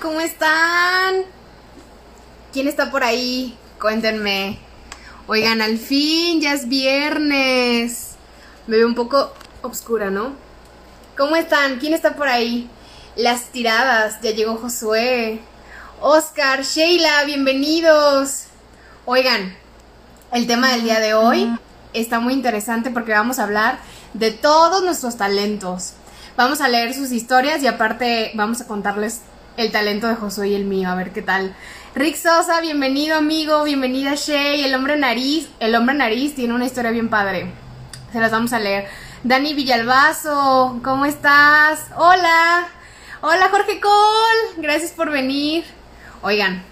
¿cómo están? ¿Quién está por ahí? Cuéntenme. Oigan, al fin, ya es viernes. Me veo un poco obscura, ¿no? ¿Cómo están? ¿Quién está por ahí? Las tiradas, ya llegó Josué. Oscar, Sheila, bienvenidos. Oigan, el tema del día de hoy está muy interesante porque vamos a hablar de todos nuestros talentos. Vamos a leer sus historias y aparte vamos a contarles el talento de Josué y el mío, a ver qué tal. Rick Sosa, bienvenido amigo, bienvenida Shay, el hombre nariz, el hombre nariz tiene una historia bien padre. Se las vamos a leer. Dani Villalbazo, ¿cómo estás? Hola. Hola Jorge Cole, gracias por venir. Oigan,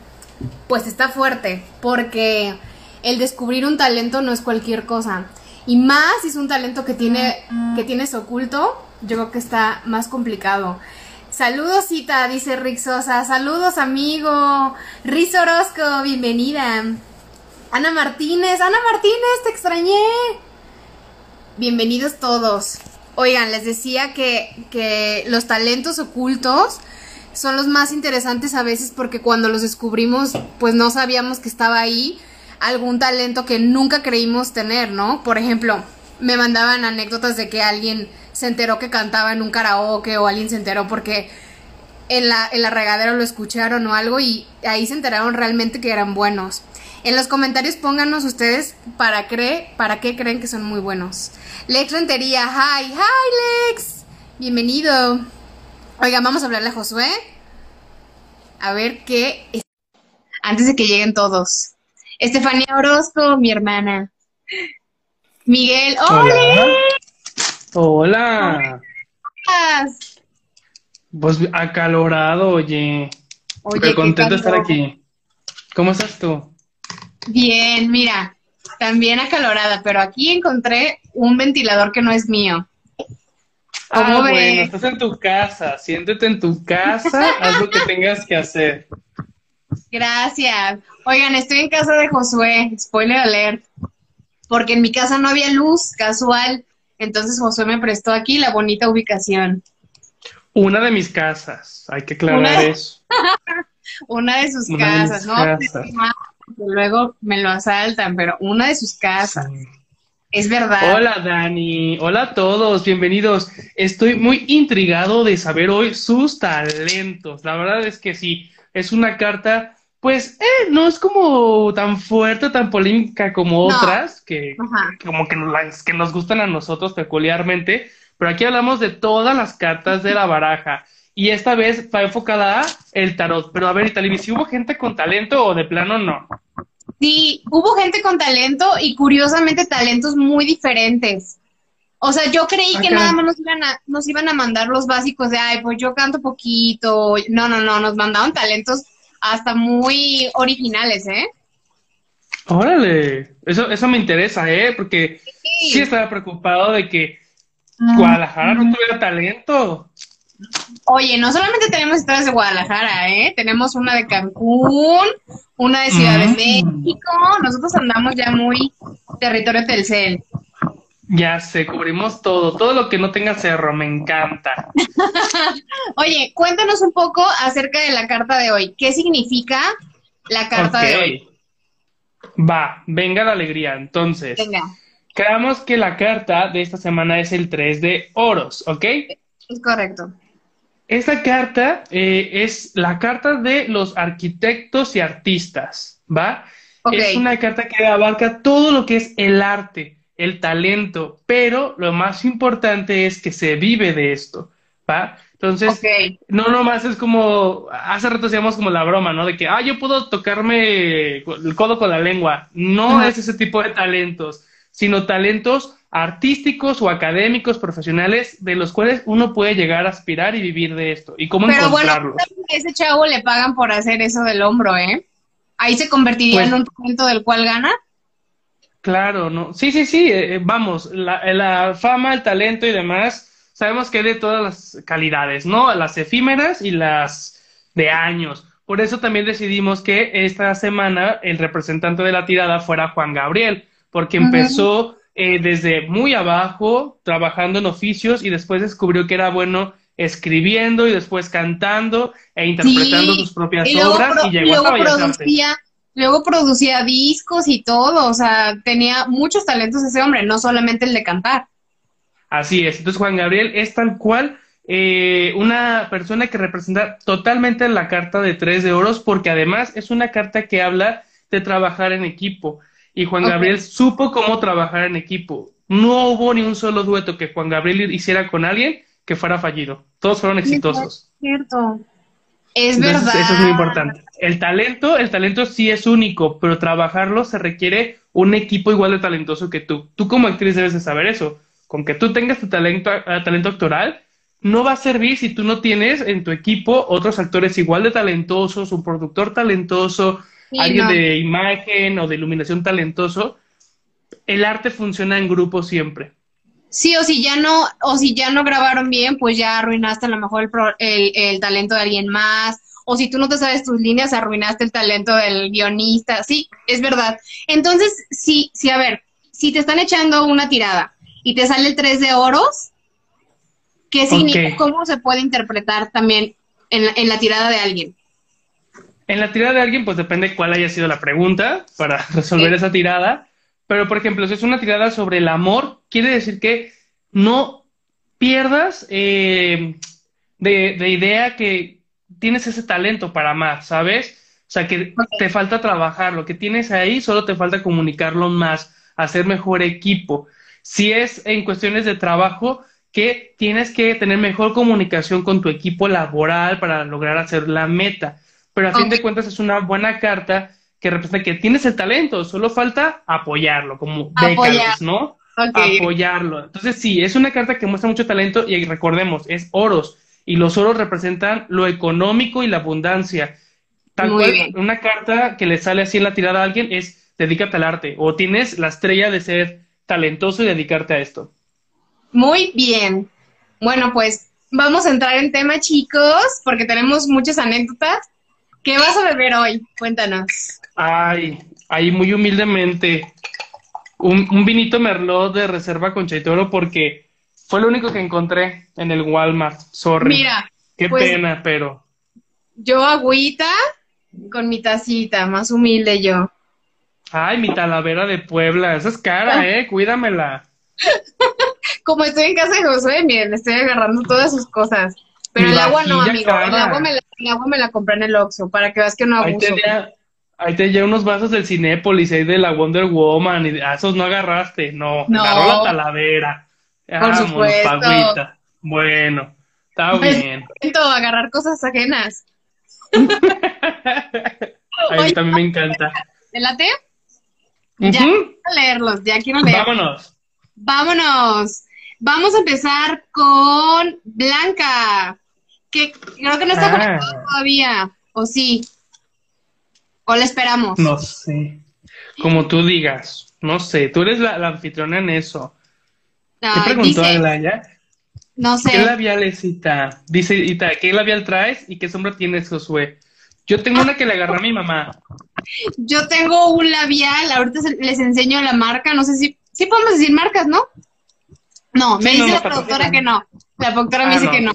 pues está fuerte porque el descubrir un talento no es cualquier cosa. Y más si es un talento que, tiene, que tienes oculto, yo creo que está más complicado. Saludos, Cita, dice Rick Sosa. Saludos, amigo. Riz Orozco, bienvenida. Ana Martínez, Ana Martínez, te extrañé. Bienvenidos todos. Oigan, les decía que, que los talentos ocultos son los más interesantes a veces porque cuando los descubrimos, pues no sabíamos que estaba ahí algún talento que nunca creímos tener, ¿no? Por ejemplo, me mandaban anécdotas de que alguien se enteró que cantaba en un karaoke o alguien se enteró porque en la, regadera lo escucharon o algo y ahí se enteraron realmente que eran buenos. En los comentarios pónganos ustedes para, cree, para qué creen que son muy buenos. Lex Rentería, hi, hi Lex, bienvenido. Oigan, vamos a hablarle a Josué. A ver qué... Antes de que lleguen todos. Estefanía Orozco, mi hermana. Miguel, ¡Hola! Hola. Pues acalorado, oye. Oye, contento de estar aquí. ¿Cómo estás tú? Bien, mira, también acalorada, pero aquí encontré un ventilador que no es mío. ¿Cómo ah, bueno, estás en tu casa, siéntete en tu casa, haz lo que tengas que hacer. Gracias. Oigan, estoy en casa de Josué, spoiler alert, porque en mi casa no había luz, casual. Entonces Josué me prestó aquí la bonita ubicación. Una de mis casas, hay que aclarar eso. una de sus casas, ¿no? Luego me lo asaltan, pero una de sus casas. Es verdad. Hola Dani, hola a todos, bienvenidos. Estoy muy intrigado de saber hoy sus talentos. La verdad es que sí, es una carta pues eh, no es como tan fuerte, tan polémica como otras, que como que, las que nos gustan a nosotros peculiarmente, pero aquí hablamos de todas las cartas de la baraja. Y esta vez va enfocada a el tarot. Pero a ver, Italibi, ¿si hubo gente con talento o de plano no? Sí, hubo gente con talento y curiosamente talentos muy diferentes. O sea, yo creí que nada más nos iban, a, nos iban a mandar los básicos de, ay, pues yo canto poquito. No, no, no, nos mandaron talentos hasta muy originales, ¿eh? Órale, eso, eso me interesa, ¿eh? Porque sí, estaba preocupado de que Guadalajara no tuviera talento. Oye, no solamente tenemos historias de Guadalajara, ¿eh? Tenemos una de Cancún, una de Ciudad de México. Nosotros andamos ya muy territorio Telcel. Ya sé, cubrimos todo, todo lo que no tenga cerro, me encanta. Oye, cuéntanos un poco acerca de la carta de hoy. ¿Qué significa la carta de hoy? Va, venga la alegría. Entonces, venga. creamos que la carta de esta semana es el 3 de oros, ¿ok? Es correcto. Esta carta eh, es la carta de los arquitectos y artistas, ¿va? Es una carta que abarca todo lo que es el arte el talento, pero lo más importante es que se vive de esto, ¿va? Entonces, no nomás es como, hace rato hacíamos como la broma, ¿no? De que, ah, yo puedo tocarme el codo con la lengua. No es ese tipo de talentos, sino talentos artísticos o académicos, profesionales, de los cuales uno puede llegar a aspirar y vivir de esto. ¿Y cómo Pero encontrarlos? bueno, a ese chavo le pagan por hacer eso del hombro, ¿eh? Ahí se convertiría pues en un talento del cual gana. Claro, no. Sí, sí, sí, eh, eh, vamos, la, la, fama, el talento y demás, sabemos que hay de todas las calidades, ¿no? Las efímeras y las de años. Por eso también decidimos que esta semana el representante de la tirada fuera Juan Gabriel, porque empezó eh, desde muy abajo, trabajando en oficios y después descubrió que era bueno escribiendo y después cantando e interpretando sus propias obras y llegó luego producía, luego producía discos y todo, o sea, tenía muchos talentos ese hombre, no solamente el de cantar. Así es, entonces Juan Gabriel es tal cual eh, una persona que representa totalmente la carta de tres de oros porque además es una carta que habla de trabajar en equipo y Juan Gabriel supo cómo trabajar en equipo. No hubo ni un solo dueto que Juan Gabriel hiciera con alguien que fuera fallido. Todos fueron exitosos. Es cierto. Es verdad. Eso es muy importante. El talento, el talento sí es único, pero trabajarlo se requiere un equipo igual de talentoso que tú. Tú como actriz debes de saber eso. Con que tú tengas tu talento, talento actoral, no va a servir si tú no tienes en tu equipo otros actores igual de talentosos, un productor talentoso, alguien de imagen o de iluminación talentoso. El arte funciona en grupo siempre. Sí, o si ya no, o si ya no grabaron bien, pues ya arruinaste a lo mejor el, el, talento de alguien más. O si tú no te sabes tus líneas, arruinaste el talento del guionista. Sí, es verdad. Entonces, sí, sí, a ver, si te están echando una tirada y te sale el 3 de oros, ¿qué significa? ¿Cómo se puede interpretar también en la, en la tirada de alguien? En la tirada de alguien, pues depende cuál haya sido la pregunta para resolver esa tirada. Pero, por ejemplo, si es una tirada sobre el amor, quiere decir que no pierdas eh, de, idea que tienes ese talento para amar, ¿sabes? O sea, que te falta trabajar, lo que tienes ahí solo te falta comunicarlo más, hacer mejor equipo. Si es en cuestiones de trabajo, que tienes que tener mejor comunicación con tu equipo laboral para lograr hacer la meta. Pero a fin de cuentas es una buena carta que representa que tienes el talento, solo falta apoyarlo, como décadas, ¿no? Apoyarlo. Entonces, sí, es una carta que muestra mucho talento y recordemos, es oros. Y los oros representan lo económico y la abundancia. Tal cual, una carta que le sale así en la tirada a alguien es dedícate al arte o tienes la estrella de ser talentoso y dedicarte a esto. Muy bien. Bueno, pues vamos a entrar en tema, chicos, porque tenemos muchas anécdotas. ¿Qué vas a beber hoy? Cuéntanos. Ay, ahí muy humildemente, un, vinito merlot de reserva con chaitoro porque fue lo único que encontré en el Walmart. Sorry. Mira. Qué pues, pena, pero. Yo agüita con mi tacita, más humilde yo. Ay, mi talavera de Puebla, esa es cara, eh, cuídamela. Como estoy en casa de José, miren, estoy agarrando todas sus cosas. Pero el agua no, amigo. El agua, me la, el agua, me la, compré en el Oxxo para que veas que no abuso. Ahí tenía unos vasos del Cinépolis ahí de la Wonder Woman y a esos no agarraste, no, no. agarró la talavera. Por supuesto. Bueno, está bien. Agarrar cosas ajenas. a mí también me encanta. ¿El late? Ya quiero leerlos, ya quiero leerlos. Vámonos. Vámonos. Vamos a empezar con Blanca, que creo que no está ah. conectada todavía, ¿o sí? ¿O la esperamos? No sé. Como tú digas. No sé. Tú eres la, anfitriona en eso. ¿Qué preguntó Aglaya? No sé. ¿Qué labial es Ita? Dice Ita, ¿qué labial traes y qué sombra tienes, Josué? Yo tengo una que le agarré a mi mamá. Yo tengo un labial, ahorita les enseño la marca, no sé si, sí podemos decir marcas, ¿no? No, me dice la productora que no. La productora me ah, dice que no.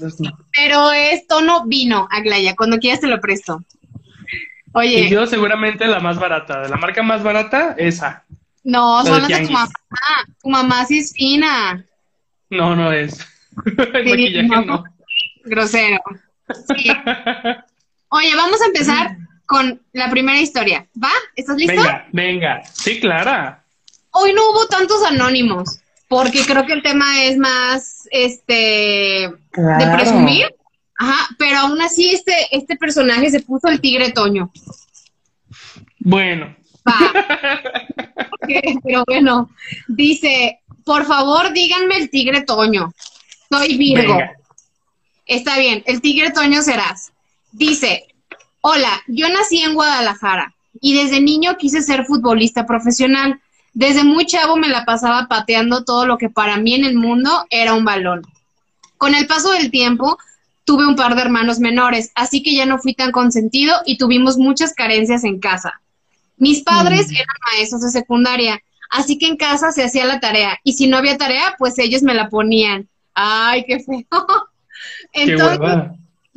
Pero es tono vino, Aglaya, cuando quieras te lo presto. Oye. Y yo seguramente la más barata, de la marca más barata, esa. No, son las de tu mamá. Tu mamá sí es fina. No, no es. no. Grosero. Oye, vamos a empezar con la primera historia. ¿Va? ¿Estás listo? Venga, venga. Sí, Clara. Hoy no hubo tantos anónimos, porque creo que el tema es más, este, de presumir. Ajá, pero aún así este, este personaje se puso el tigre Toño. Bueno. pero bueno, dice, por favor díganme el tigre Toño. Soy Virgo. Está bien, el tigre Toño serás. Dice, hola, yo nací en Guadalajara y desde niño quise ser futbolista profesional. Desde muy chavo me la pasaba pateando todo lo que para mí en el mundo era un balón. Con el paso del tiempo, tuve un par de hermanos menores, así que ya no fui tan consentido y tuvimos muchas carencias en casa. Mis padres mm. eran maestros de secundaria, así que en casa se hacía la tarea y si no había tarea, pues ellos me la ponían. Ay, qué feo. Entonces,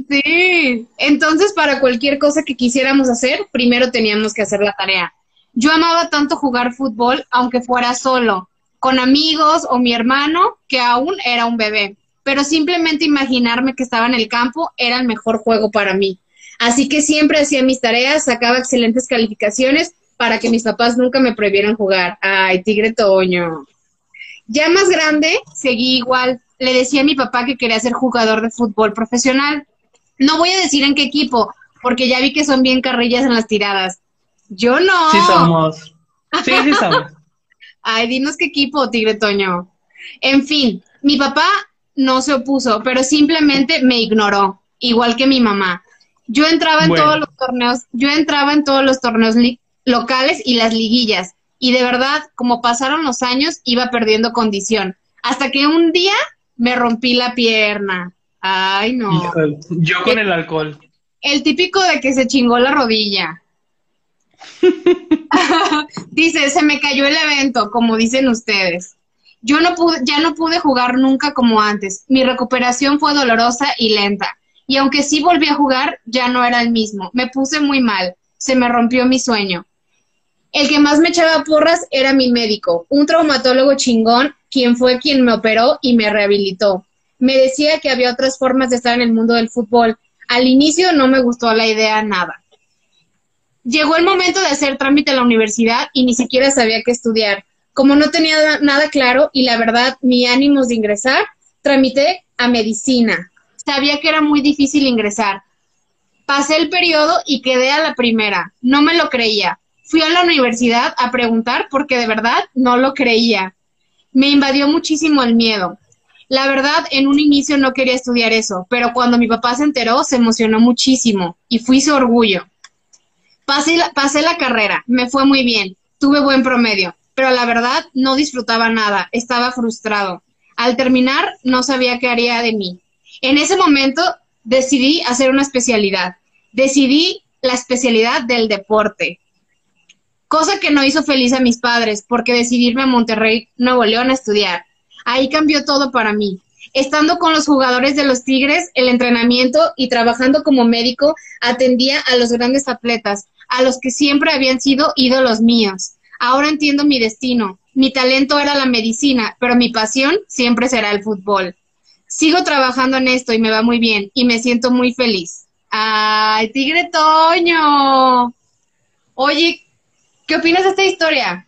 sí, entonces para cualquier cosa que quisiéramos hacer, primero teníamos que hacer la tarea. Yo amaba tanto jugar fútbol, aunque fuera solo, con amigos o mi hermano, que aún era un bebé. Pero simplemente imaginarme que estaba en el campo era el mejor juego para mí. Así que siempre hacía mis tareas, sacaba excelentes calificaciones para que mis papás nunca me prohibieran jugar. Ay, tigre Toño. Ya más grande, seguí igual. Le decía a mi papá que quería ser jugador de fútbol profesional. No voy a decir en qué equipo, porque ya vi que son bien carrillas en las tiradas. Yo no. Sí somos. Sí, sí somos. Ay, dinos qué equipo, Tigre Toño. En fin, mi papá no se opuso, pero simplemente me ignoró, igual que mi mamá. Yo entraba en todos los torneos, yo entraba en todos los torneos locales y las liguillas. Y de verdad, como pasaron los años, iba perdiendo condición. Hasta que un día me rompí la pierna. Ay, no. yo con el alcohol. El típico de que se chingó la rodilla. Dice, se me cayó el evento, como dicen ustedes. Yo no pude, ya no pude jugar nunca como antes. Mi recuperación fue dolorosa y lenta. Y aunque sí volví a jugar, ya no era el mismo. Me puse muy mal. Se me rompió mi sueño. El que más me echaba porras era mi médico, un traumatólogo chingón, quien fue quien me operó y me rehabilitó. Me decía que había otras formas de estar en el mundo del fútbol. Al inicio no me gustó la idea nada. Llegó el momento de hacer trámite a la universidad y ni siquiera sabía qué estudiar. Como no tenía nada claro y la verdad mi ánimos de ingresar, tramité a medicina. Sabía que era muy difícil ingresar. Pasé el periodo y quedé a la primera. No me lo creía. Fui a la universidad a preguntar porque de verdad no lo creía. Me invadió muchísimo el miedo. La verdad, en un inicio no quería estudiar eso, pero cuando mi papá se enteró, se emocionó muchísimo y fui su orgullo. Pasé la, pasé la carrera, me fue muy bien, tuve buen promedio, pero la verdad no disfrutaba nada, estaba frustrado. Al terminar, no sabía qué haría de mí. En ese momento decidí hacer una especialidad. Decidí la especialidad del deporte. Cosa que no hizo feliz a mis padres porque decidirme a Monterrey, Nuevo León a estudiar. Ahí cambió todo para mí. Estando con los jugadores de los Tigres, el entrenamiento y trabajando como médico, atendía a los grandes atletas, a los que siempre habían sido ídolos míos. Ahora entiendo mi destino. Mi talento era la medicina, pero mi pasión siempre será el fútbol. Sigo trabajando en esto y me va muy bien y me siento muy feliz. ¡Ay, Tigre Toño! Oye, ¿qué opinas de esta historia?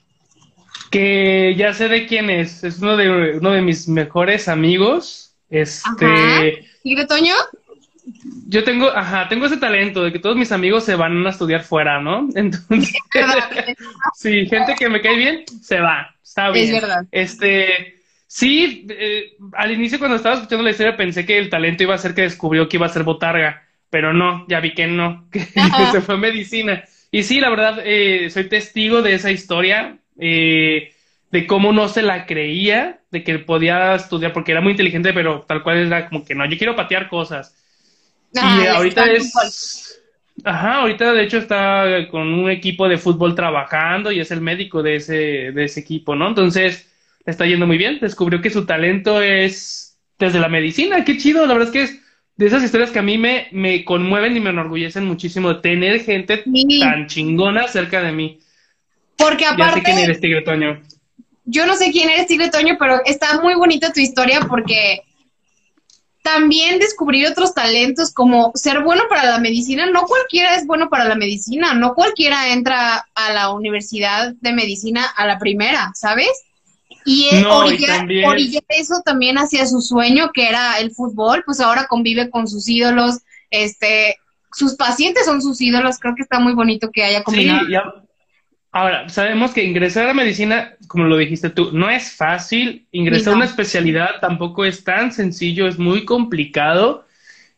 Que ya sé de quién es. Es uno de, uno de mis mejores amigos. Este. ¿Tigre Toño? Yo tengo, ajá, tengo ese talento de que todos mis amigos se van a estudiar fuera, ¿no? Entonces, sí, gente que me cae bien, se va, está bien. Es verdad. Este, sí, eh, al inicio cuando estaba escuchando la historia pensé que el talento iba a ser que descubrió que iba a ser botarga, pero no, ya vi que no, que, se fue medicina. Y sí, la verdad, eh, soy testigo de esa historia, eh, de cómo no se la creía, de que podía estudiar, porque era muy inteligente, pero tal cual era como que no, yo quiero patear cosas y ahorita es... Ajá, ahorita de hecho está con un equipo de fútbol trabajando y es el médico de ese, de ese equipo, ¿no? Entonces, le está yendo muy bien. Descubrió que su talento es desde la medicina. Qué chido, la verdad es que es de esas historias que a mí me, me conmueven y me enorgullecen muchísimo tener gente tan chingona cerca de mí. Porque aparte... Ya sé quién eres, Tigre Toño. Yo no sé quién eres, Tigre Toño, pero está muy bonita tu historia porque también descubrir otros talentos como ser bueno para la medicina. No cualquiera es bueno para la medicina, no cualquiera entra a la universidad de medicina a la primera, ¿sabes? Y, no, eso también hacia su sueño, que era el fútbol, pues ahora convive con sus ídolos, este, sus pacientes son sus ídolos, creo que está muy bonito que haya combinado. Sí, Ahora, sabemos que ingresar a medicina, como lo dijiste tú, no es fácil. Ingresar a una especialidad tampoco es tan sencillo, es muy complicado.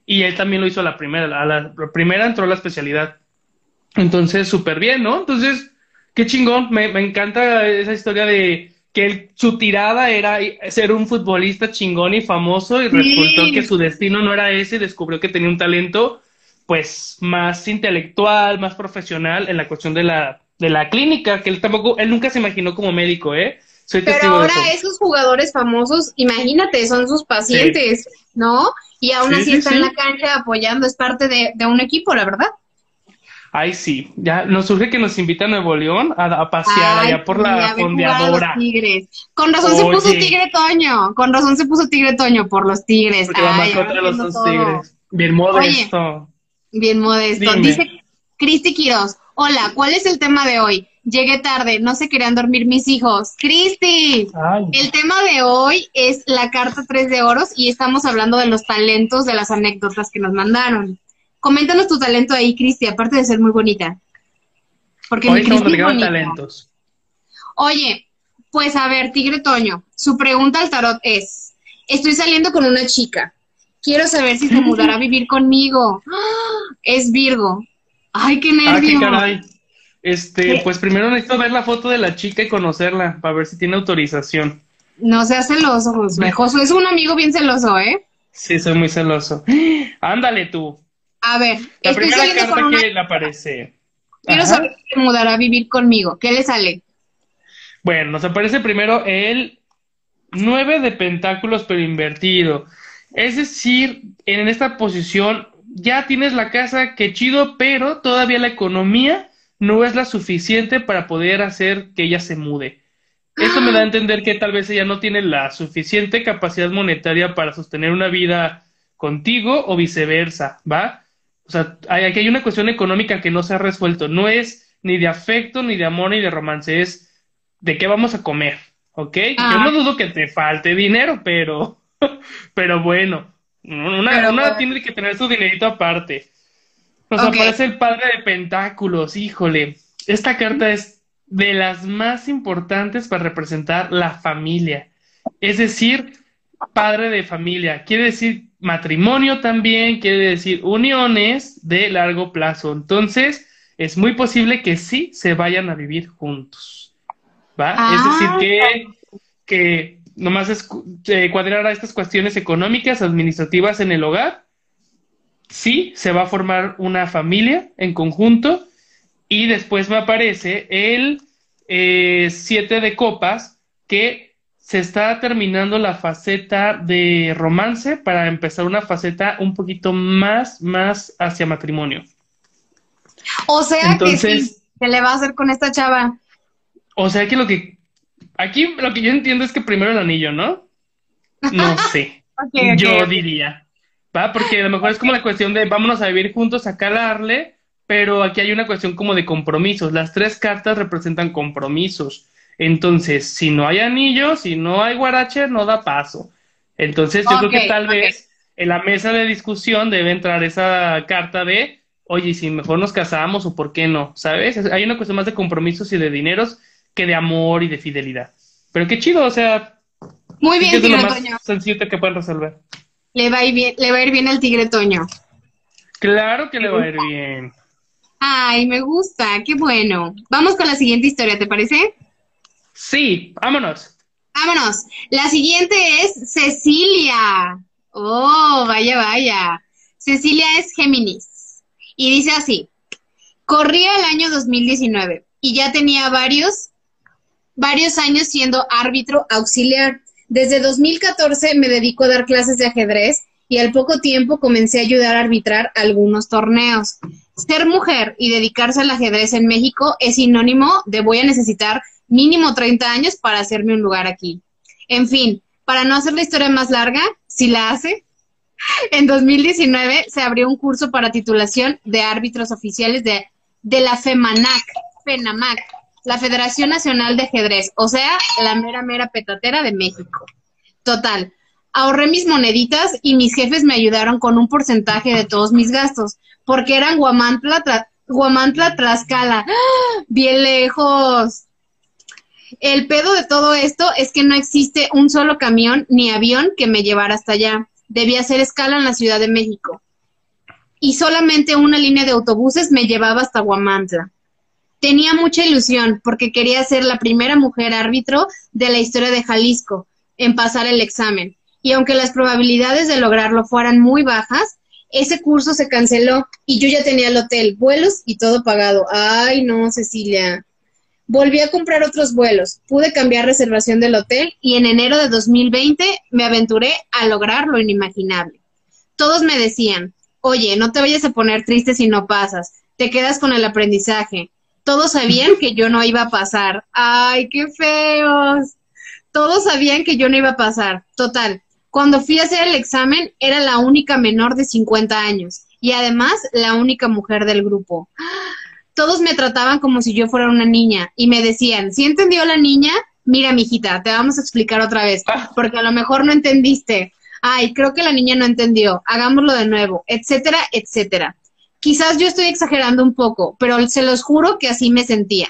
Y él también lo hizo a la primera. A la primera entró a la especialidad. Entonces, súper bien, ¿no? Entonces, qué chingón. Me, encanta esa historia de que su tirada era ser un futbolista chingón y famoso y resultó que su destino no era ese y descubrió que tenía un talento pues más intelectual, más profesional en la cuestión de la de la clínica, que él tampoco, él nunca se imaginó como médico, ¿eh? Soy Pero ahora esos jugadores famosos, imagínate, son sus pacientes, ¿no? y aún así está en la cancha apoyando, es parte de, un equipo, la verdad. Ay, sí, ya nos surge que nos invita a Nuevo León a, pasear allá por la fondeadora. Tigres. Con razón se puso Tigre Toño, con razón se puso Tigre Toño por los Tigres. Porque Ay, contra los dos Tigres. Bien modesto. bien modesto. Dice Cristi Quiroz, hola, ¿cuál es el tema de hoy? Llegué tarde, no se querían dormir mis hijos. Cristi, el tema de hoy es la carta 3 de oros y estamos hablando de los talentos de las anécdotas que nos mandaron. Coméntanos tu talento ahí, Cristi, aparte de ser muy bonita. Porque hoy estamos talentos. Oye, pues a ver, Tigre Toño, su pregunta al tarot es, estoy saliendo con una chica, quiero saber si se mudará a vivir conmigo. ¡Ah! Es Virgo. Ay, qué ah, nervio. Este, pues primero necesito ver la foto de la chica y conocerla para ver si tiene autorización. No seas celoso, Josué. Josué es un amigo bien celoso, ¿eh? Sí, soy muy celoso. Ándale tú. A ver, la primera carta que le aparece. Quiero saber si se mudará a vivir conmigo. ¿Qué le sale? Bueno, nos aparece primero el 9 de pentáculos, pero invertido. Es decir, en esta posición ya tienes la casa, qué chido, pero todavía la economía no es la suficiente para poder hacer que ella se mude. Eso me da a entender que tal vez ella no tiene la suficiente capacidad monetaria para sostener una vida contigo o viceversa, ¿va? O sea, aquí hay una cuestión económica que no se ha resuelto. No es ni de afecto, ni de amor, ni de romance, es de qué vamos a comer, ¿ok? Yo no ah. dudo que te falte dinero, pero, pero bueno, una, una tiene que tener su dinerito aparte. Nos aparece el padre de pentáculos, híjole. Esta carta es de las más importantes para representar la familia. Es decir, padre de familia. Quiere decir matrimonio también, quiere decir uniones de largo plazo. Entonces, es muy posible que sí se vayan a vivir juntos. ¿Va? es decir, ah. que, que nomás es eh, cuadrar a estas cuestiones económicas, administrativas en el hogar sí, se va a formar una familia en conjunto y después me aparece el eh, siete de copas que se está terminando la faceta de romance para empezar una faceta un poquito más, más hacia matrimonio. O sea que sí, ¿qué le va a hacer con esta chava? O sea que lo que aquí lo que yo entiendo es que primero el anillo, ¿no? No sé. yo diría. ¿va? Porque a lo mejor es como la cuestión de vámonos a vivir juntos a calarle, pero aquí hay una cuestión como de compromisos. Las tres cartas representan compromisos. Entonces, si no hay anillo, si no hay guarache, no da paso. Entonces, yo creo que tal vez en la mesa de discusión debe entrar esa carta de, oye, si mejor nos casamos o por qué no, ¿sabes? Hay una cuestión más de compromisos y de dineros que de amor y de fidelidad. Pero qué chido, o sea. Muy bien, es lo más sencillo que pueden resolver. Le va a ir bien, le va a ir bien al tigre Toño. Claro que le va a ir bien. Ay, me gusta, qué bueno. Vamos con la siguiente historia, ¿te parece? Sí, vámonos. Vámonos. La siguiente es Cecilia. Oh, vaya, vaya. Cecilia es Géminis. Y dice así, corría el año 2019 y ya tenía varios, varios años siendo árbitro auxiliar. Desde 2014 me dedico a dar clases de ajedrez y al poco tiempo comencé a ayudar a arbitrar algunos torneos. Ser mujer y dedicarse al ajedrez en México es sinónimo de voy a necesitar mínimo 30 años para hacerme un lugar aquí. En fin, para no hacer la historia más larga, si la hace, en 2019 se abrió un curso para titulación de árbitros oficiales de, de la FEMANAC, FENAMAC, la Federación Nacional de Ajedrez, o sea, la mera, mera petatera de México. Total, ahorré mis moneditas y mis jefes me ayudaron con un porcentaje de todos mis gastos, porque eran Guamantla, Guamantla Tlaxcala, ¡Ah! bien lejos. El pedo de todo esto es que no existe un solo camión ni avión que me llevara hasta allá. Debía hacer escala en la Ciudad de México. Y solamente una línea de autobuses me llevaba hasta Guamantla. Tenía mucha ilusión porque quería ser la primera mujer árbitro de la historia de Jalisco en pasar el examen. Y aunque las probabilidades de lograrlo fueran muy bajas, ese curso se canceló y yo ya tenía el hotel, vuelos y todo pagado. Ay, no, Cecilia. Volví a comprar otros vuelos, pude cambiar reservación del hotel y en enero de 2020 me aventuré a lograr lo inimaginable. todos me decían, oye, no te vayas a poner triste si no pasas, te quedas con el aprendizaje. Todos sabían que yo no iba a pasar. Ay, qué feos. Todos sabían que yo no iba a pasar. Total. Cuando fui a hacer el examen, era la única menor de 50 años y además la única mujer del grupo. Todos me trataban como si yo fuera una niña y me decían, ¿sí entendió la niña? Mira, mijita, te vamos a explicar otra vez, ah. porque a lo mejor no entendiste. Ay, creo que la niña no entendió. Hagámoslo de nuevo, etcétera, etcétera. Quizás yo estoy exagerando un poco, pero se los juro que así me sentía.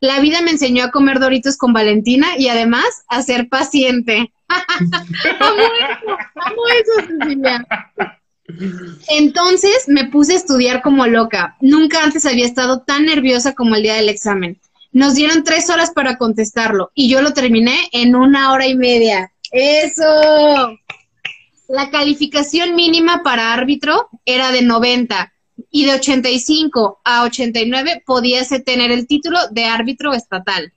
La vida me enseñó a comer doritos con Valentina y además a ser paciente. amo eso, amo eso, Cecilia. Entonces me puse a estudiar como loca. Nunca antes había estado tan nerviosa como el día del examen. Nos dieron tres horas para contestarlo y yo lo terminé en una hora y media. ¡Eso! La calificación mínima para árbitro era de 90 y de 85 a 89 podías tener el título de árbitro estatal.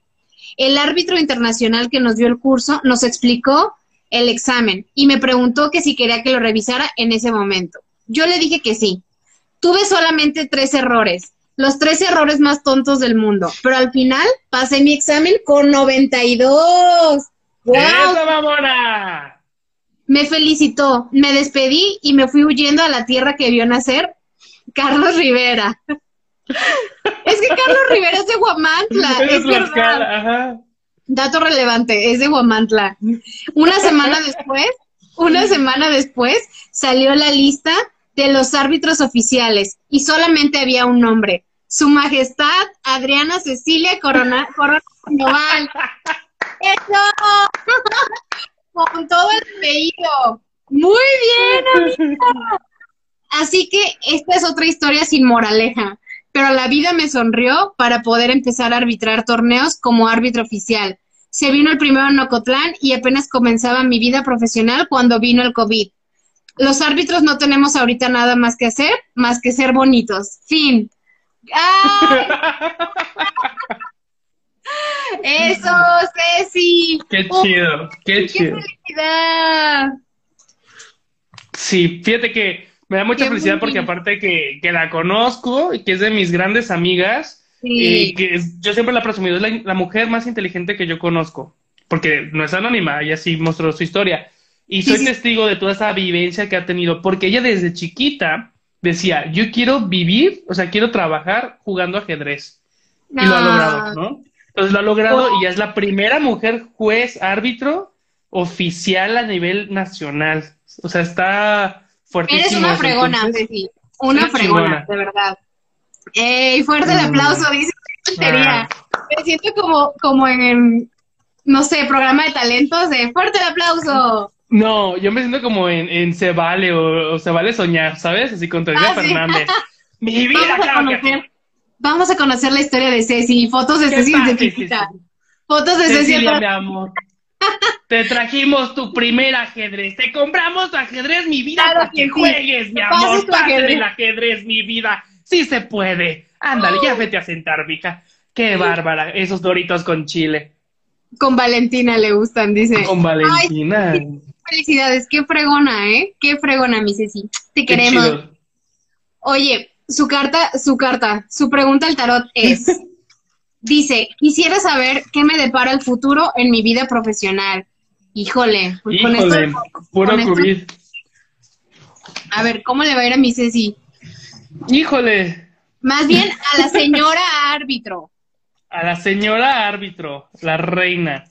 El árbitro internacional que nos dio el curso nos explicó el examen y me preguntó que si quería que lo revisara en ese momento. Yo le dije que sí. Tuve solamente tres errores, los tres errores más tontos del mundo, pero al final pasé mi examen con 92. ¡Wow! ¡Eso, mamona! Me felicitó, me despedí y me fui huyendo a la tierra que vio nacer Carlos Rivera. es que Carlos Rivera es de Guamantla, es, verdad. Ajá. Dato relevante, es de Huamantla. Una semana después, una semana después, salió la lista de los árbitros oficiales y solamente había un nombre. Su Majestad Adriana Cecilia Corona, Corona ¡Eso! Con todo el apellido. Muy bien, amiga. Así que esta es otra historia sin moraleja pero la vida me sonrió para poder empezar a arbitrar torneos como árbitro oficial. Se vino el primero en Ocotlán y apenas comenzaba mi vida profesional cuando vino el COVID. Los árbitros no tenemos ahorita nada más que hacer, más que ser bonitos. Fin. Eso, Ceci. Qué chido, qué, chido. felicidad. Sí, fíjate que me da mucha felicidad porque aparte que, que, la conozco y que es de mis grandes amigas, y que yo siempre la he presumido, es la, mujer más inteligente que yo conozco, porque no es anónima, ella sí mostró su historia. Y soy testigo de toda esa vivencia que ha tenido, porque ella desde chiquita decía, yo quiero vivir, o sea, quiero trabajar jugando ajedrez. Y lo ha logrado, ¿no? Entonces lo ha logrado y ya es la primera mujer juez árbitro oficial a nivel nacional. O sea, está Eres una fregona, Ceci. Una fregona, de verdad. ¡Ey! Fuerte el aplauso, dice ah. Me siento como, como en, no sé, programa de talentos de fuerte el aplauso. No, yo me siento como en, en Se Vale o, Se Vale Soñar, ¿sabes? Así con Teresa ah, Fernández. Mi vida, vamos a, conocer, vamos a conocer la historia de Ceci, fotos de Ceci de Fotos de Ceci. mi amor. Te trajimos tu primer ajedrez. Te compramos tu ajedrez, mi vida, para que, juegues, mi amor. Pásate el ajedrez, mi vida. Sí se puede. Ándale, ya vete a sentar, mija. Qué bárbara, esos doritos con chile. Con Valentina le gustan, dice. Con Valentina. felicidades, qué fregona, ¿eh? Qué fregona, mi Ceci. Te queremos. Oye, su carta, su carta, su pregunta al tarot es. Dice, quisiera saber qué me depara el futuro en mi vida profesional. Híjole, pues con esto, puro A ver, ¿cómo le va a ir a mi Ceci? Híjole. Más bien a la señora árbitro. A la señora árbitro, la reina.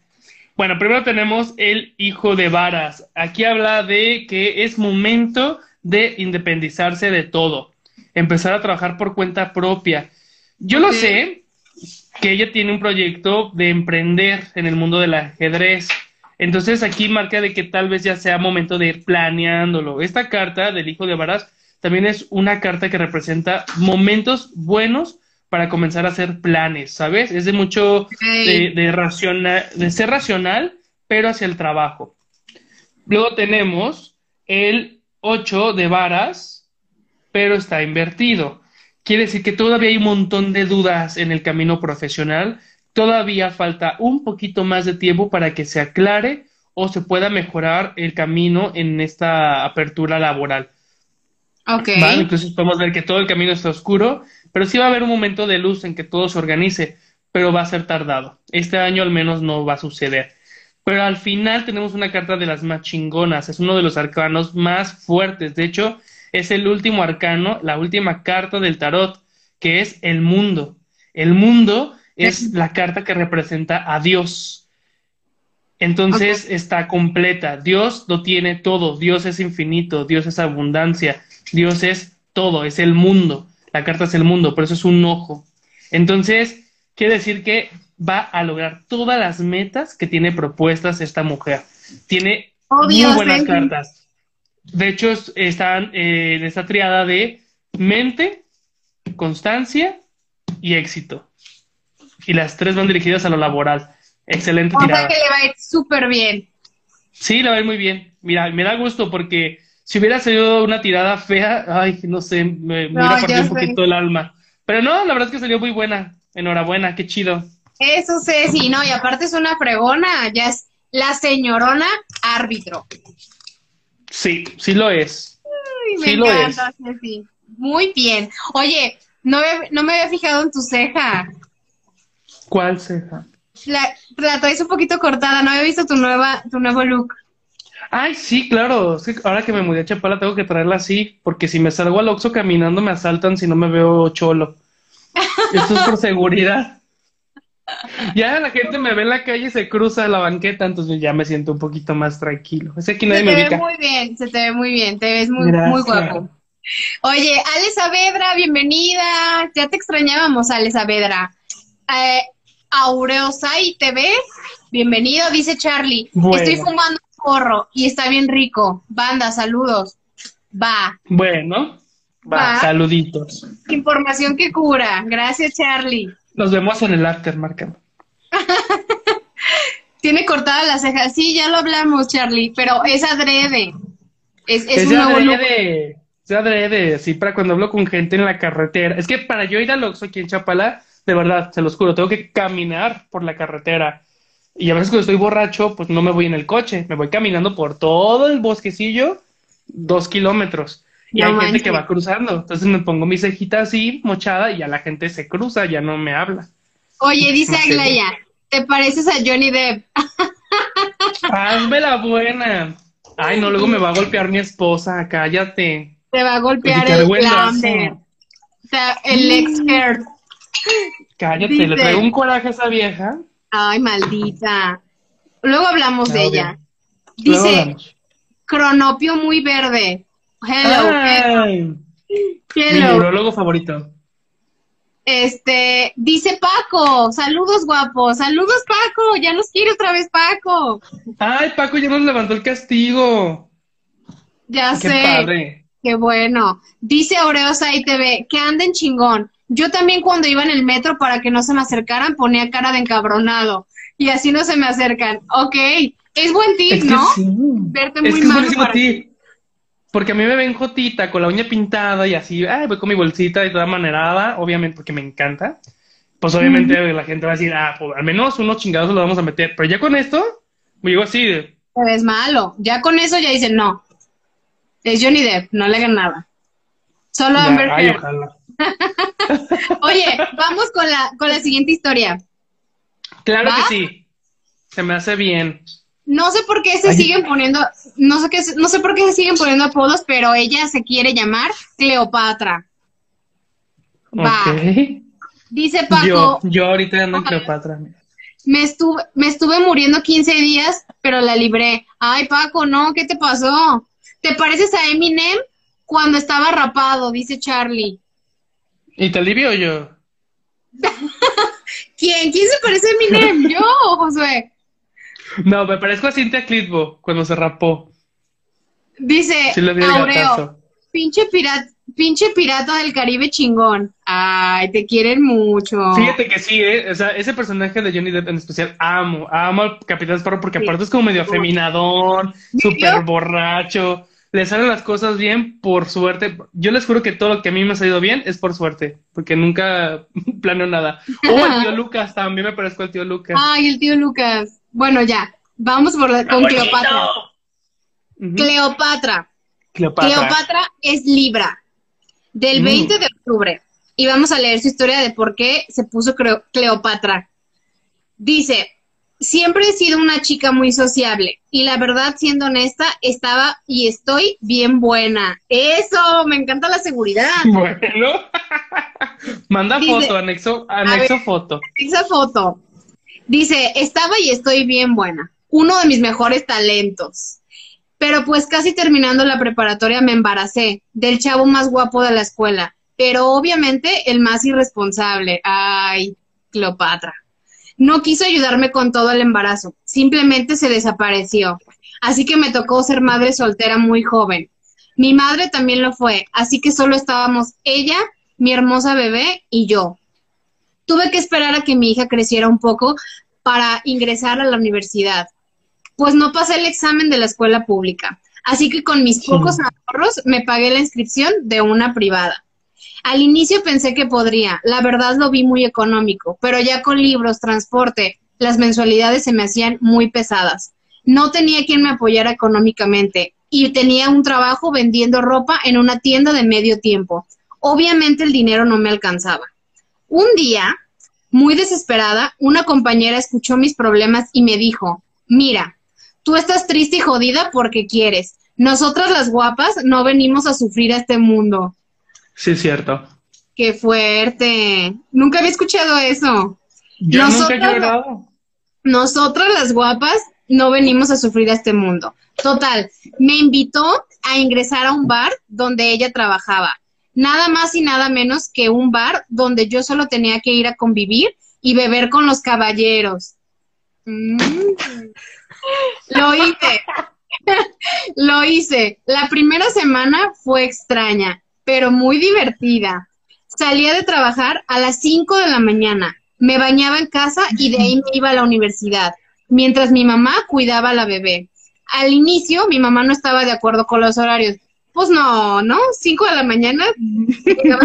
Bueno, primero tenemos el hijo de varas. Aquí habla de que es momento de independizarse de todo, empezar a trabajar por cuenta propia. Yo lo sé, que ella tiene un proyecto de emprender en el mundo del ajedrez. Entonces aquí marca de que tal vez ya sea momento de ir planeándolo. Esta carta del hijo de Varas también es una carta que representa momentos buenos para comenzar a hacer planes, ¿sabes? Es de mucho de, de, de ser racional, pero hacia el trabajo. Luego tenemos el 8 de varas, pero está invertido. Quiere decir que todavía hay un montón de dudas en el camino profesional, todavía falta un poquito más de tiempo para que se aclare o se pueda mejorar el camino en esta apertura laboral. Ok. Entonces podemos ver que todo el camino está oscuro, pero sí va a haber un momento de luz en que todo se organice, pero va a ser tardado. Este año al menos no va a suceder. Pero al final tenemos una carta de las más chingonas, es uno de los arcanos más fuertes. De hecho, es el último arcano, la última carta del tarot, que es el mundo. El mundo es la carta que representa a Dios. Entonces está completa. Dios lo tiene todo. Dios es infinito. Dios es abundancia. Dios es todo. Es el mundo. La carta es el mundo. Por eso es un ojo. Entonces, quiere decir que va a lograr todas las metas que tiene propuestas esta mujer. Tiene muy buenas cartas. De hecho, están eh, en esta triada de mente, constancia y éxito y las tres van dirigidas a lo laboral. Excelente o sea que le va a ir súper bien. Sí, le va a ir muy bien. Mira, me da gusto porque si hubiera salido una tirada fea, ay, no sé, me, hubiera partido un poquito el alma. Pero no, la verdad es que salió muy buena. Enhorabuena, qué chido. Eso sé, sí, no, y aparte es una fregona, ya es la señorona árbitro. Sí, sí lo es. me encanta, sí. Muy bien. Oye, no, no me había fijado en tu ceja. ¿Cuál ceja? La, la traes un poquito cortada, no había visto tu nueva, tu nuevo look. Ay, sí, claro. ahora que me mudé a Chapala tengo que traerla así, porque si me salgo al Oxxo caminando me asaltan si no me veo cholo. Esto es por seguridad. Ya la gente me ve en la calle y se cruza la banqueta, entonces ya me siento un poquito más tranquilo. Es aquí nadie se te ve muy bien, se te ve muy bien, te ves muy, muy guapo. Oye, Ale Saavedra, bienvenida. Ya te extrañábamos, Ale Saavedra. Eh, Aureosai TV, bienvenido, dice Charlie. Estoy fumando un porro y está bien rico. Banda, saludos. Va. Bueno, va, saluditos. Información que cura. Gracias, Charlie. Nos vemos en el after, marcando. Tiene cortada la ceja. Sí, ya lo hablamos, Charlie, pero es adrede. Es, es, es un adrede. Es adrede, sí, para cuando hablo con gente en la carretera. Es que para yo ir al Oxxo aquí en Chapala, de verdad, se los juro, tengo que caminar por la carretera. Y a veces cuando estoy borracho, pues no me voy en el coche, me voy caminando por todo el bosquecillo, dos kilómetros. Y hay gente que va cruzando. Entonces me pongo mi cejita así, mochada, y ya la gente se cruza, ya no me habla. Oye, dice Aglaya, ¿te pareces a Johnny Depp? Hazme la buena. Ay, no, luego me va a golpear mi esposa, cállate. Te va a golpear el Lambert. O sea, el ex Cállate, le traigo un coraje a esa vieja. Ay, maldita. Luego hablamos de ella. Dice, cronopio muy verde. Hello. Mi neurólogo favorito. Este, dice Paco, saludos guapos, saludos Paco, ya nos quiere otra vez Paco. Ay, Paco ya nos levantó el castigo. Ya Qué sé. Padre. Qué bueno. Dice Aureosa ITV, que anden chingón. Yo también cuando iba en el metro para que no se me acercaran ponía cara de encabronado y así no se me acercan. Ok, es buen tip, ¿no? Verte muy es Porque a mí me ven jotita con la uña pintada y así, ay, voy con mi bolsita y toda manerada, obviamente porque me encanta. Pues obviamente la gente va a decir, ah, pues al menos unos chingados lo vamos a meter. Pero ya con esto, me digo así de... Es malo. Ya con eso ya dicen, no. Es Johnny Depp, no le hagan nada. Solo Amber Heard. Oye, vamos con la, con la siguiente historia. Claro que sí. Se me hace bien. No sé por qué se siguen poniendo, no sé qué, no sé por qué se siguen poniendo apodos, pero ella se quiere llamar Cleopatra. Va. Dice Paco. Yo, yo ahorita ando en Cleopatra. Me estuve, me estuve muriendo 15 días, pero la libré. Ay, Paco, no, ¿qué te pasó? ¿Te pareces a Eminem cuando estaba rapado? Dice Charlie. ¿Y te alivio yo? ¿Quién? ¿Quién se parece a Eminem? ¿Yo o Josué? No, me parezco a Cintia Clitbo cuando se rapó. Dice Aureo, pinche pirata, pinche pirata del Caribe chingón. Ay, te quieren mucho. Fíjate que sí, ¿eh? o sea, ese personaje de Johnny Depp en especial, amo, amo al Capitán Sparrow porque aparte es como medio afeminadón, súper borracho le salen las cosas bien por suerte. Yo les juro que todo lo que a mí me ha salido bien es por suerte, porque nunca planeo nada. Oh, el tío Lucas, también me parezco al tío Lucas. Ay, el tío Lucas. Bueno, ya, vamos por con Cleopatra. Cleopatra. Cleopatra. es Libra, del 20 mm. de octubre. Y vamos a leer su historia de por qué se puso Cleopatra. Dice, siempre he sido una chica muy sociable y la verdad, siendo honesta, estaba y estoy bien buena. Eso, me encanta la seguridad. Bueno, manda foto, anexo, anexo foto. Anexo foto. Dice, estaba y estoy bien buena. Uno de mis mejores talentos. Pero pues casi terminando la preparatoria me embaracé del chavo más guapo de la escuela, pero obviamente el más irresponsable. Ay, Cleopatra. No quiso ayudarme con todo el embarazo, simplemente se desapareció. Así que me tocó ser madre soltera muy joven. Mi madre también lo fue, así que solo estábamos ella, mi hermosa bebé y yo. Tuve que esperar a que mi hija creciera un poco para ingresar a la universidad pues no pasé el examen de la escuela pública. Así que con mis pocos ahorros me pagué la inscripción de una privada. Al inicio pensé que podría, la verdad lo vi muy económico, pero ya con libros, transporte, las mensualidades se me hacían muy pesadas. No tenía quien me apoyara económicamente y tenía un trabajo vendiendo ropa en una tienda de medio tiempo. Obviamente el dinero no me alcanzaba. Un día, muy desesperada, una compañera escuchó mis problemas y me dijo, mira, Tú estás triste y jodida porque quieres. Nosotras las guapas no venimos a sufrir a este mundo. Sí, es cierto. Qué fuerte. Nunca había escuchado eso. Yo nosotras, nunca he Nosotras las guapas no venimos a sufrir a este mundo. Total, me invitó a ingresar a un bar donde ella trabajaba. Nada más y nada menos que un bar donde yo solo tenía que ir a convivir y beber con los caballeros. Mm. Lo hice. Lo hice. La primera semana fue extraña, pero muy divertida. Salía de trabajar a las 5 de la mañana. Me bañaba en casa y de ahí me iba a la universidad, mientras mi mamá cuidaba a la bebé. Al inicio, mi mamá no estaba de acuerdo con los horarios. Pues no, ¿no? 5 de la mañana, un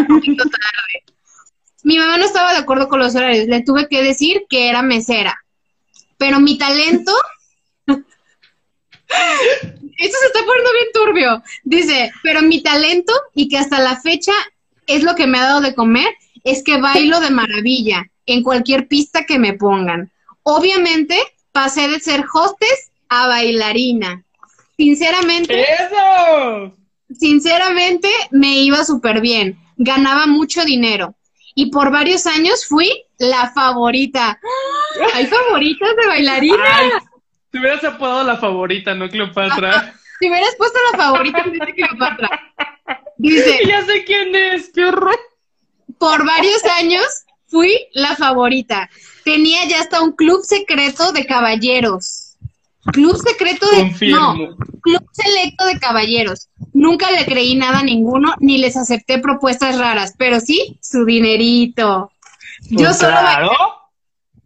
poquito tarde. Mi mamá no estaba de acuerdo con los horarios. Le tuve que decir que era mesera. Pero mi talento eso se está poniendo bien turbio. Dice, pero mi talento y que hasta la fecha es lo que me ha dado de comer, es que bailo de maravilla en cualquier pista que me pongan. Obviamente pasé de ser hostes a bailarina. Sinceramente. ¡Eso! Sinceramente me iba súper bien. Ganaba mucho dinero. Y por varios años fui la favorita. ¿Hay favoritas de bailarina? Te hubieras apodado la favorita, ¿no, Cleopatra? Si hubieras puesto la favorita, dice Cleopatra. Dice. Ya sé quién es, qué horror. Por varios años fui la favorita. Tenía ya hasta un club secreto de caballeros. Club secreto de. Confirmo. No, club selecto de caballeros. Nunca le creí nada a ninguno, ni les acepté propuestas raras, pero sí su dinerito. Yo pues solo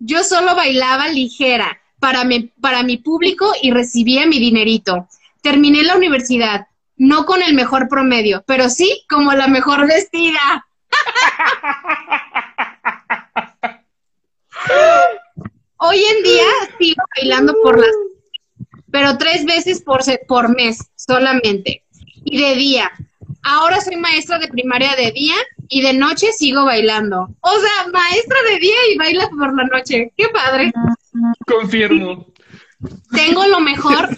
yo solo bailaba ligera para mi, para mi público y recibía mi dinerito. Terminé la universidad, no con el mejor promedio, pero sí como la mejor vestida. Hoy en día sigo bailando por las pero tres veces por, por mes solamente. Y de día. Ahora soy maestra de primaria de día y de noche sigo bailando. O sea, maestra de día y baila por la noche. Qué padre. Confirmo. Tengo lo mejor,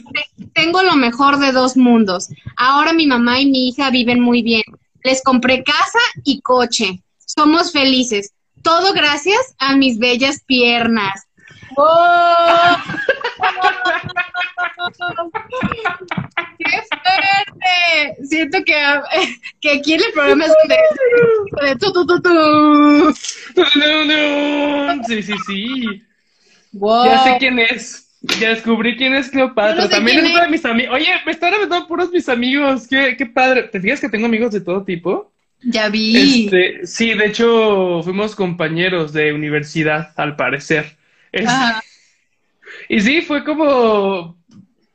tengo lo mejor de dos mundos. Ahora mi mamá y mi hija viven muy bien. Les compré casa y coche. Somos felices. Todo gracias a mis bellas piernas. ¡Oh! ¡Qué fuerte! Siento que, que aquí en el programa es de, de tu, tu, tu, tu. Sí, sí, sí. Ya sé quién es. Ya descubrí quién es Cleopatra. También es uno de mis amigos. Oye, me están aventando puros mis amigos. Qué, qué padre. ¿Te fijas que tengo amigos de todo tipo? Ya vi. Este, sí, de hecho, fuimos compañeros de universidad, al parecer. Este, y sí, fue como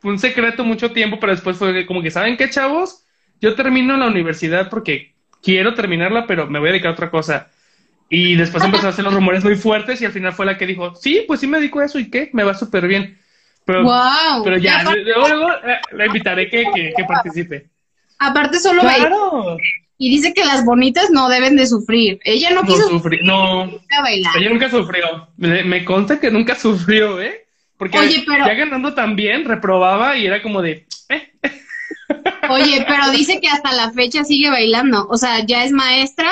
un secreto mucho tiempo, pero después fue como que, ¿saben qué, chavos? Yo termino la universidad porque quiero terminarla, pero me voy a dedicar a otra cosa. Y después empezó a hacer los rumores muy fuertes y al final fue la que dijo, sí, pues sí me dedico a eso y qué, me va súper bien. Pero, pero ya, luego, eh, la invitaré que, que, participe. Aparte solo claro. Y dice que las bonitas no deben de sufrir. Ella no, quiso sufrir. No, bailar. ella nunca sufrió. Me, consta que nunca sufrió, ¿eh? Porque ya ganando tan bien, reprobaba y era como de... Eh. Oye, pero dice que hasta la fecha sigue bailando. O sea, ya es maestra.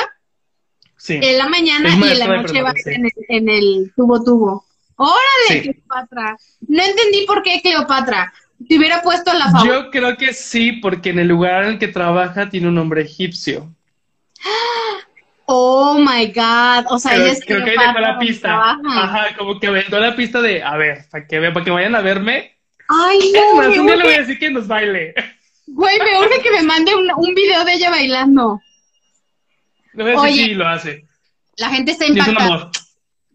Sí. En la mañana y en la noche va en el, tubo tubo. ¡Órale, Cleopatra! No entendí por qué Cleopatra. Te hubiera puesto la favor. Yo creo que sí, porque en el lugar en el que trabaja tiene un nombre egipcio. Oh my God. O sea, ella es Creo que ahí dejó la pista. Ajá, como que aventó la pista de, a ver, para que, para que vayan a verme. Ay, no. Es un día le voy a decir que nos baile. Güey, me urge que me mande un, un video de ella bailando. Voy a decir sí, lo hace. La gente está impactada.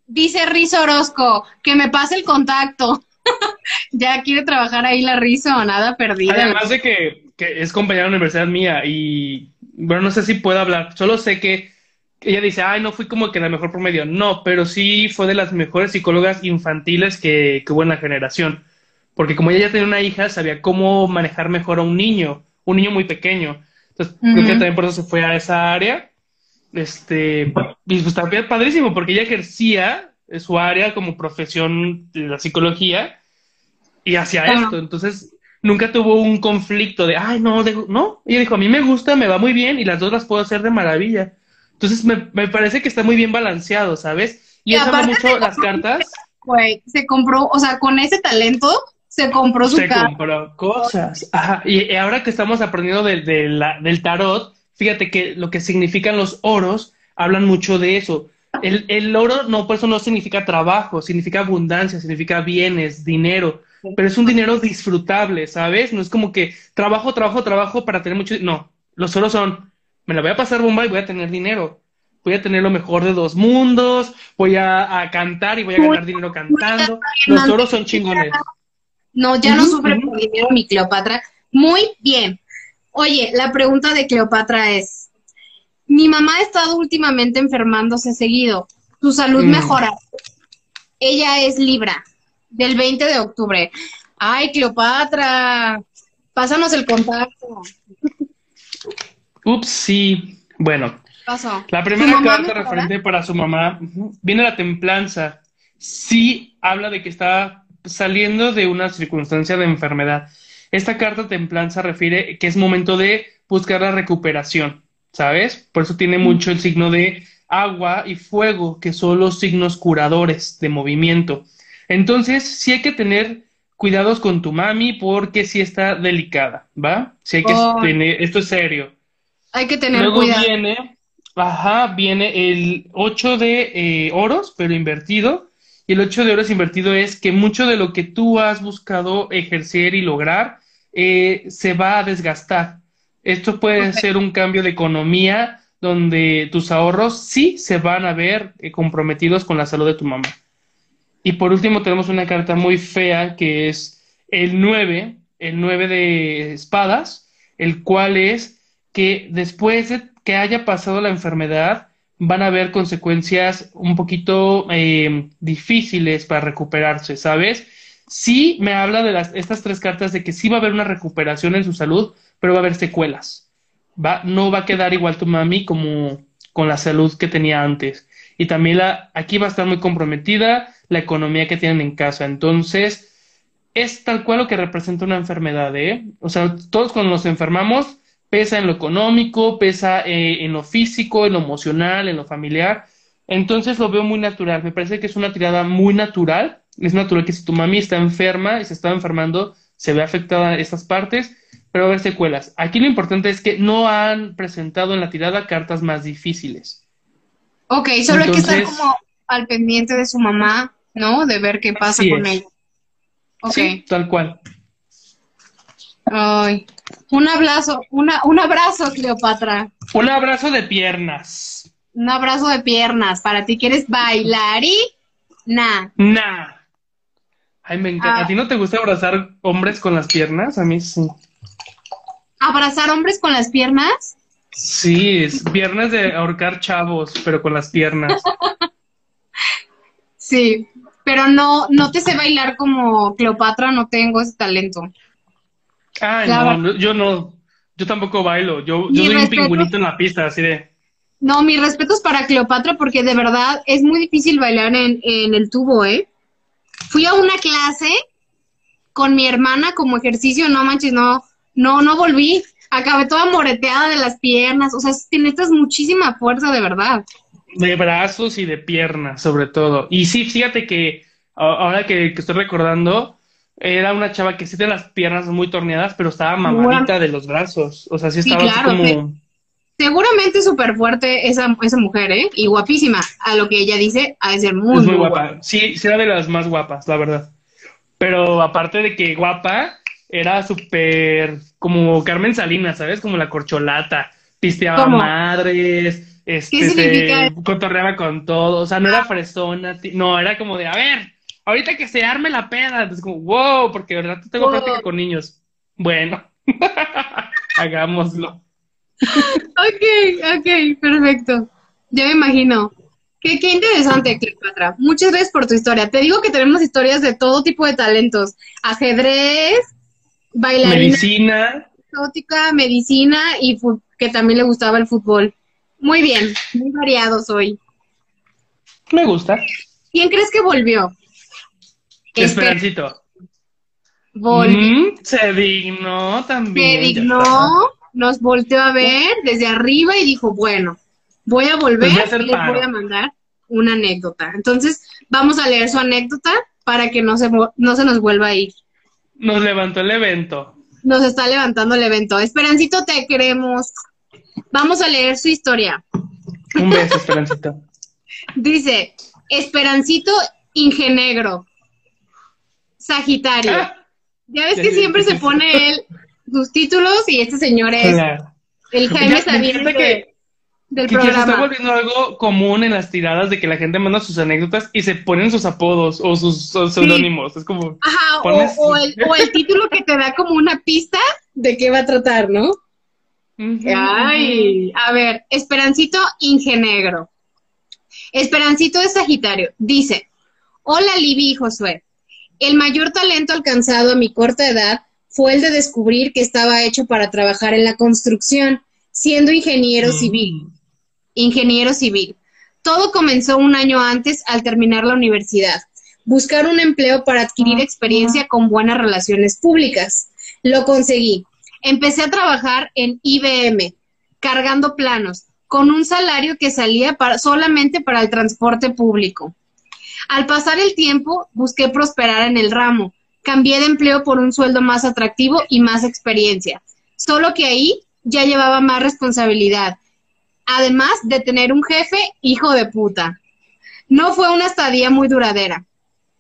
Dice Rizo Orozco, que me pase el contacto. ya quiere trabajar ahí la Rizo, nada perdida. Además de que, que es compañera de la universidad mía y, bueno, no sé si puedo hablar. Solo sé que ella dice, ay, no fui como que la mejor promedio. No, pero sí fue de las mejores psicólogas infantiles que, que hubo en la generación porque como ella ya tenía una hija, sabía cómo manejar mejor a un niño, un niño muy pequeño. Entonces, creo que también por eso se fue a esa área. Este, y pues padrísimo, porque ella ejercía su área como profesión de la psicología y hacía esto. Entonces, nunca tuvo un conflicto de, ay, no, no. Ella dijo, a mí me gusta, me va muy bien y las dos las puedo hacer de maravilla. Entonces, me, me parece que está muy bien balanceado, ¿sabes? Y, eso mucho las cartas. Güey, se compró, o sea, con ese talento, se compró su Se compró cosas. Ajá. Y ahora que estamos aprendiendo del tarot, fíjate que lo que significan los oros hablan mucho de eso. El, el, oro no, por eso no significa trabajo, significa abundancia, significa bienes, dinero, pero es un dinero disfrutable, ¿sabes? No es como que trabajo, trabajo, trabajo para tener mucho. No, los oros son, me la voy a pasar bomba y voy a tener dinero. Voy a tener lo mejor de dos mundos, voy a, a cantar y voy a ganar dinero cantando. Los oros son chingones. No, ya no sufre por dinero mi Cleopatra. Muy bien. Oye, la pregunta de Cleopatra es, mi mamá ha estado últimamente enfermándose seguido. Su salud mm. mejora. Ella es Libra, del 20 de octubre. Ay, Cleopatra, pásanos el contacto. Ups, sí. Bueno, la primera carta referente para su mamá viene la templanza. Sí habla de que está saliendo de una circunstancia de enfermedad. Esta carta templanza refiere que es momento de buscar la recuperación, ¿sabes? Por eso tiene mucho el signo de agua y fuego, que son los signos curadores de movimiento. Entonces, sí hay que tener cuidados con tu mami porque sí está delicada, ¿va? Sí hay que tener, esto es serio. Hay que tener Luego cuidado. viene, ajá, viene el 8 de eh, oros, pero invertido, y el 8 de oros invertido es que mucho de lo que tú has buscado ejercer y lograr eh, se va a desgastar. Esto puede ser un cambio de economía donde tus ahorros sí se van a ver eh, comprometidos con la salud de tu mamá. Y por último tenemos una carta muy fea que es el 9, el 9 de espadas, el cual es que después de que haya pasado la enfermedad, van a haber consecuencias un poquito eh, difíciles para recuperarse, ¿sabes? Sí me habla de las, estas tres cartas de que sí va a haber una recuperación en su salud, pero va a haber secuelas. Va, no va a quedar igual tu mami como con la salud que tenía antes. Y también la, aquí va a estar muy comprometida la economía que tienen en casa. Entonces, es tal cual lo que representa una enfermedad, ¿eh? O sea, todos cuando nos enfermamos, pesa en lo económico, pesa eh, en lo físico, en lo emocional, en lo familiar. Entonces lo veo muy natural. Me parece que es una tirada muy natural. Es natural que si tu mami está enferma y se está enfermando, se ve afectada estas partes, pero va a haber secuelas. Aquí lo importante es que no han presentado en la tirada cartas más difíciles. Ok, solo hay que estar como al pendiente de su mamá, ¿no? De ver qué pasa con ella. Ok. tal cual. Ay, un abrazo, una, un abrazo, Cleopatra. Un abrazo de piernas. Un abrazo de piernas. Para ti quieres bailar y nah. Ay, me encanta. ¿A ti no te gusta abrazar hombres con las piernas? A mí sí. ¿Abrazar hombres con las piernas? Sí, es viernes de ahorcar chavos, pero con las piernas. sí, pero no, no te sé bailar como Cleopatra, no tengo ese talento. Ay, no, yo no. Yo tampoco bailo, yo, yo soy un pingüinito en la pista, así de... No, mis respetos para Cleopatra porque de verdad es muy difícil bailar en, en el tubo, ¿eh? Fui a una clase con mi hermana como ejercicio, no manches, no, no, no volví. Acabé toda moreteada de las piernas, o sea, necesitas muchísima fuerza de verdad. De brazos y de piernas, sobre todo. Y sí, fíjate que ahora que, estoy recordando, era una chava que sí tiene las piernas muy torneadas, pero estaba mamadita de los brazos. O sea, sí estaba así como. Seguramente súper fuerte esa, esa mujer, ¿eh? Y guapísima. A lo que ella dice, ha de ser muy, muy, guapa. Sí, sí era de las más guapas, la verdad. Pero aparte de que guapa, era súper como Carmen Salinas, ¿sabes? Como la corcholata. Pisteaba madres, este, se cotorreaba con todo. O sea, no era ah. fresona, no, era como de, a ver, ahorita que se arme la pena. Entonces, como, wow, porque de verdad tengo práctica con niños. Bueno, hagámoslo. Ok, ok, perfecto. Ya me imagino. Qué, qué interesante, Cleopatra. Muchas gracias por tu historia. Te digo que tenemos historias de todo tipo de talentos. Ajedrez, bailarina. Medicina. Exótica, medicina y que también le gustaba el fútbol. Muy bien, muy variados hoy. Me gusta. ¿Quién crees que volvió? Esperancito. Volvió. Mm, se dignó también. Se dignó, nos volteó a ver desde arriba y dijo, bueno, voy a volver pues y les voy a mandar una anécdota. Entonces, vamos a leer su anécdota para que no se, no se nos vuelva a ir. Nos levantó el evento. Nos está levantando el evento. Esperancito, te queremos. Vamos a leer su historia. Un beso, Esperancito. Dice, Esperancito Ingenegro. Sagitario. Ah. ya ves que siempre se pone él sus títulos y este señor es el Jaime que, del que programa. se está volviendo algo común en las tiradas de que la gente manda sus anécdotas y se ponen sus apodos o sus seudónimos. Es como. Ajá, o, el, o el título que te da como una pista de qué va a tratar, ¿no? Ay, a ver, Esperancito Ingenegro. Esperancito de Sagitario. Dice, hola Libby y Josué. El mayor talento alcanzado a mi corta edad fue el de descubrir que estaba hecho para trabajar en la construcción, siendo ingeniero mm. civil. Ingeniero civil. Todo comenzó un año antes al terminar la universidad. Buscar un empleo para adquirir experiencia con buenas relaciones públicas. Lo conseguí. Empecé a trabajar en IBM, cargando planos, con un salario que salía solamente para el transporte público. Al pasar el tiempo, busqué prosperar en el ramo. Cambié de empleo por un sueldo más atractivo y más experiencia. Solo que ahí ya llevaba más responsabilidad. Además de tener un jefe hijo de puta. No fue una estadía muy duradera.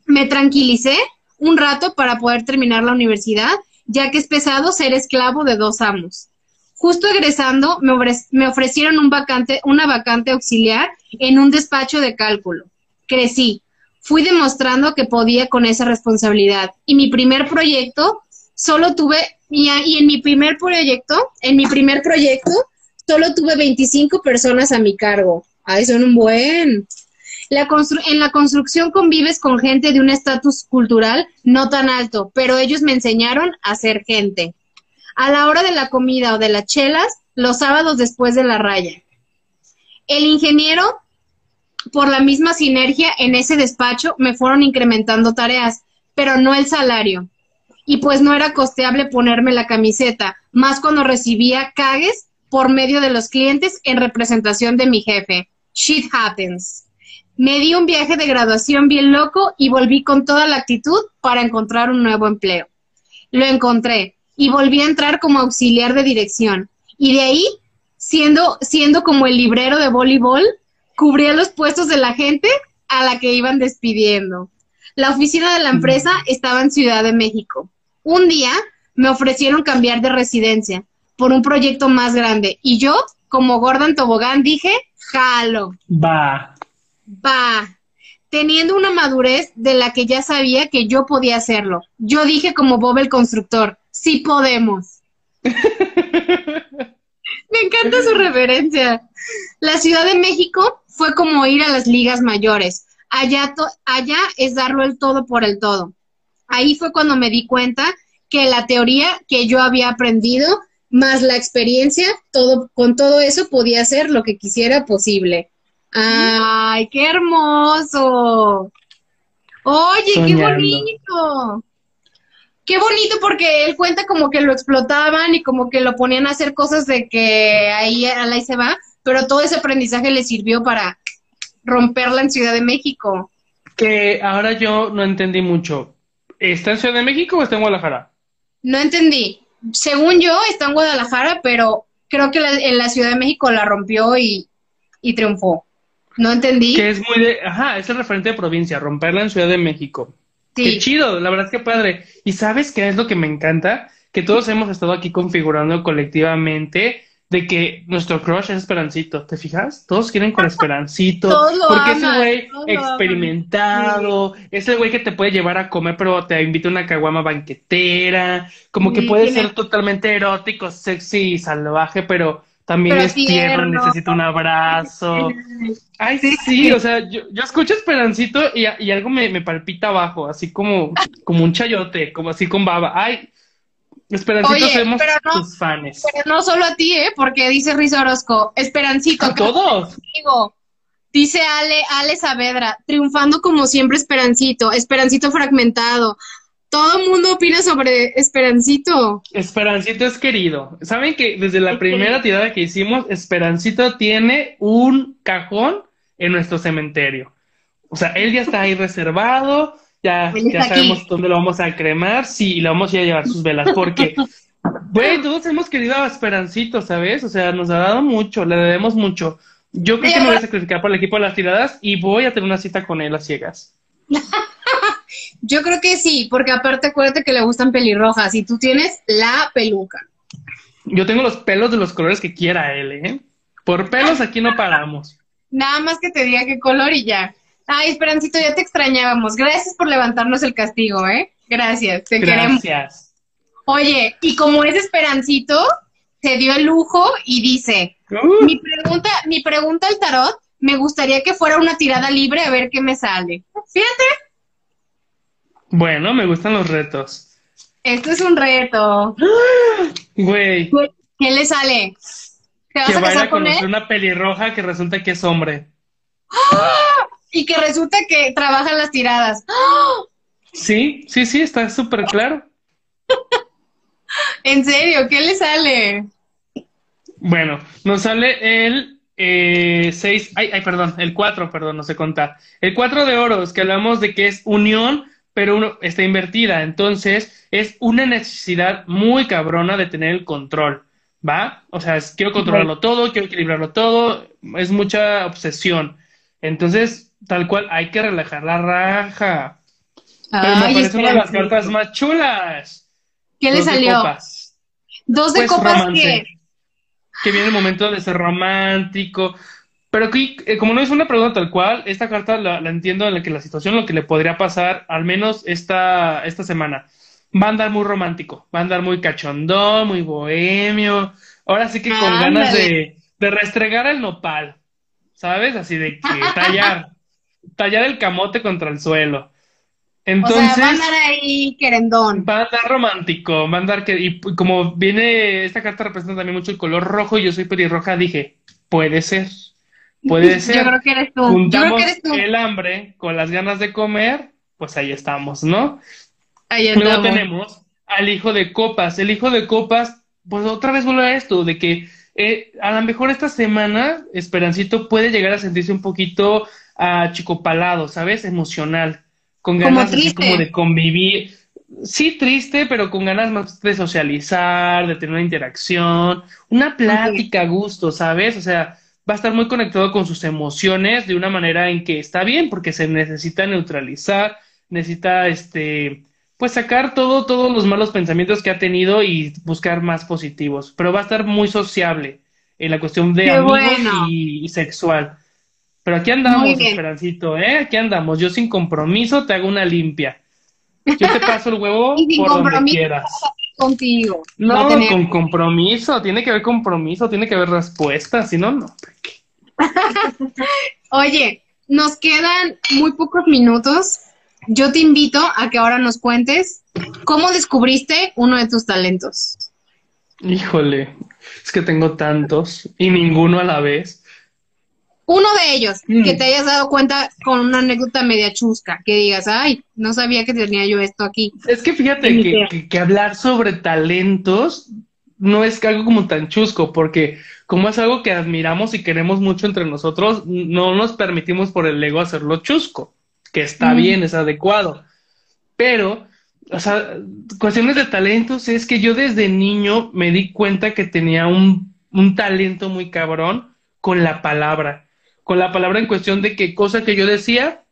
Me tranquilicé un rato para poder terminar la universidad, ya que es pesado ser esclavo de dos amos. Justo egresando, me, ofrecieron un vacante, una vacante auxiliar en un despacho de cálculo. Crecí, fui demostrando que podía con esa responsabilidad. Y mi primer proyecto, solo tuve, y, en mi primer proyecto, en mi primer proyecto, solo tuve 25 personas a mi cargo. Ay, son un buen. La en la construcción convives con gente de un estatus cultural no tan alto, pero ellos me enseñaron a ser gente. A la hora de la comida o de las chelas, los sábados después de la raya. El ingeniero por la misma sinergia en ese despacho me fueron incrementando tareas, pero no el salario. Y pues no era costeable ponerme la camiseta, más cuando recibía cagues por medio de los clientes en representación de mi jefe. Shit happens. Me di un viaje de graduación bien loco y volví con toda la actitud para encontrar un nuevo empleo. Lo encontré y volví a entrar como auxiliar de dirección. Y de ahí, siendo, siendo como el librero de voleibol, cubría los puestos de la gente a la que iban despidiendo. La oficina de la empresa estaba en Ciudad de México. Un día me ofrecieron cambiar de residencia por un proyecto más grande y yo, como Gordon Tobogán, dije, jalo. Va. Va. Teniendo una madurez de la que ya sabía que yo podía hacerlo. Yo dije como Bob el constructor, sí podemos. Me encanta su referencia. La Ciudad de México fue como ir a las ligas mayores. Allá, allá es darlo el todo por el todo. Ahí fue cuando me di cuenta que la teoría que yo había aprendido más la experiencia, todo, con todo eso podía hacer lo que quisiera posible. ¡Ay, qué hermoso! Oye, qué bonito. Qué bonito porque él cuenta como que lo explotaban y como que lo ponían a hacer cosas de que ahí, ahí se va, pero todo ese aprendizaje le sirvió para romperla en Ciudad de México. Que ahora yo no entendí mucho. ¿Está en Ciudad de México o está en Guadalajara? No entendí. Según yo, está en Guadalajara, pero creo que en la Ciudad de México la rompió y, y triunfó. No entendí. Que es muy de, ajá, es el referente de provincia, romperla en Ciudad de México. Qué chido, la verdad es que padre. ¿Y sabes qué es lo que me encanta? Que todos hemos estado aquí configurando colectivamente de que nuestro crush es Esperancito, ¿te fijas? Todos quieren con Esperancito, porque es el güey experimentado, es el güey que te puede llevar a comer, pero te invita a una caguama banquetera, como que puede ser totalmente erótico, sexy y salvaje, pero también es tierno, necesita un abrazo. Ay, sí, sí, o sea, yo, yo escucho Esperancito y, y algo me, me, palpita abajo, así como, como un chayote, como así con baba. Ay, Esperancito, somos tus fans. Pero no solo a ti, ¿eh? Porque dice Riz Orozco, Esperancito. A todos. Dice Ale, Ale Saavedra, triunfando como siempre Esperancito, Esperancito fragmentado. Todo el mundo opina sobre Esperancito. Esperancito es querido. ¿Saben que desde la primera tirada que hicimos, Esperancito tiene un cajón en nuestro cementerio? O sea, él ya está ahí reservado, ya, ya sabemos dónde lo vamos a cremar, sí, y le vamos a, ir a llevar sus velas, porque, güey, todos hemos querido a Esperancito, ¿sabes? O sea, nos ha dado mucho, le debemos mucho. Yo creo que me voy a sacrificar por el equipo de las tiradas y voy a tener una cita con él a ciegas. Yo creo que sí, porque aparte acuérdate que le gustan pelirrojas y tú tienes la peluca. Yo tengo los pelos de los colores que quiera él, ¿eh? Por pelos aquí no paramos. Nada más que te diga qué color y ya. Ay, Esperancito, ya te extrañábamos. Gracias por levantarnos el castigo, ¿eh? Gracias, te Gracias. queremos. Oye, y como es Esperancito, se dio el lujo y dice, uh. mi pregunta, mi pregunta al tarot, me gustaría que fuera una tirada libre a ver qué me sale. Fíjate. Bueno, me gustan los retos. Esto es un reto. Güey. ¿Qué le sale? ¿Te vas que a casar con él? una pelirroja que resulta que es hombre. ¡Ah! Y que resulta que trabaja en las tiradas. Sí, sí, sí, está súper claro. ¿En serio? ¿Qué le sale? Bueno, nos sale el 6, eh, ay, ay, perdón, el 4, perdón, no sé contar. El 4 de oros, que hablamos de que es unión pero uno está invertida. Entonces, es una necesidad muy cabrona de tener el control, ¿va? O sea, quiero controlarlo todo, quiero equilibrarlo todo, es mucha obsesión. Entonces, tal cual, hay que relajar la raja. Pero me parece una de las cartas más chulas. ¿Qué le salió? Dos de pues, copas que... Que viene el momento de ser romántico, pero aquí, eh, como no es una pregunta tal cual, esta carta la, entiendo en la que la situación, lo que le podría pasar, al menos esta, esta semana, va a andar muy romántico, va a andar muy cachondón, muy bohemio. Ahora sí que con ganas de, de restregar el nopal, ¿sabes? Así de que tallar, tallar el camote contra el suelo. Entonces, va a andar ahí querendón. Va a andar romántico, va a andar que, y como viene, esta carta representa también mucho el color rojo y yo soy pelirroja, dije, puede ser. Puede ser. Yo creo que eres tú. Juntamos el hambre con las ganas de comer, pues ahí estamos, ¿no? Ahí Luego tenemos al hijo de copas. El hijo de copas, pues otra vez vuelve a esto, de que eh, a lo mejor esta semana Esperancito puede llegar a sentirse un poquito achicopalado, ¿sabes? Emocional, con ganas como, de convivir. Sí, triste, pero con ganas más de socializar, de tener una interacción, una plática a gusto, ¿sabes? O sea, va a estar muy conectado con sus emociones de una manera en que está bien, porque se necesita neutralizar, necesita este pues sacar todo, todos los malos pensamientos que ha tenido y buscar más positivos. Pero va a estar muy sociable en la cuestión de amigos y, sexual. Pero aquí andamos, Esperancito, ¿eh? Aquí andamos. Yo sin compromiso te hago una limpia. Yo te paso el huevo por donde quieras contigo. No, con compromiso, tiene que haber compromiso, tiene que haber respuesta, si no, no. Oye, nos quedan muy pocos minutos. Yo te invito a que ahora nos cuentes cómo descubriste uno de tus talentos. Híjole, es que tengo tantos y ninguno a la vez. Uno de ellos, que mm. te hayas dado cuenta con una anécdota media chusca, que digas, ay, no sabía que tenía yo esto aquí. Es que fíjate que, que, hablar sobre talentos no es algo como tan chusco, porque como es algo que admiramos y queremos mucho entre nosotros, no nos permitimos por el ego hacerlo chusco, que está mm. bien, es adecuado. Pero, o sea, cuestiones de talentos es que yo desde niño me di cuenta que tenía un, un talento muy cabrón con la palabra con la palabra en cuestión de que cosa que yo decía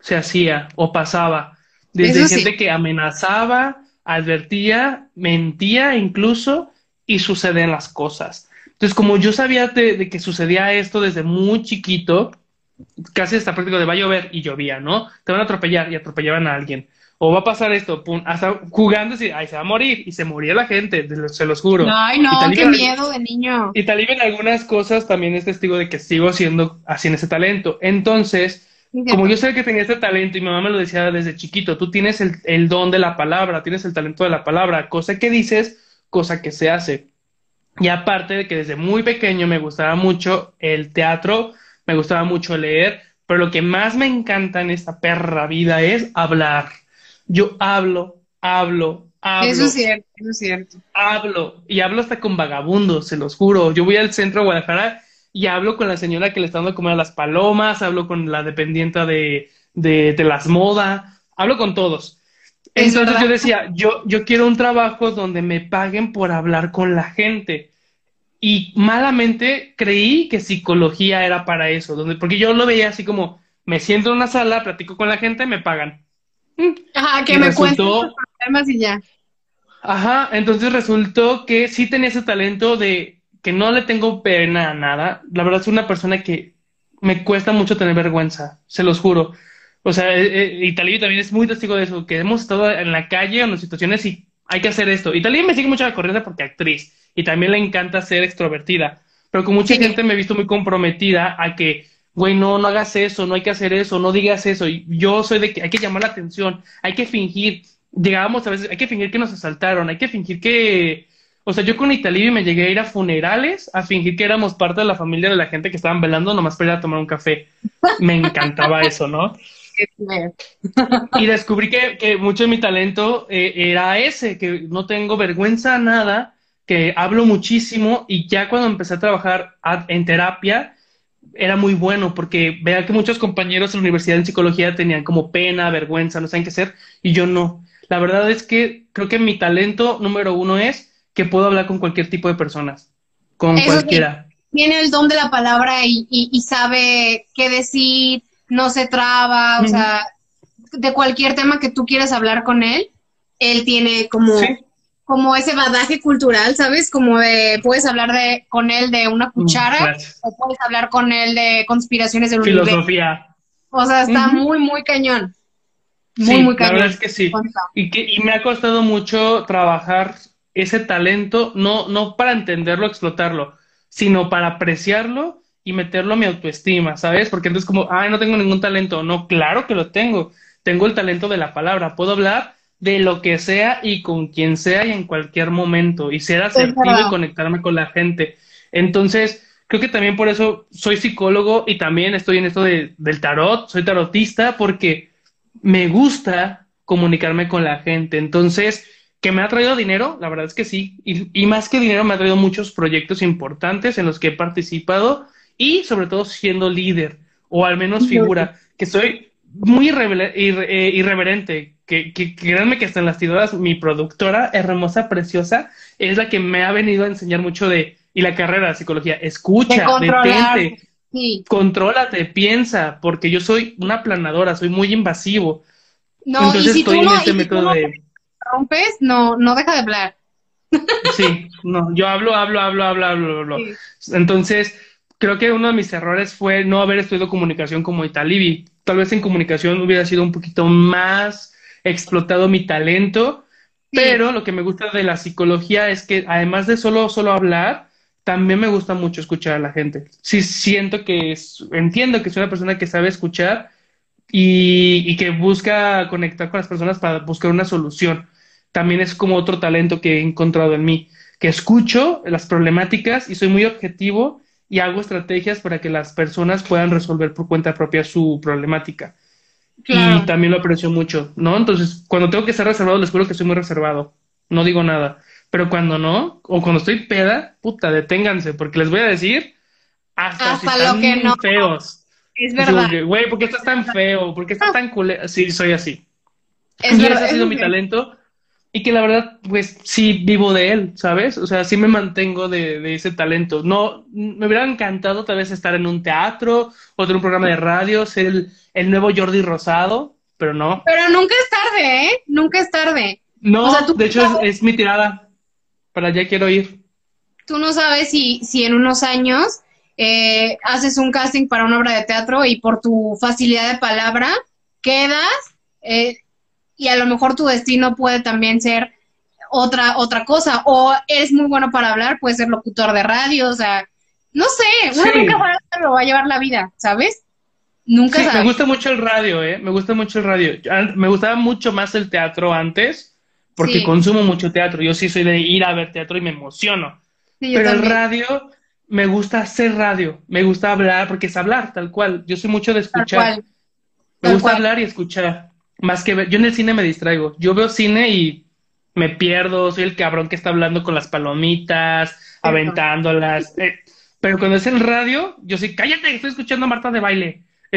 se hacía o pasaba. Desde gente que amenazaba, advertía, mentía incluso y suceden las cosas. Entonces, como yo sabía de, que sucedía esto desde muy chiquito, casi hasta práctico de va a llover y llovía, ¿no? Te van a atropellar y atropellaban a alguien o va a pasar esto, pum, hasta jugando y ay, se va a morir, y se moría la gente, se los juro. Ay, no, qué miedo de niño. Y tal en algunas cosas también es testigo de que sigo siendo así en ese talento. Entonces, como yo sé que tenía este talento y mi mamá me lo decía desde chiquito, tú tienes el, el don de la palabra, tienes el talento de la palabra, cosa que dices, cosa que se hace. Y aparte de que desde muy pequeño me gustaba mucho el teatro, me gustaba mucho leer, pero lo que más me encanta en esta perra vida es hablar yo hablo, hablo, hablo. Eso es cierto, eso es cierto. Hablo, y hablo hasta con vagabundos, se los juro. Yo voy al centro de Guadalajara y hablo con la señora que le está dando comer a las palomas, hablo con la dependiente de, de, de las modas, hablo con todos. Entonces yo decía, yo, yo quiero un trabajo donde me paguen por hablar con la gente. Y malamente creí que psicología era para eso, donde, porque yo lo veía así como, me siento en una sala, platico con la gente, me pagan. Ajá, que me resultó, problemas y ya. Ajá, entonces resultó que sí tenía ese talento de que no le tengo pena a nada. La verdad es una persona que me cuesta mucho tener vergüenza, se los juro. O sea, eh, eh también es muy testigo de eso, que hemos estado en la calle o en situaciones y hay que hacer esto. Italia me sigue mucho la corriente porque actriz y también le encanta ser extrovertida. Pero con mucha gente me he visto muy comprometida a que güey, no, no hagas eso, no hay que hacer eso, no digas eso. Y yo soy de que hay que llamar la atención, hay que fingir. Llegábamos a veces, hay que fingir que nos asaltaron, hay que fingir que. O sea, yo con Italibi me llegué a ir a funerales a fingir que éramos parte de la familia de la gente que estaban velando nomás para ir a tomar un café. Me encantaba eso, ¿no? y descubrí que, que, mucho de mi talento eh, era ese, que no tengo vergüenza nada, que hablo muchísimo y ya cuando empecé a trabajar en terapia, era muy bueno porque vea que muchos compañeros en la universidad en psicología tenían como pena, vergüenza, no saben qué hacer, y yo no. La verdad es que creo que mi talento número uno es que puedo hablar con cualquier tipo de personas, con cualquiera. Tiene el don de la palabra y, y, sabe qué decir, no se traba, o sea, de cualquier tema que tú quieras hablar con él, él tiene como como ese badaje cultural, ¿sabes? Como de, puedes hablar de, con él de una mm, cuchara o puedes hablar con él de conspiraciones del Filosofía. O sea, está muy, muy cañón. Muy, muy cañón. La verdad es que sí. Y, que, y me ha costado mucho trabajar ese talento, no, no para entenderlo, explotarlo, sino para apreciarlo y meterlo a mi autoestima, ¿sabes? Porque entonces como, ay, no tengo ningún talento. No, claro que lo tengo. Tengo el talento de la palabra. Puedo hablar de lo que sea y con quien sea y en cualquier momento y ser asertivo y conectarme con la gente. Entonces, creo que también por eso soy psicólogo y también estoy en esto de, del tarot, soy tarotista porque me gusta comunicarme con la gente. Entonces, que me ha traído dinero, la verdad es que sí, y, y más que dinero me ha traído muchos proyectos importantes en los que he participado y sobre todo siendo líder o al menos figura, que soy muy eh, irreverente, que, que, créanme que hasta en las tiradas mi productora, hermosa, preciosa, es la que me ha venido a enseñar mucho de, y la carrera de psicología, escucha, detente, sí. contrólate, piensa, porque yo soy una planadora, soy muy invasivo. No, Entonces y si estoy tú no, en este método de... rompes, no, no deja de hablar. Sí, no, yo hablo, hablo, hablo, hablo, hablo, hablo. Entonces, creo que uno de mis errores fue no haber estudiado comunicación como Italibi. Tal vez en comunicación hubiera sido un poquito más explotado mi talento, pero lo que me gusta de la psicología es que además de solo, solo hablar, también me gusta mucho escuchar a la gente. Sí, siento que es, entiendo que soy una persona que sabe escuchar y, y que busca conectar con las personas para buscar una solución. También es como otro talento que he encontrado en mí que escucho las problemáticas y soy muy objetivo y hago estrategias para que las personas puedan resolver por cuenta propia su problemática. Y también lo aprecio mucho, ¿no? Entonces, cuando tengo que ser reservado, les juro que soy muy reservado. No digo nada. Pero cuando no, o cuando estoy peda, puta, deténganse, porque les voy a decir hasta, si están lo que no. feos. Es verdad. Güey, ¿por qué estás tan feo? ¿Por qué estás tan culero? Sí, soy así. Es verdad, ese ha sido mi talento. Y que la verdad, pues sí vivo de él, ¿sabes? O sea, sí me mantengo de, de, ese talento. No, me hubiera encantado tal vez estar en un teatro o en un programa de radio, ser el, el nuevo Jordi Rosado, pero no. Pero nunca es tarde, ¿eh? Nunca es tarde. No, de hecho es, mi tirada. Para allá quiero ir. Tú no sabes si, si en unos años eh, haces un casting para una obra de teatro y por tu facilidad de palabra quedas eh, y a lo mejor tu destino puede también ser otra, otra cosa. O eres muy bueno para hablar, puedes ser locutor de radio, o sea, no sé, uno nunca lo va a llevar la vida, ¿sabes? Nunca Me gusta mucho el radio, ¿eh? Me gusta mucho el radio. Me gustaba mucho más el teatro antes, porque consumo mucho teatro. Yo sí soy de ir a ver teatro y me emociono. Pero el radio, me gusta hacer radio. Me gusta hablar, porque es hablar, tal cual. Yo soy mucho de escuchar. Me gusta hablar y escuchar. Más que ver. Yo en el cine me distraigo. Yo veo cine y me pierdo. Soy el cabrón que está hablando con las palomitas, aventándolas. Eh, pero cuando es en radio, yo sí, cállate, estoy escuchando a Marta de baile. Va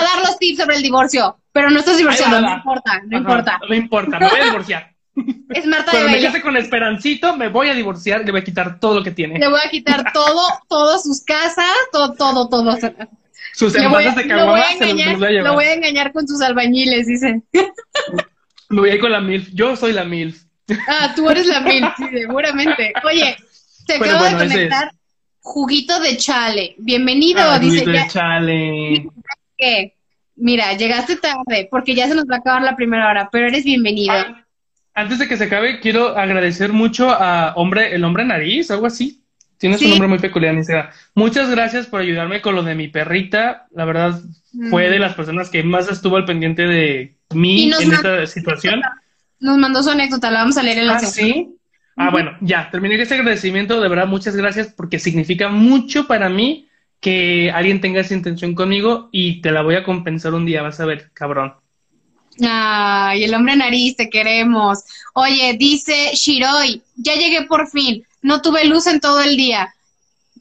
a dar los tips sobre el divorcio, pero no estás divorciando, no importa, no importa. No importa, me voy a divorciar. Es Marta Cuando de me case con Esperancito, me voy a divorciar, le voy a quitar todo lo que tiene. Le voy a quitar todo, todas sus casas, todo, todo, todo. Sus envases de lo voy, a engañar, lo voy a engañar con sus albañiles, dicen. Me voy a ir con la MILF. Yo soy la MILF. Ah, tú eres la MILF, sí, seguramente. Oye, te acabo de conectar Juguito de chale. Bienvenido, ah, dice. Juguito de chale. ¿Qué? Mira, llegaste tarde porque ya se nos va a acabar la primera hora, pero eres bienvenido. Ah, antes de que se acabe, quiero agradecer mucho a hombre, el hombre nariz, algo así. Tienes un nombre muy peculiar, Nisera. Muchas gracias por ayudarme con lo de mi perrita. La verdad, fue de mm. las personas que más estuvo al pendiente de mí en esta situación. Nos mandó su anécdota, la vamos a leer en la ¿Ah, ¿sí? Ah, bueno, ya, terminé ese agradecimiento. De verdad, muchas gracias porque significa mucho para mí que alguien tenga esa intención conmigo y te la voy a compensar un día, vas a ver, cabrón. Ay, el hombre nariz, te queremos. Oye, dice Shiroi, ya llegué por fin, no tuve luz en todo el día.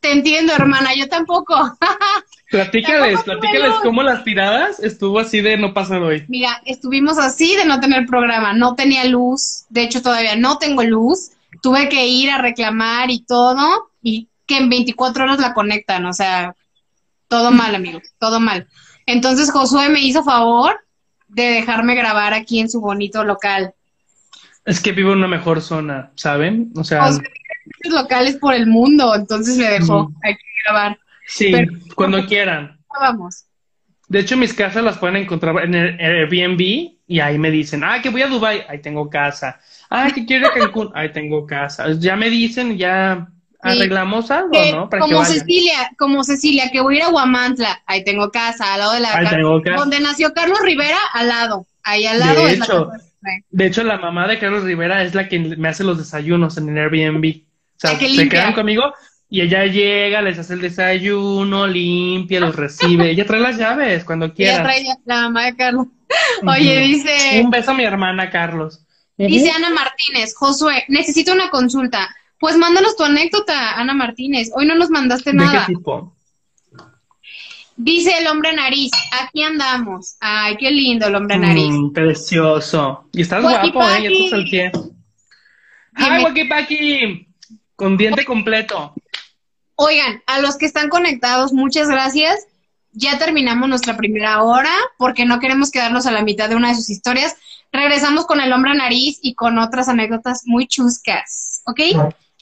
Te entiendo, hermana, yo tampoco. platícales, platícales cómo las tiradas estuvo así de no pasar hoy. Mira, estuvimos así de no tener programa, no tenía luz, de hecho todavía no tengo luz tuve que ir a reclamar y todo, y que en 24 horas la conectan, o sea, todo mal, amigos, todo mal. Entonces Josué me hizo favor de dejarme grabar aquí en su bonito local. Es que vivo en una mejor zona, ¿saben? O sea, Josué locales por el mundo, entonces me dejó aquí grabar. Sí, cuando quieran. Vamos. De hecho, mis casas las pueden encontrar en el Airbnb y ahí me dicen, ah, que voy a Dubai, ahí tengo casa. Ah, que quiero Cancún, ahí tengo casa. Ya me dicen, ya arreglamos algo, ¿no? como Cecilia, como Cecilia, que voy a ir a Guamantla, ahí tengo casa, al lado de la casa. Donde nació Carlos Rivera, al lado. Ahí al lado de hecho, De hecho, la mamá de Carlos Rivera es la que me hace los desayunos en el Airbnb. O sea, se quedan conmigo y ella llega, les hace el desayuno, limpia, los recibe. Ella trae las llaves cuando quiera. Ella trae la mamá de Carlos. Oye, dice. Un beso a mi hermana, Carlos. Dice Ana Martínez, Josué, necesito una consulta. Pues mándanos tu anécdota, Ana Martínez. Hoy no nos mandaste nada. qué tipo? Dice el hombre nariz, aquí andamos. Ay, qué lindo el hombre nariz. Mm, precioso. Y estás guapo, ¿eh? Ya estás al pie. ¡Ay, Wakipaki! Con diente completo. Oigan, a los que están conectados, muchas gracias. Ya terminamos nuestra primera hora porque no queremos quedarnos a la mitad de una de sus historias. Regresamos con el hombre nariz y con otras anécdotas muy chuscas. ¿Ok?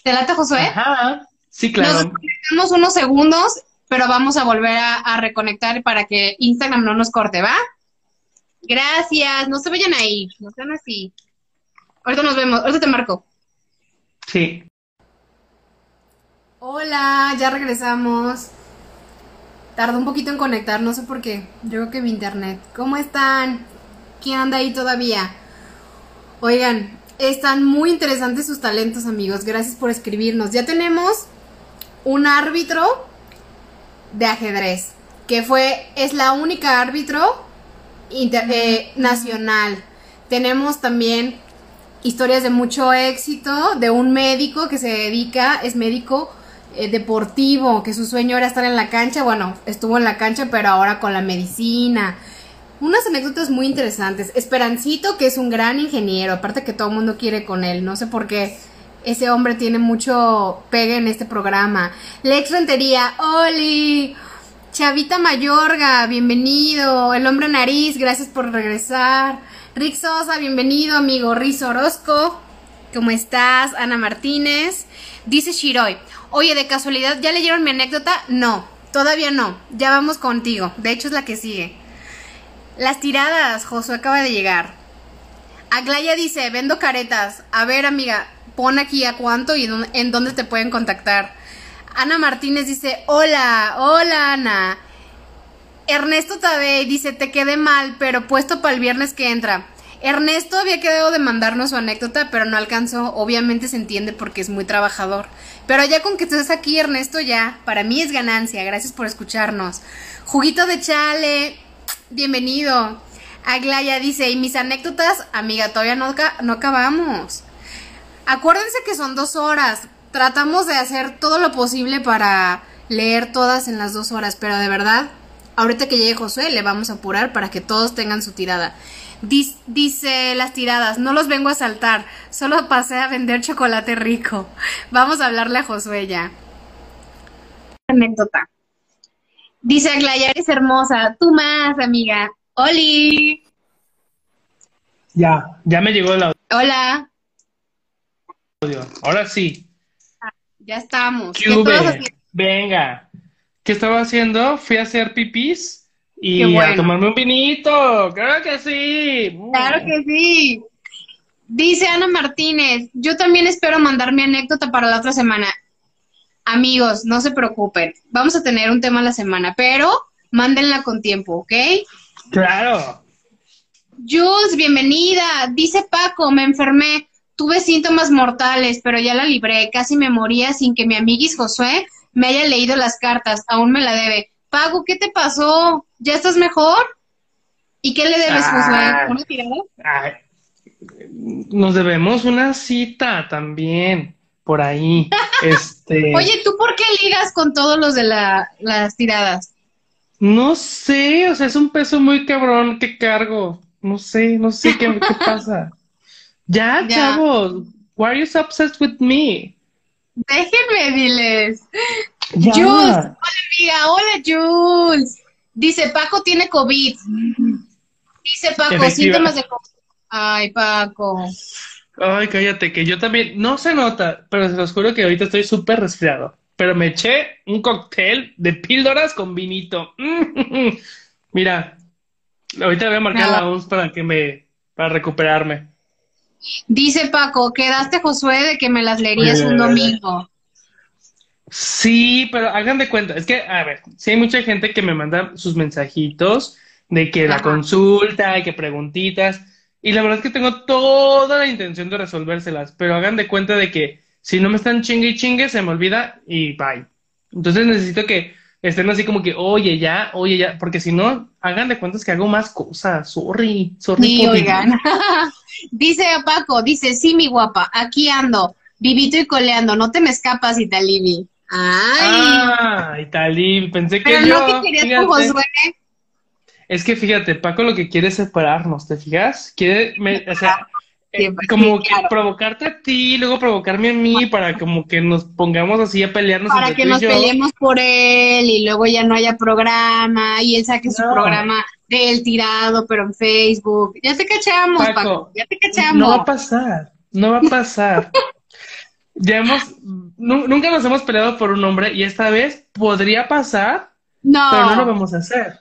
¿Te late, Josué? Ajá. Sí, claro. Nos desconectamos unos segundos, pero vamos a volver a, a, reconectar para que Instagram no nos corte, ¿va? Gracias. No se vayan ahí. No sean así. Ahorita nos vemos. Ahorita te marco. Sí. Hola, ya regresamos. Tardó un poquito en conectar, no sé por qué. Yo creo que mi internet. ¿Cómo están? ¿Quién anda ahí todavía? Oigan, Están muy interesantes sus talentos, amigos. Gracias por escribirnos. Ya tenemos un árbitro de ajedrez, que fue, es la única árbitro eh, nacional. Tenemos también historias de mucho éxito de un médico que se dedica, es médico eh, deportivo, que su sueño era estar en la cancha. Bueno, estuvo en la cancha, pero ahora con la medicina unas anécdotas muy interesantes. Esperancito, que es un gran ingeniero, aparte que todo el mundo quiere con él, no sé por qué. Ese hombre tiene mucho pegue en este programa. Lex Rentería, Oli. Chavita Mayorga, bienvenido. El hombre nariz, gracias por regresar. Rick Sosa, bienvenido, amigo. Riz Orozco, ¿cómo estás? Ana Martínez. Dice Shiroi, oye, de casualidad, ¿ya leyeron mi anécdota? No, todavía no. Ya vamos contigo. De hecho, es la que sigue. Las tiradas, Josué acaba de llegar. Aglaya dice, vendo caretas. A ver, amiga, pon aquí a cuánto y en dónde te pueden contactar. Ana Martínez dice, hola, hola Ana. Ernesto Tadei dice, te quedé mal, pero puesto para el viernes que entra. Ernesto había quedado de mandarnos su anécdota, pero no alcanzó. Obviamente se entiende porque es muy trabajador. Pero ya con que estés aquí, Ernesto, ya, para mí es ganancia. Gracias por escucharnos. Juguito de chale, Bienvenido. Aglaya dice, y mis anécdotas, amiga, todavía no, no acabamos. Acuérdense que son dos horas. Tratamos de hacer todo lo posible para leer todas en las dos horas, pero de verdad, ahorita que llegue Josué, le vamos a apurar para que todos tengan su tirada. Dice, las tiradas, no los vengo a saltar, solo pasé a vender chocolate rico. Vamos a hablarle a Josué ya. Anécdota. Dice Aglaya, eres hermosa. Tú más, amiga. ¡Oli! Ya, ya me llegó el audio. Hola. Ahora sí. ya estamos. ¿Qué, Venga. ¿Qué estaba haciendo? Fui a hacer pipis y a tomarme un vinito. Claro que sí. Claro que sí. Dice Ana Martínez, yo también espero mandar mi anécdota para la otra semana. Amigos, no se preocupen. Vamos a tener un tema a la semana, pero mándenla con tiempo, ¿ok? Claro. Jules, bienvenida. Dice Paco, me enfermé. Tuve síntomas mortales, pero ya la libré. Casi me moría sin que mi amiguis Josué me haya leído las cartas. Aún me la debe. Paco, ¿qué te pasó? ¿Ya estás mejor? ¿Y qué le debes, Josué? Ah. ¿Una tirada? nos debemos una cita también por ahí. este... Oye, ¿tú por qué ligas con todos los de las tiradas? No sé, o sea, es un peso muy cabrón que cargo. No sé, no sé qué, pasa. Ya, chavos. Why are you so obsessed with me? Déjenme, diles. Jules, hola amiga, hola Jules. Dice, Paco tiene COVID. Dice Paco, síntomas de COVID. Ay, Paco. Ay, cállate, que yo también, no se nota, pero se los juro que ahorita estoy súper resfriado. Pero me eché un cóctel de píldoras con vinito. Mira, ahorita voy a marcar la ONS para que me, para recuperarme. Dice Paco, quedaste Josué de que me las leerías un domingo. Sí, pero hagan de cuenta, es que, a ver, si hay mucha gente que me manda sus mensajitos de que la consulta y que preguntitas. Y la verdad es que tengo toda la intención de resolvérselas, pero hagan de cuenta de que si no me están chingue y chingue, se me olvida y bye. Entonces necesito que estén así como que, oye, ya, oye, ya, porque si no, hagan de cuentas que hago más cosas. Sorry, sorry. Sí, oigan. dice Paco, dice, sí, mi guapa, aquí ando, vivito y coleando, no te me escapas, Italibi. Ay. Italibi, pensé que Pero no que querías con Josué. Es que fíjate, Paco lo que quiere es separarnos, ¿te fijas? Quiere, o sea, eh, como que provocarte a ti, luego provocarme a mí para como que nos pongamos así a pelearnos. Para que nos peleemos por él y luego ya no haya programa y él saque su programa del tirado, pero en Facebook. Ya te cachamos, Paco, ya te cachamos. No va a pasar, no va a pasar. ya hemos, nunca nos hemos peleado por un hombre y esta vez podría pasar, no. pero no lo vamos a hacer.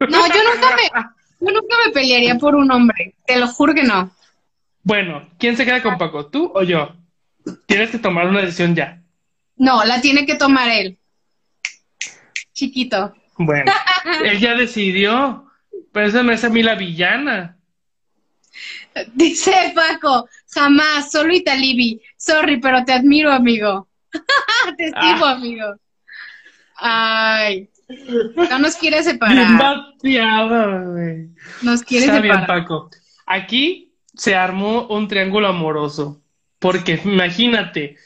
No, yo nunca me, yo nunca me pelearía por un hombre, te lo juro que no. Bueno, ¿quién se queda con Paco, tú o yo? Tienes que tomar una decisión ya. No, la tiene que tomar él. Chiquito. Bueno, él ya decidió, pero esa no es a mí la villana. Dice Paco, jamás, solo Italibi. Sorry, pero te admiro, amigo. te estimo, ah. amigo. Ay. No nos quiere separar. Nos quiere separar. Bien, Paco. Aquí se armó un triángulo amoroso. Porque imagínate,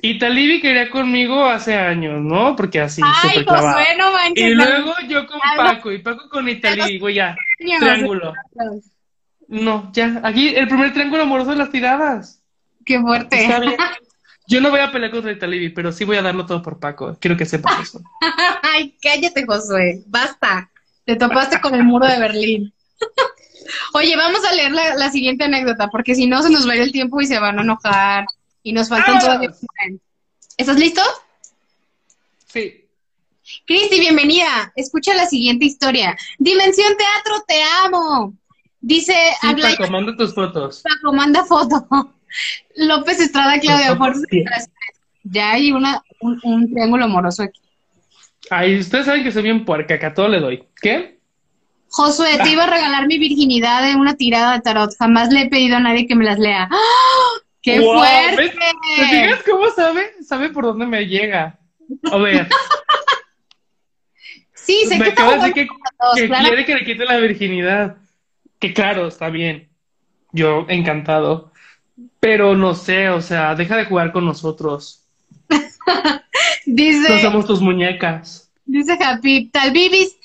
Italibi quería conmigo hace años, ¿no? Porque así, Ay, Josué, no manches. Y luego yo con Paco, y Paco con Italibi, güey, ya. Triángulo. No, ya. Aquí el primer triángulo amoroso de las tiradas. Qué fuerte. Yo no voy a pelear contra Italibi, pero sí voy a darlo todo por Paco. Quiero que sepas eso. Ay, cállate, Josué. Basta. Te topaste con el muro de Berlín. Oye, vamos a leer la, siguiente anécdota, porque si no se nos va a ir el tiempo y se van a enojar. Y nos faltan todavía. ¿Estás listo? Sí. Cristi, bienvenida. Escucha la siguiente historia. Dimensión Teatro, te amo. Dice sí, Paco, manda tus fotos. Paco, manda foto. López Estrada, Claudia Ya hay una, un, triángulo amoroso aquí. Ay, ustedes saben que soy bien puerca, que a todo le doy. ¿Qué? Josué, te iba a regalar mi virginidad en una tirada de tarot. Jamás le he pedido a nadie que me las lea. ¡Ah! ¡Qué fuerte! ¿Te fijas cómo sabe? Sabe por dónde me llega. A ver. sí, sé me acaba de decir que, que quiere que le quite la virginidad. Que claro, está bien. Yo encantado. Pero no sé, o sea, deja de jugar con nosotros. dice. No somos tus muñecas. Dice Happy, tal Bibis.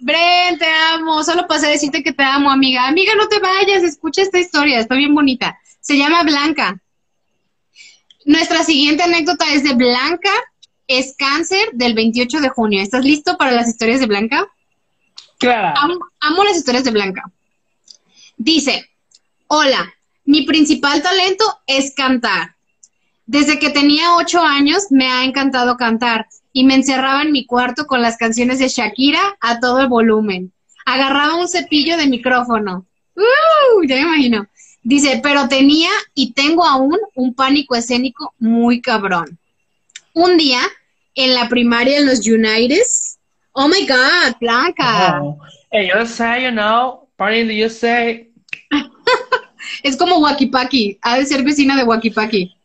Bren, te amo. Solo pasé a decirte que te amo, amiga. Amiga, no te vayas. Escucha esta historia. Está bien bonita. Se llama Blanca. Nuestra siguiente anécdota es de Blanca. Es cáncer del 28 de junio. ¿Estás listo para las historias de Blanca? Claro. amo las historias de Blanca. Dice, hola, mi principal talento es cantar. Desde que tenía ocho años me ha encantado cantar y me encerraba en mi cuarto con las canciones de Shakira a todo el volumen. Agarraba un cepillo de micrófono. ¡Uh! Ya me imagino. Dice, pero tenía y tengo aún un pánico escénico muy cabrón. Un día, en la primaria en los United, oh my God, Blanca. Oh. Hey, USA, you know, party in the USA. Es como Wakipaki. Ha de ser vecina de Wakipaki.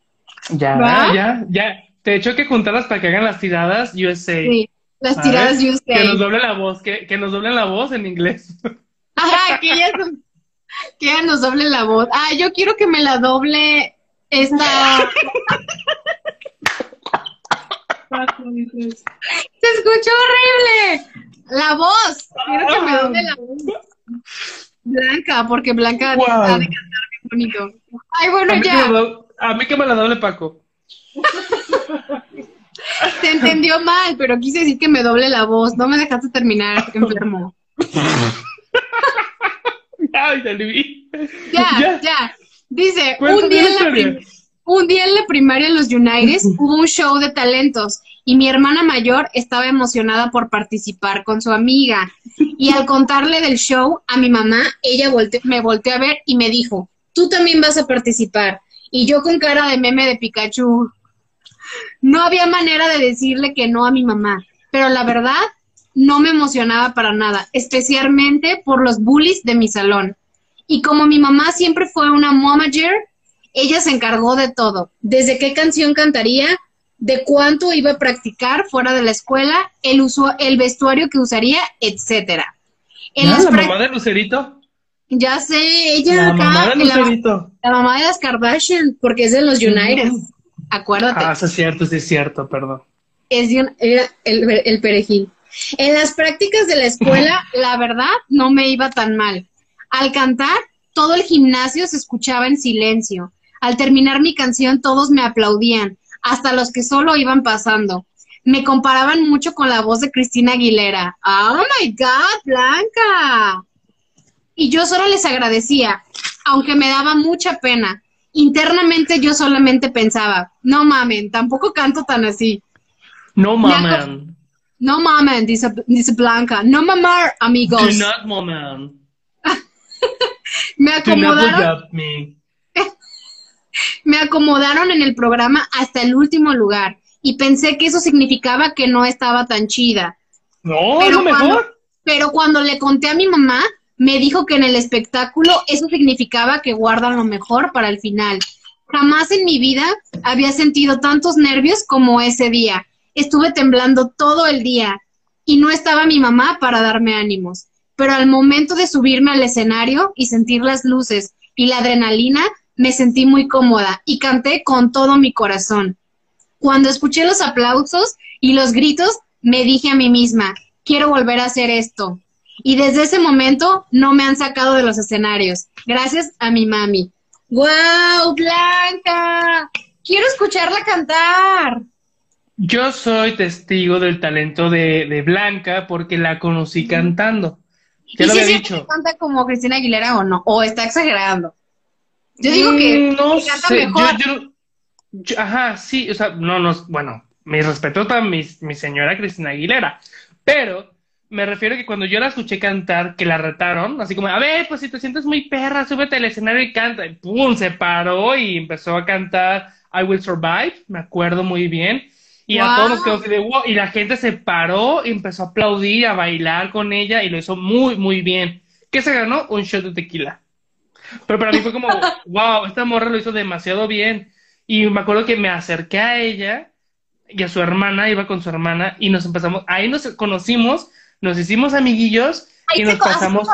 Ya, ya, ya. Te he hecho que juntarlas para que hagan las tiradas USA. Sí, las tiradas USA. Que nos doble la voz, que, que nos doblen la voz en inglés. Ajá, que ya, que ya nos doble la voz. Ah, yo quiero que me la doble esta. Se escuchó horrible. La voz. Quiero que me doble la voz. Blanca, porque Blanca ha de cantar bien bonito. Ay, bueno, ya. a mí que me la doble Paco. Se entendió mal, pero quise decir que me doble la voz. No me dejaste terminar, enfermo. Ay, ya, ya, ya. Dice, un día, en la un día en la primaria en los United hubo un show de talentos y mi hermana mayor estaba emocionada por participar con su amiga. Y al contarle del show a mi mamá, ella me volteó a ver y me dijo, tú también vas a participar. Y yo con cara de meme de Pikachu, no había manera de decirle que no a mi mamá, pero la verdad no me emocionaba para nada, especialmente por los bullies de mi salón. Y como mi mamá siempre fue una momager, ella se encargó de todo, desde qué canción cantaría de cuánto iba a practicar fuera de la escuela, el, uso, el vestuario que usaría, etcétera. la mamá de Lucerito? Ya sé, ella la mamá de Lucerito. La, mamá de las Kardashian, porque es de los United. Acuérdate. Ah, es cierto, sí es cierto, perdón. Es de el, el perejil. En las prácticas de la escuela, la verdad, no me iba tan mal. Al cantar, todo el gimnasio se escuchaba en silencio. Al terminar mi canción, todos me aplaudían hasta los que solo iban pasando. Me comparaban mucho con la voz de Cristina Aguilera. ¡Oh, my God, Blanca! Y yo solo les agradecía, aunque me daba mucha pena. Internamente yo solamente pensaba, no mamen, tampoco canto tan así. No mamen. No mamen, dice, dice Blanca. No mamar, amigos. Do not mamen. me acomodaron. Me acomodaron en el programa hasta el último lugar y pensé que eso significaba que no estaba tan chida. No, pero lo mejor. pero cuando le conté a mi mamá, me dijo que en el espectáculo eso significaba que guardan lo mejor para el final. Jamás en mi vida había sentido tantos nervios como ese día. Estuve temblando todo el día y no estaba mi mamá para darme ánimos. Pero al momento de subirme al escenario y sentir las luces y la adrenalina, me sentí muy cómoda y canté con todo mi corazón. Cuando escuché los aplausos y los gritos, me dije a mí misma, quiero volver a hacer esto. Y desde ese momento no me han sacado de los escenarios, gracias a mi mami. ¡Wow, Blanca! Quiero escucharla cantar. Yo soy testigo del talento de, Blanca porque la conocí cantando. Ya lo había dicho. ¿Canta como Cristina Aguilera o no? ¿O está exagerando? Yo digo que, mm, no canta mejor. ajá, sí, o sea, no, no, bueno, me respeto a mi, mi señora Cristina Aguilera, pero me refiero que cuando yo la escuché cantar, que la retaron, así como, a ver, pues si te sientes muy perra, súbete al escenario y canta. Y pum, se paró y empezó a cantar I Will Survive, me acuerdo muy bien. Y a todos nos quedó así de wow, y la gente se paró y empezó a aplaudir, a bailar con ella y lo hizo muy, muy bien. ¿Qué se ganó? Un shot de tequila. Pero para mí fue como, wow, esta morra lo hizo demasiado bien. Y me acuerdo que me acerqué a ella y a su hermana, iba con su hermana, y nos empezamos, ahí nos conocimos, nos hicimos amiguillos y nos pasamos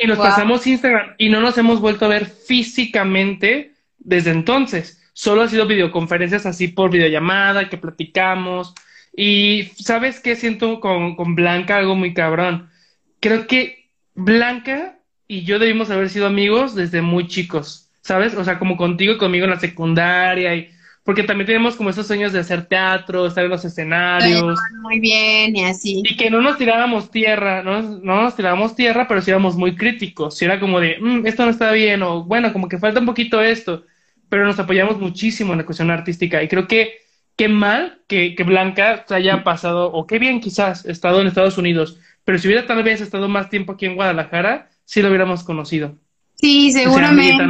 y nos pasamos Instagram y no nos hemos vuelto a ver físicamente desde entonces. Solo ha sido videoconferencias así por videollamada, que platicamos. Y ¿sabes qué siento con, con Blanca? Algo muy cabrón. Creo que Blanca y yo debimos haber sido amigos desde muy chicos, ¿sabes? O sea, como contigo y conmigo en la secundaria y porque también tenemos como esos sueños de hacer teatro, estar en los escenarios. Muy bien, y así. Y que no nos tirábamos tierra, no, no nos tirábamos tierra, pero sí éramos muy críticos. Si era como de, mm, esto no está bien, o bueno, como que falta un poquito esto pero nos apoyamos muchísimo en la cuestión artística y creo que qué mal que, que Blanca se haya pasado, o qué bien quizás, estado en Estados Unidos, pero si hubiera tal vez estado más tiempo aquí en Guadalajara, sí lo hubiéramos conocido. Sí, seguramente.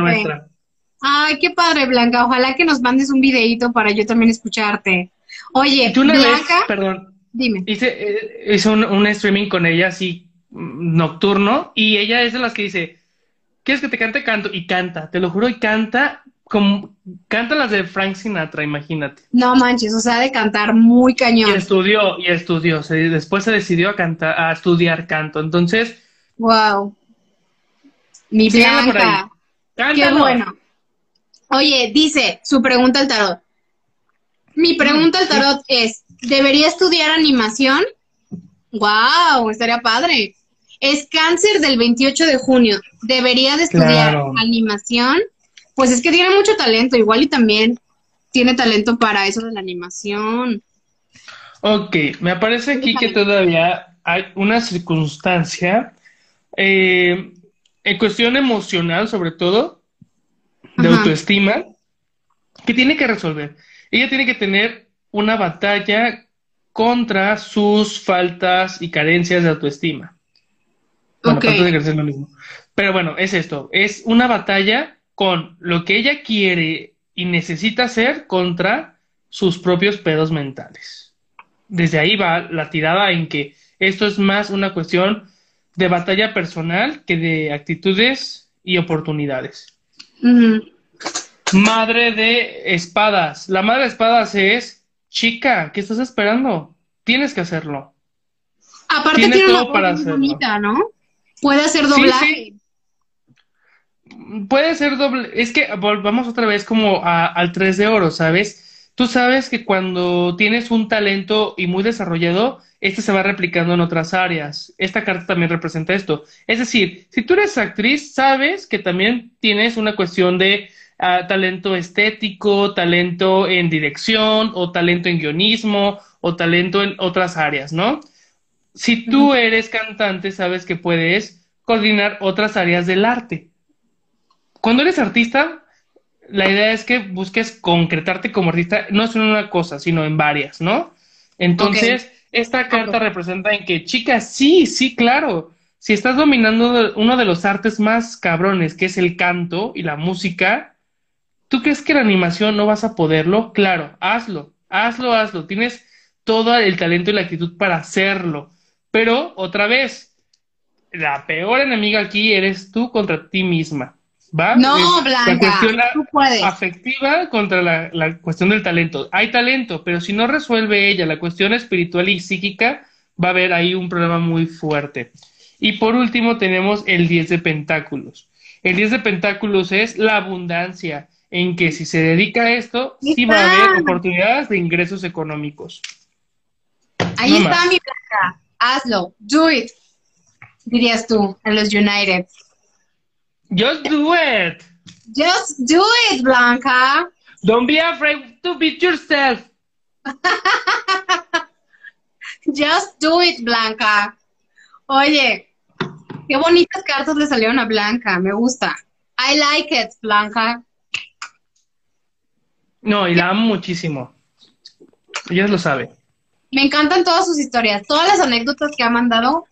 Ay, qué padre, Blanca. Ojalá que nos mandes un videito para yo también escucharte. Oye, ¿tú Blanca, perdón, dime. Hice, eh, hice un, un, streaming con ella así mm, nocturno y ella es de las que dice, ¿quieres que te cante? Canto y canta, te lo juro, y canta como, canta las de Frank Sinatra, imagínate. No manches, o sea, de cantar muy cañón. Y estudió, y estudió, después se decidió a cantar, a estudiar canto, entonces. Wow. Mi Blanca. Qué bueno. Oye, dice su pregunta al tarot. Mi pregunta al tarot es, ¿debería estudiar animación? Wow, estaría padre. Es cáncer del 28 de junio. ¿Debería de estudiar animación? Pues es que tiene mucho talento, igual y también tiene talento para eso de la animación. Ok, me parece aquí que todavía hay una circunstancia eh, en cuestión emocional, sobre todo, de autoestima, que tiene que resolver. Ella tiene que tener una batalla contra sus faltas y carencias de autoestima. Bueno, de lo mismo. Pero bueno, es esto, es una batalla con lo que ella quiere y necesita hacer contra sus propios pedos mentales. Desde ahí va la tirada en que esto es más una cuestión de batalla personal que de actitudes y oportunidades. Madre de espadas. La madre de espadas es, chica, ¿qué estás esperando? Tienes que hacerlo. Aparte tiene todo para hacerlo. bonita, ¿no? Puede hacer doblaje puede ser doble. Es que volvamos otra vez como al 3 de oro, ¿sabes? Tú sabes que cuando tienes un talento y muy desarrollado, este se va replicando en otras áreas. Esta carta también representa esto. Es decir, si tú eres actriz, sabes que también tienes una cuestión de ah, talento estético, talento en dirección, o talento en guionismo, o talento en otras áreas, ¿no? Si tú eres cantante, sabes que puedes coordinar otras áreas del arte cuando eres artista, la idea es que busques concretarte como artista, no solo en una cosa, sino en varias, ¿no? Entonces, esta carta representa en que, chicas, sí, sí, claro, si estás dominando uno de los artes más cabrones, que es el canto y la música, ¿tú crees que la animación no vas a poderlo? Claro, hazlo, hazlo, hazlo, tienes todo el talento y la actitud para hacerlo. Pero, otra vez, la peor enemiga aquí eres tú contra ti misma. ¿Va? No, Blanca, la cuestión tú puedes. afectiva contra la, la, cuestión del talento. Hay talento, pero si no resuelve ella la cuestión espiritual y psíquica, va a haber ahí un problema muy fuerte. Y por último tenemos el 10 de pentáculos. El 10 de pentáculos es la abundancia, en que si se dedica a esto, sí va a haber oportunidades de ingresos económicos. Ahí está mi Blanca. Hazlo. Do it. Dirías tú en los United. Just do it. Just do it, Blanca. Don't be afraid to beat yourself. Just do it, Blanca. Oye, qué bonitas cartas le salieron a Blanca. Me gusta. I like it, Blanca. No, y la amo muchísimo. Ella lo sabe. Me encantan todas sus historias, todas las anécdotas que ha mandado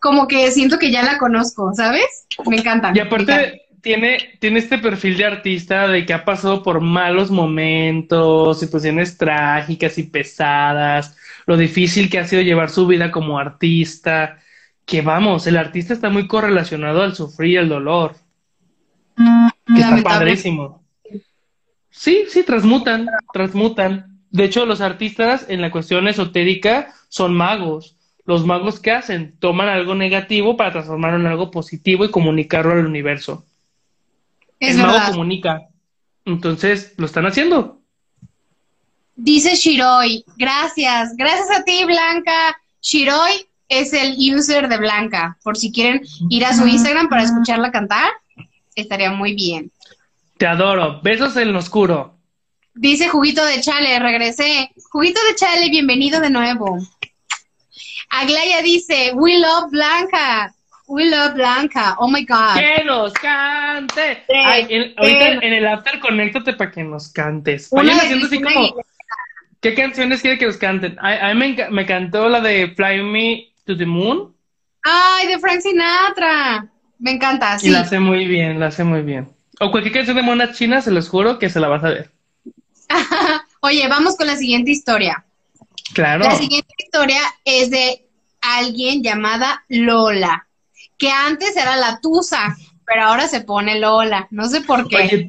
como que siento que ya la conozco, ¿sabes? Me encanta. Y aparte tiene, tiene este perfil de artista de que ha pasado por malos momentos, situaciones trágicas y pesadas, lo difícil que ha sido llevar su vida como artista, que vamos, el artista está muy correlacionado al sufrir y al dolor. que está padrísimo. Sí, sí, transmutan, transmutan. De hecho, los artistas en la cuestión esotérica son magos los magos ¿qué hacen? Toman algo negativo para transformarlo en algo positivo y comunicarlo al universo. el mago comunica. Entonces, lo están haciendo. Dice Shiroi, gracias, gracias a ti, Blanca. Shiroi es el user de Blanca. Por si quieren ir a su Instagram para escucharla cantar, estaría muy bien. Te adoro. Besos en lo oscuro. Dice Juguito de Chale, regresé. Juguito de Chale, bienvenido de nuevo. Aglaya dice, we love Blanca. We love Blanca. Oh my God. Que nos cante. ahorita en el after, conéctate para que nos cantes. Vayan haciendo así como. ¿Qué canciones quiere que nos canten? A, mí me, me, cantó la de Fly Me to the Moon. Ay, de Frank Sinatra. Me encanta, sí. Y la hace muy bien, la hace muy bien. O cualquier canción de mona china, se los juro que se la vas a ver. Oye, vamos con la siguiente historia. Claro. La siguiente historia es de alguien llamada Lola, que antes era la Tusa, pero ahora se pone Lola. No sé por qué.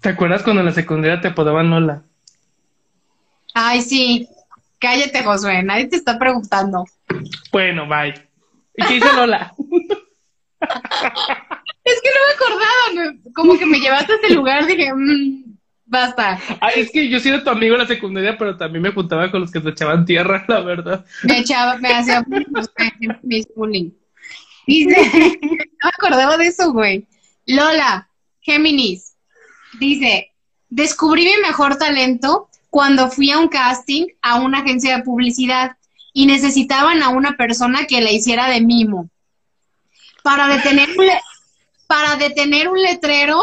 ¿te acuerdas cuando en la secundaria te apodaban Lola? Ay, sí. Cállate, Josué, nadie te está preguntando. Bueno, bye. ¿Y qué dice Lola? es que no me acordaba, como que me llevaste a ese lugar, dije, mmm, Basta. Ay, es que yo sí era tu amigo en la secundaria, pero también me juntaba con los que te echaban tierra, la verdad. Me echaba, me hacía mis bullying. Dice, no me acordaba de eso, güey. Lola, Géminis, dice, descubrí mi mejor talento cuando fui a un casting a una agencia de publicidad y necesitaban a una persona que la hiciera de mimo. Para detener para detener un letrero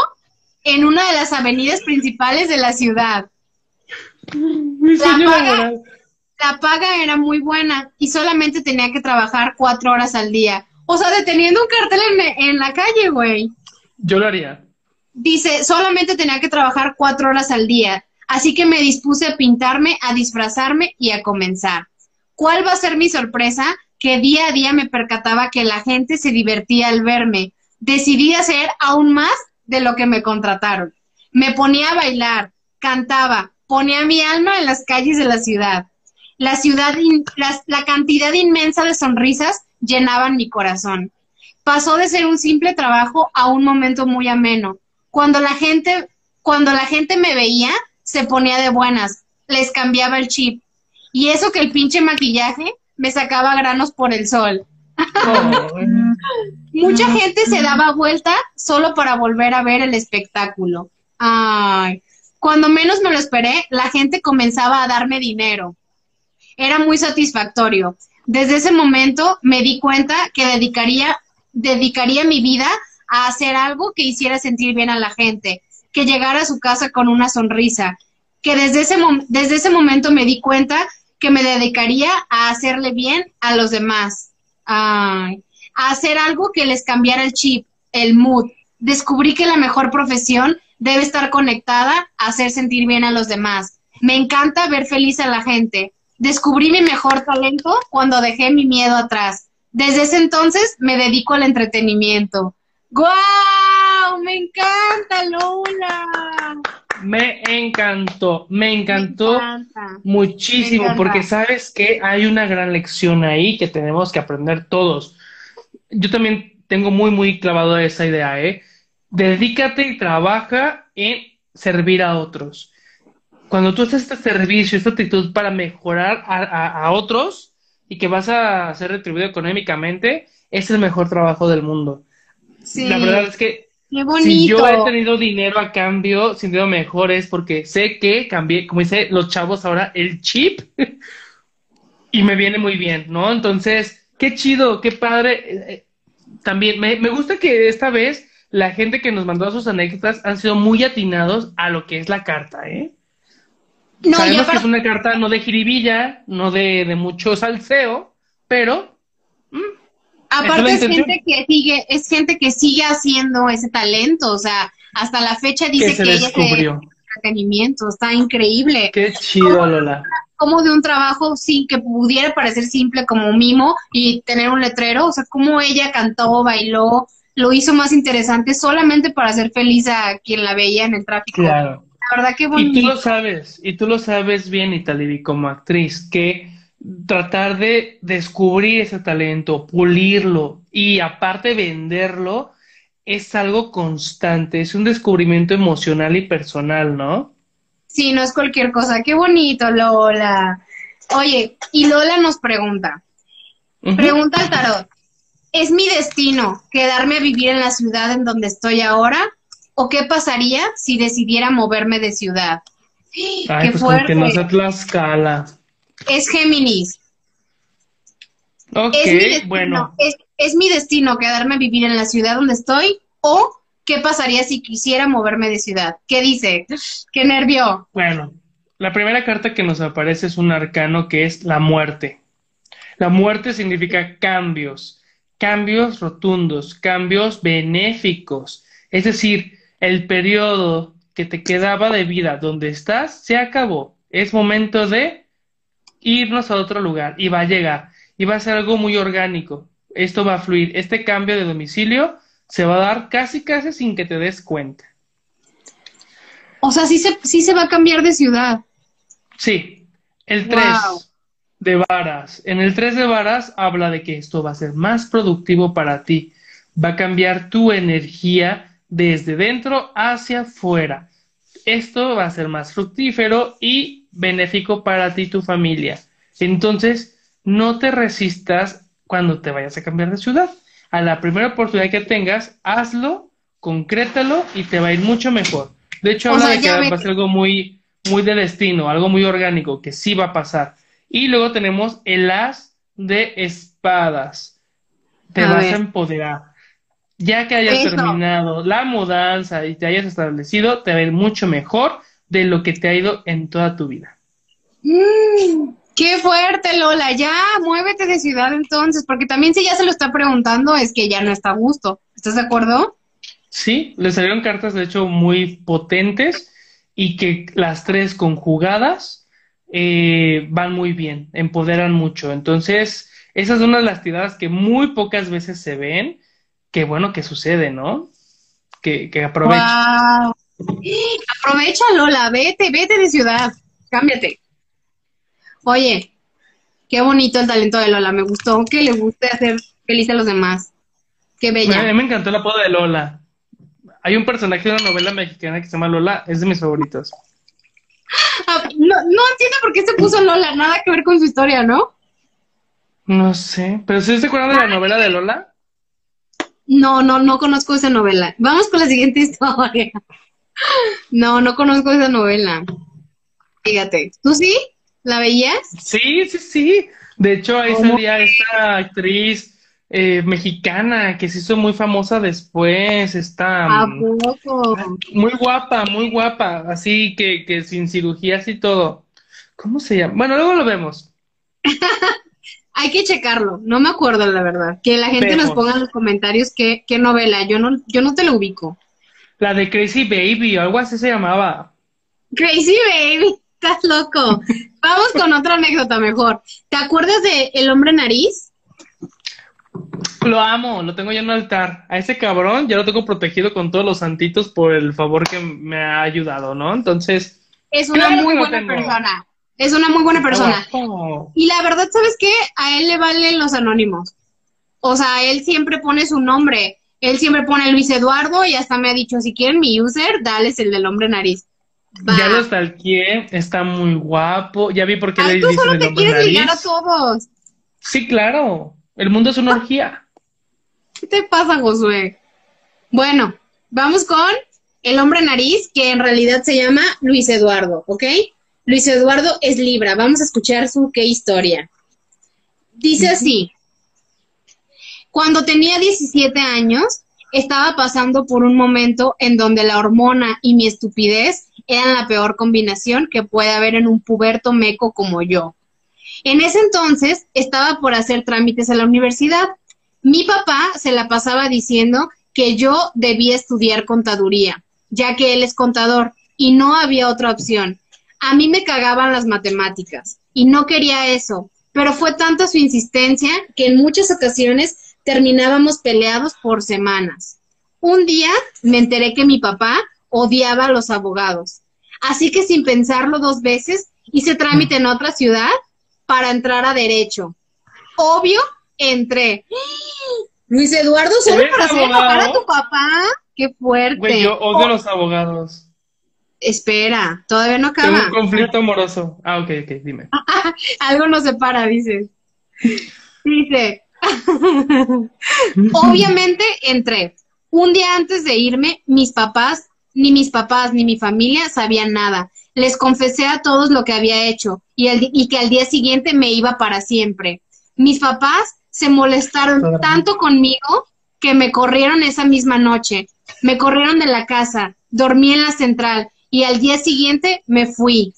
en una de las avenidas principales de la ciudad. la, paga, era muy buena y solamente tenía que trabajar cuatro horas al día. O sea, deteniendo un cartel en, en la calle, güey. Yo lo haría. Dice, solamente tenía que trabajar cuatro horas al día. Así que me dispuse a pintarme, a disfrazarme y a comenzar. ¿Cuál va a ser mi sorpresa? Que día a día me percataba que la gente se divertía al verme. Decidí hacer aún más de lo que me contrataron. Me ponía a bailar, cantaba, ponía mi alma en las calles de la ciudad. La ciudad, la, cantidad inmensa de sonrisas llenaban mi corazón. Pasó de ser un simple trabajo a un momento muy ameno. Cuando la gente, cuando la gente me veía, se ponía de buenas, les cambiaba el chip. Y eso que el pinche maquillaje me sacaba granos por el sol. Mucha gente se daba vuelta solo para volver a ver el espectáculo. Ay, cuando menos me lo esperé, la gente comenzaba a darme dinero. Era muy satisfactorio. Desde ese momento me di cuenta que dedicaría, dedicaría mi vida a hacer algo que hiciera sentir bien a la gente, que llegara a su casa con una sonrisa, que desde ese, desde ese momento me di cuenta que me dedicaría a hacerle bien a los demás a hacer algo que les cambiara el chip, el mood. Descubrí que la mejor profesión debe estar conectada a hacer sentir bien a los demás. Me encanta ver feliz a la gente. Descubrí mi mejor talento cuando dejé mi miedo atrás. Desde ese entonces me dedico al entretenimiento. ¡Guau! ¡Me encanta, Lola! Me encantó, me encantó muchísimo, porque sabes que hay una gran lección ahí que tenemos que aprender todos. Yo también tengo muy, muy clavado esa idea, ¿eh? Dedícate y trabaja en servir a otros. Cuando tú haces este servicio, esta actitud para mejorar a, a otros y que vas a ser retribuido económicamente, es el mejor trabajo del mundo. Sí. La verdad es que si yo he tenido dinero a cambio, sintiendo mejor es porque sé que cambié, como dice los chavos ahora, el chip y me viene muy bien, ¿no? Entonces, qué chido, qué padre. Eh, eh, también me, me gusta que esta vez la gente que nos mandó sus anécdotas han sido muy atinados a lo que es la carta, ¿eh? No, Sabemos que es una carta no de jiribilla, no de, de mucho salseo, pero mm, Aparte es, gente que sigue, es gente que sigue haciendo ese talento, o sea, hasta la fecha dice que, ella ella entretenimiento, está increíble. Qué chido, Lola. Como de un trabajo sin que pudiera parecer simple como mimo y tener un letrero, o sea, como ella cantó, bailó, lo hizo más interesante solamente para hacer feliz a quien la veía en el tráfico. Claro. La verdad que bonito. Y tú lo sabes, y tú lo sabes bien, Italibi, como actriz, que tratar de descubrir ese talento, pulirlo y aparte venderlo es algo constante, es un descubrimiento emocional y personal, ¿no? Sí, no es cualquier cosa. Qué bonito, Lola. Oye, y Lola nos pregunta, pregunta al tarot, ¿es mi destino quedarme a vivir en la ciudad en donde estoy ahora? ¿O qué pasaría si decidiera moverme de ciudad? Ay, qué pues fuerte. que no sea Tlaxcala es Géminis. Ok, bueno. Es, mi destino quedarme a vivir en la ciudad donde estoy o qué pasaría si quisiera moverme de ciudad. ¿Qué dice? ¿Qué nervio? Bueno, la primera carta que nos aparece es un arcano que es la muerte. La muerte significa cambios, cambios rotundos, cambios benéficos. Es decir, el periodo que te quedaba de vida donde estás se acabó. Es momento de irnos a otro lugar y va a llegar y va a ser algo muy orgánico. Esto va a fluir. Este cambio de domicilio se va a dar casi, casi sin que te des cuenta. O sea, sí se, sí se va a cambiar de ciudad. Sí. El 3 de varas. En el 3 de varas habla de que esto va a ser más productivo para ti. Va a cambiar tu energía desde dentro hacia afuera. Esto va a ser más fructífero y benéfico para ti y tu familia. Entonces, no te resistas cuando te vayas a cambiar de ciudad. A la primera oportunidad que tengas, hazlo, concrétalo y te va a ir mucho mejor. De hecho, habla de que va a ser algo muy, muy de destino, algo muy orgánico, que sí va a pasar. Y luego tenemos el as de espadas. Te vas a empoderar. Ya que hayas terminado la mudanza y te hayas establecido, te va a ir mucho mejor de lo que te ha ido en toda tu vida. Mm, qué fuerte, Lola. Ya, muévete de ciudad entonces, porque también si ya se lo está preguntando es que ya no está a gusto. ¿Estás de acuerdo? Sí, le salieron cartas de hecho muy potentes y que las tres conjugadas eh, van muy bien, empoderan mucho. Entonces, esa es una de las tiradas que muy pocas veces se ven, que bueno que sucede, ¿no? Que, que aprovecha. Aprovecha, Lola, vete, vete de ciudad, cámbiate. Oye, qué bonito el talento de Lola, me gustó que le guste hacer feliz a los demás. Qué bella. A mí me encantó el apodo de Lola. Hay un personaje de una novela mexicana que se llama Lola, es de mis favoritos. Ah, no, no entiendo por qué se puso Lola, nada que ver con su historia, ¿no? No sé, pero ¿sí se acuerdan de la novela de Lola? No, no, no conozco esa novela. Vamos con la siguiente historia. No, no conozco esa novela. Fíjate, ¿tú sí? ¿La veías? Sí, sí, sí. De hecho, ahí salía esta actriz eh, mexicana que se hizo muy famosa después. Está ¿A mm, poco? muy guapa, muy guapa. Así que, que sin cirugías y todo. ¿Cómo se llama? Bueno, luego lo vemos. Hay que checarlo. No me acuerdo, la verdad. Que la gente nos ponga en los comentarios qué, qué novela. Yo no, yo no te lo ubico. La de Crazy Baby, o algo así se llamaba. Crazy Baby, estás loco. Vamos con otra anécdota mejor. ¿Te acuerdas de El hombre nariz? Lo amo, lo tengo ya en un altar. A ese cabrón ya lo tengo protegido con todos los santitos por el favor que me ha ayudado, ¿no? Entonces. Es una muy buena persona. Es una muy buena persona. Y la verdad, ¿sabes qué? A él le valen los anónimos. O sea, él siempre pone su nombre. Él siempre pone Luis Eduardo y hasta me ha dicho, si quieren mi user, dales el del hombre nariz. Ya lo stalkeé, está muy guapo. Ya vi por qué le dice el nombre quieres ligar a todos. Sí, claro. El mundo es una orgía. ¿Qué te pasa, Josué? Bueno, vamos con el hombre nariz, que en realidad se llama Luis Eduardo, ¿ok? Luis Eduardo es Libra. Vamos a escuchar su qué historia. Dice así. Cuando tenía 17 años, estaba pasando por un momento en donde la hormona y mi estupidez eran la peor combinación que puede haber en un puberto meco como yo. En ese entonces estaba por hacer trámites a la universidad. Mi papá se la pasaba diciendo que yo debía estudiar contaduría, ya que él es contador y no había otra opción. A mí me cagaban las matemáticas y no quería eso, pero fue tanta su insistencia que en muchas ocasiones terminábamos peleados por semanas. Un día me enteré que mi papá odiaba a los abogados, así que sin pensarlo dos veces hice trámite en otra ciudad para entrar a derecho. Obvio, entré. Luis Eduardo, solo para hacer a tu papá. Qué fuerte. Güey, yo odio a los abogados. Espera, todavía no acaba. Tengo un conflicto amoroso. Ah, ok, ok, dime. Algo nos separa, dice. Dice. Obviamente entré. Un día antes de irme, mis papás, ni mis papás, ni mi familia sabían nada. Les confesé a todos lo que había hecho y, y que al día siguiente me iba para siempre. Mis papás se molestaron tanto conmigo que me corrieron esa misma noche. Me corrieron de la casa, dormí en la central y al día siguiente me fui.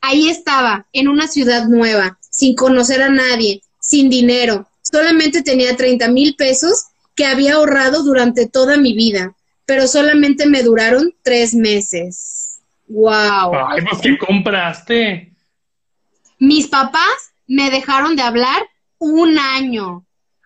Ahí estaba, en una ciudad nueva, sin conocer a nadie, sin dinero. Solamente tenía 30 mil pesos que había ahorrado durante toda mi vida, pero solamente me duraron tres meses. ¡Wow! Pues, ¿Qué compraste? Mis papás me dejaron de hablar un año,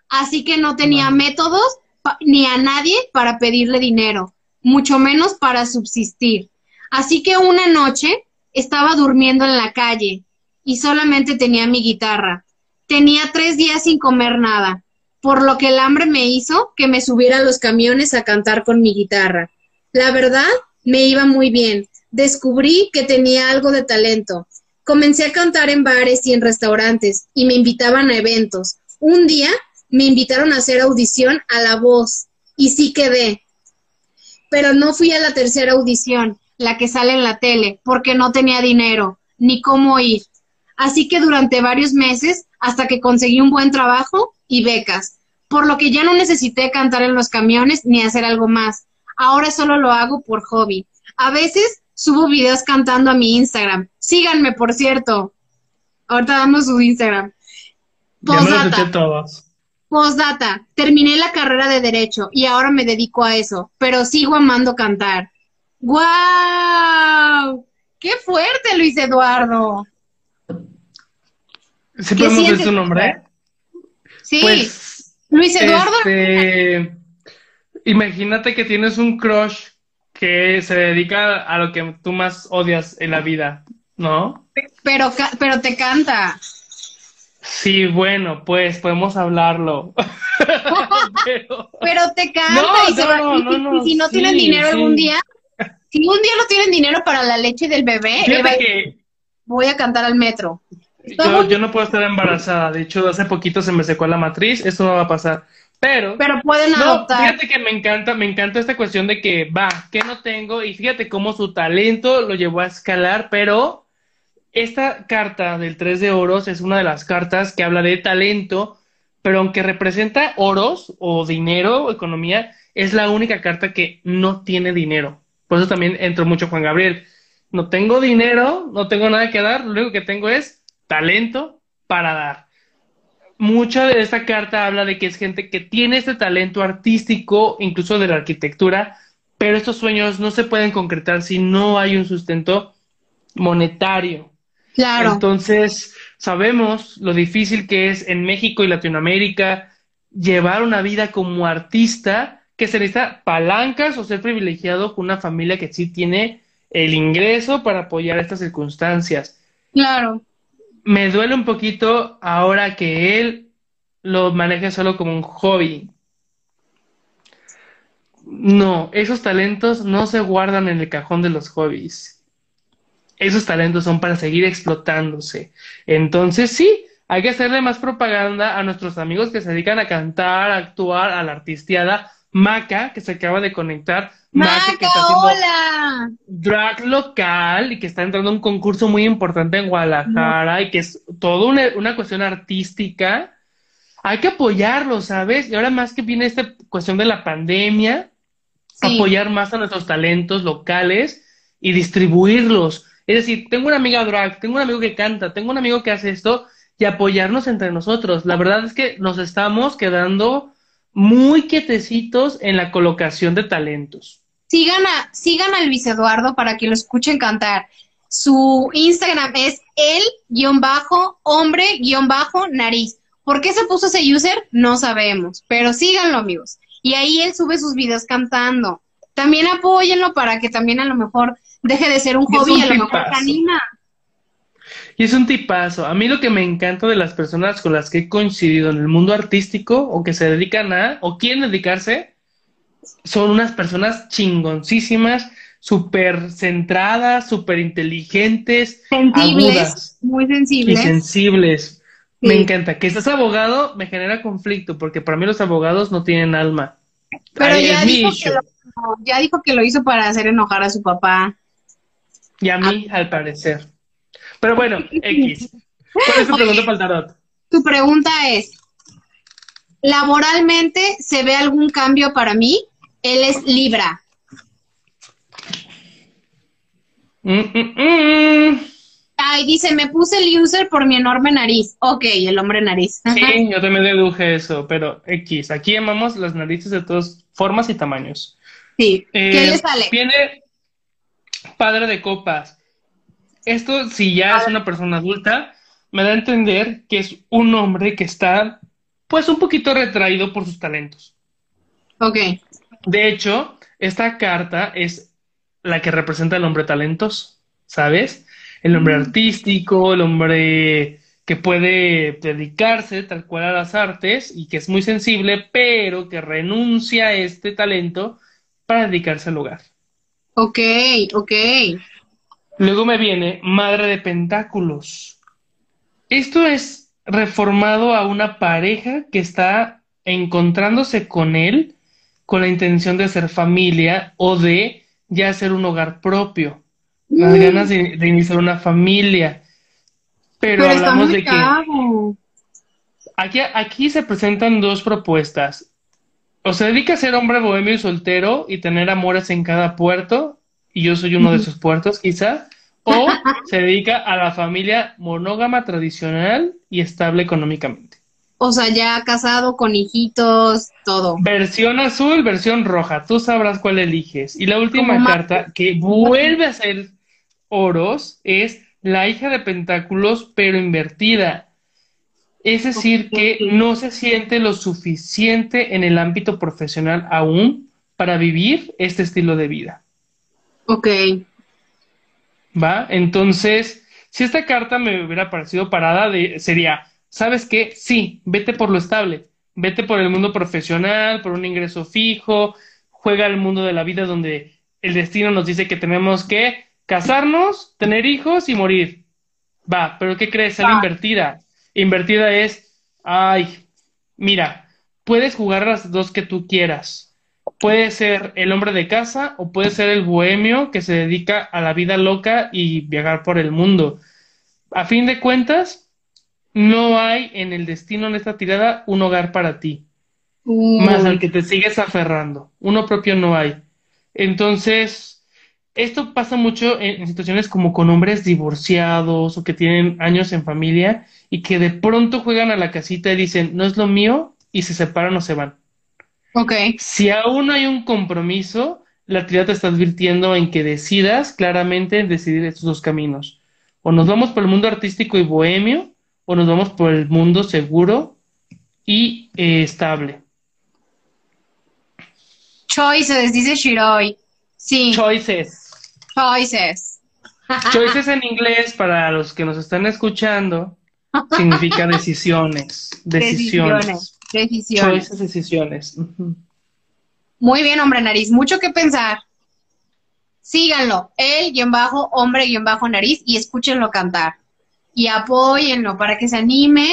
así que no tenía métodos ni a nadie para pedirle dinero, mucho menos para subsistir. Así que una noche estaba durmiendo en la calle y solamente tenía mi guitarra. Tenía tres días sin comer nada, por lo que el hambre me hizo que me subiera a los camiones a cantar con mi guitarra. La verdad, me iba muy bien. Descubrí que tenía algo de talento. Comencé a cantar en bares y en restaurantes y me invitaban a eventos. Un día me invitaron a hacer audición a La Voz y sí quedé. Pero no fui a la tercera audición la que sale en la tele, porque no tenía dinero, ni cómo ir. Así que durante varios meses, hasta que conseguí un buen trabajo y becas, por lo que ya no necesité cantar en los camiones ni hacer algo más. Ahora solo lo hago por hobby. A veces subo videos cantando a mi Instagram. Síganme, por cierto. Ahorita damos su Instagram. Postdata. Postdata. Terminé la carrera de Derecho y ahora me dedico a eso, pero sigo amando cantar. ¡Guau! ¡Qué fuerte, Luis Eduardo! ¿Sí podemos ver su nombre? Sí. Pues, Luis Eduardo. Este, imagínate que tienes un crush que se dedica a lo que tú más odias en la vida, ¿no? Pero, pero te canta. Sí, bueno, pues podemos hablarlo. pero, te canta y, se va, si no tienen dinero algún día, si un día no tienen dinero para la leche del bebé, voy a cantar al metro. Yo, no puedo estar embarazada. De hecho, hace poquito se me secó la matriz. Eso no va a pasar. Pero. Pero pueden adoptar. fíjate que me encanta, me encanta esta cuestión de que va, que no tengo. Y fíjate cómo su talento lo llevó a escalar. Pero esta carta del 3 de oros es una de las cartas que habla de talento. Pero aunque representa oros o dinero o economía, es la única carta que no tiene dinero. Por eso también entró mucho Juan Gabriel. No tengo dinero, no tengo nada que dar, lo único que tengo es talento para dar. Mucha de esta carta habla de que es gente que tiene este talento artístico, incluso de la arquitectura, pero estos sueños no se pueden concretar si no hay un sustento monetario. Claro. Entonces, sabemos lo difícil que es en México y Latinoamérica llevar una vida como artista, que se necesita palancas o ser privilegiado con una familia que sí tiene el ingreso para apoyar estas circunstancias. Claro. Me duele un poquito ahora que él lo maneja solo como un hobby. No, esos talentos no se guardan en el cajón de los hobbies. Esos talentos son para seguir explotándose. Entonces, sí, hay que hacerle más propaganda a nuestros amigos que se dedican a cantar, a actuar, a la artisteada. Maca, que se acaba de conectar. Maca, que está hola. drag local y que está entrando a un concurso muy importante en Guadalajara y que es toda una, cuestión artística. Hay que apoyarlo, ¿sabes? Y ahora más que viene esta cuestión de la pandemia, apoyar más a nuestros talentos locales y distribuirlos. Es decir, tengo una amiga drag, tengo un amigo que canta, tengo un amigo que hace esto y apoyarnos entre nosotros. La verdad es que nos estamos quedando muy quietecitos en la colocación de talentos. Sigan a, sigan a Luis Eduardo para que lo escuchen cantar. Su Instagram es el-hombre-nariz. ¿Por qué se puso ese user? No sabemos, pero síganlo, amigos. Y ahí él sube sus videos cantando. También apóyenlo para que también a lo mejor deje de ser un hobby y a lo mejor anima. Y es un tipazo. A mí lo que me encanta de las personas con las que he coincidido en el mundo artístico o que se dedican a o quieren dedicarse, son unas personas chingoncísimas, súper centradas, súper inteligentes, sensibles, muy sensibles. Y sensibles. Me encanta. Que seas abogado me genera conflicto, porque para mí los abogados no tienen alma. Pero ya dijo, que lo, ya dijo que lo hizo para hacer enojar a su papá. Y a mí, al parecer. Pero bueno, X. ¿Cuál es tu pregunta para el tarot? Tu pregunta es, ¿laboralmente se ve algún cambio para mí? Él es Libra. Mm, mm, mm. Ay, dice, me puse el user por mi enorme nariz. Ok, el hombre nariz. Sí, yo también deduje eso, pero X. Aquí llamamos las narices de todas formas y tamaños. Sí. ¿Qué le eh, sale? Viene padre de copas esto, si ya es una persona adulta, me da a entender que es un hombre que está, pues, un poquito retraído por sus talentos. Ok. De hecho, esta carta es la que representa al hombre talentos, ¿sabes? El hombre mm. artístico, el hombre que puede dedicarse tal cual a las artes y que es muy sensible, pero que renuncia a este talento para dedicarse al hogar. Ok, ok. Luego me viene Madre de Pentáculos. Esto es reformado a una pareja que está encontrándose con él con la intención de hacer familia o de ya hacer un hogar propio. Las mm. ganas de, iniciar una familia. Pero, hablamos de que aquí, aquí se presentan dos propuestas. O se dedica a ser hombre bohemio y soltero y tener amores en cada puerto, y yo soy uno de esos puertos, quizá, o se dedica a la familia monógama tradicional y estable económicamente. O sea, ya casado con hijitos, todo. Versión azul, versión roja. Tú sabrás cuál eliges. Y la última carta que vuelve a ser oros es la hija de pentáculos, pero invertida. Es decir, que no se siente lo suficiente en el ámbito profesional aún para vivir este estilo de vida. Ok. ¿Va? Entonces, si esta carta me hubiera parecido parada, de, sería, ¿sabes qué? Sí, vete por lo estable, vete por el mundo profesional, por un ingreso fijo, juega el mundo de la vida donde el destino nos dice que tenemos que casarnos, tener hijos y morir. Va, pero ¿qué crees? Sale invertida. Invertida es, ay, mira, puedes jugar las dos que tú quieras puede ser el hombre de casa o puede ser el bohemio que se dedica a la vida loca y viajar por el mundo. A fin de cuentas, no hay en el destino en esta tirada un hogar para ti, más al que te sigues aferrando. Uno propio no hay. Entonces, esto pasa mucho en, situaciones como con hombres divorciados o que tienen años en familia y que de pronto juegan a la casita y dicen, no es lo mío, y se separan o se van. Si aún no hay un compromiso, la actividad te está advirtiendo en que decidas claramente decidir estos dos caminos. O nos vamos por el mundo artístico y bohemio, o nos vamos por el mundo seguro y eh, estable. Choices, dice Shiroi. Sí. Choices. Choices. Choices en inglés, para los que nos están escuchando, significa decisiones. Decisiones. Decisiones. Choices, decisiones. Muy bien, hombre nariz. Mucho que pensar. Síganlo. El guion bajo, hombre guion bajo nariz y escúchenlo cantar. Y apóyenlo para que se anime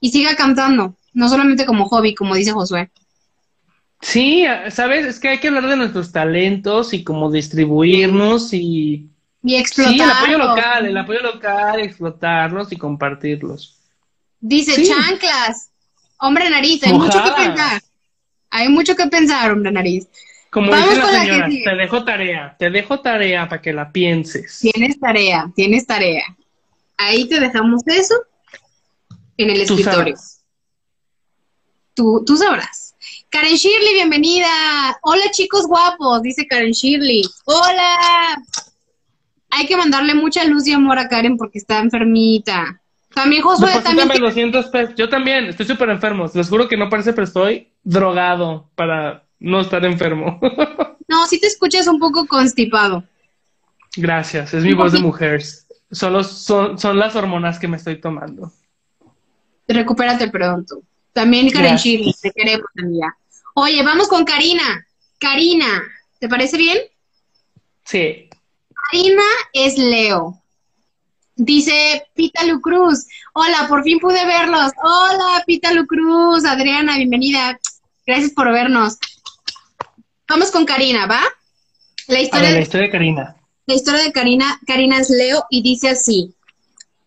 y siga cantando. No solamente como hobby, como dice Josué. Sí, sabes, es que hay que hablar de nuestros talentos y como distribuirnos y... Y explotarlos. Sí, el apoyo local, el apoyo local, explotarlos y compartirlos. Dice chanclas, hombre nariz, hay mucho que pensar. Hay mucho que pensar, hombre nariz. Como dice la señora, te dejo tarea, te dejo tarea para que la pienses. Tienes tarea, tienes tarea. Ahí te dejamos eso en el escritorio. Tú, tú sabrás. Karen Shirley, bienvenida. Hola chicos guapos, dice Karen Shirley. Hola. Hay que mandarle mucha luz y amor a Karen porque está enfermita. También Josué también. Yo también, estoy súper enfermo. Les juro que no parece, pero estoy drogado para no estar enfermo. no, sí te escuchas un poco constipado. Gracias, es mi voz de mujer. Solo son, son las hormonas que me estoy tomando. Recupérate pronto. También Karen Shirley, te queremos, amiga. Oye, vamos con Karina. Karina, ¿te parece bien? Sí. Karina es Leo. Dice Pita Lucruz. Hola, por fin pude verlos. Hola, Pita Lucruz. Adriana, bienvenida. Gracias por vernos. Vamos con Karina, ¿va? La historia, la historia de Karina. La historia de Karina, Karina es Leo y dice así.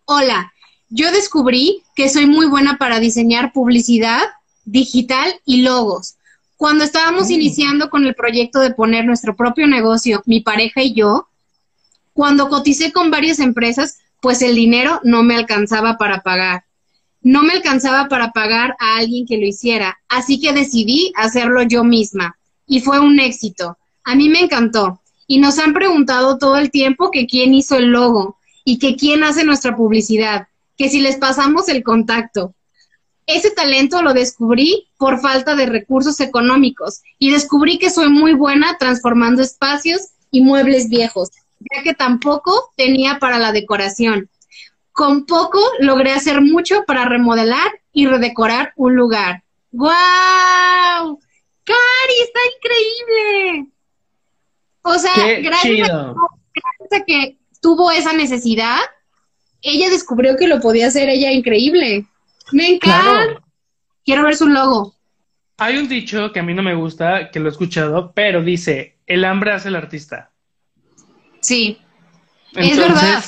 Hola, yo descubrí que soy muy buena para diseñar publicidad digital y logos. Cuando estábamos mm. iniciando con el proyecto de poner nuestro propio negocio, mi pareja y yo, cuando coticé con varias empresas, pues el dinero no me alcanzaba para pagar. No me alcanzaba para pagar a alguien que lo hiciera, así que decidí hacerlo yo misma. Y fue un éxito. A mí me encantó. Y nos han preguntado todo el tiempo que quién hizo el logo y que quién hace nuestra publicidad, que si les pasamos el contacto. Ese talento lo descubrí por falta de recursos económicos y descubrí que soy muy buena transformando espacios y muebles viejos, ya que tampoco tenía para la decoración. Con poco logré hacer mucho para remodelar y redecorar un lugar. ¡Guau! ¡Cari, está increíble! O sea, gracias a, que tuvo esa necesidad, ella descubrió que lo podía hacer ella increíble. Me encanta. Quiero ver su logo. Hay un dicho que a mí no me gusta, que lo he escuchado, pero dice, el hambre hace el artista. Sí. es verdad.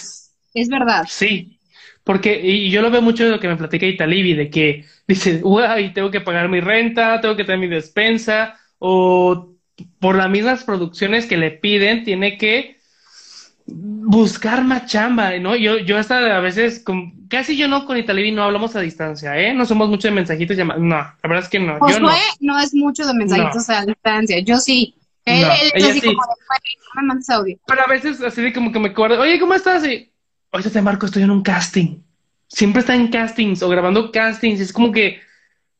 Es verdad. Sí. Porque, y yo lo veo mucho de lo que me platica Italibi, de que dice, uy, tengo que pagar mi renta, tengo que tener mi despensa, o por las mismas producciones que le piden, tiene que buscar más chamba, ¿no? Yo, yo hasta a veces, con, casi yo no con Italibi no hablamos a distancia, ¿eh? No somos mucho de mensajitos llamados, no, la verdad es que no. yo no. no es mucho de mensajitos a distancia, yo sí. Él, así como no me mandes audio. Pero a veces así de como que me acuerdo, oye, ¿cómo estás? Y, oye, te marco, estoy en un casting. Siempre está en castings o grabando castings, es como que,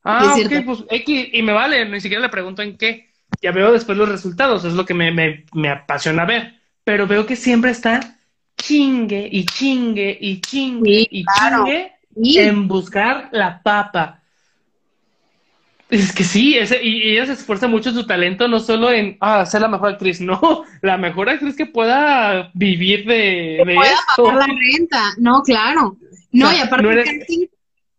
ah, ok, pues X, y me vale, ni siquiera le pregunto en qué. Ya veo después los resultados, es lo que me, me, me apasiona ver pero veo que siempre está chingue y chingue y chingue y chingue en buscar la papa. Es que sí, ese, y ella se esfuerza mucho su talento, no solo en ah, ser la mejor actriz, no, la mejor actriz que pueda vivir de, de pueda pagar la renta, no, claro. No, y aparte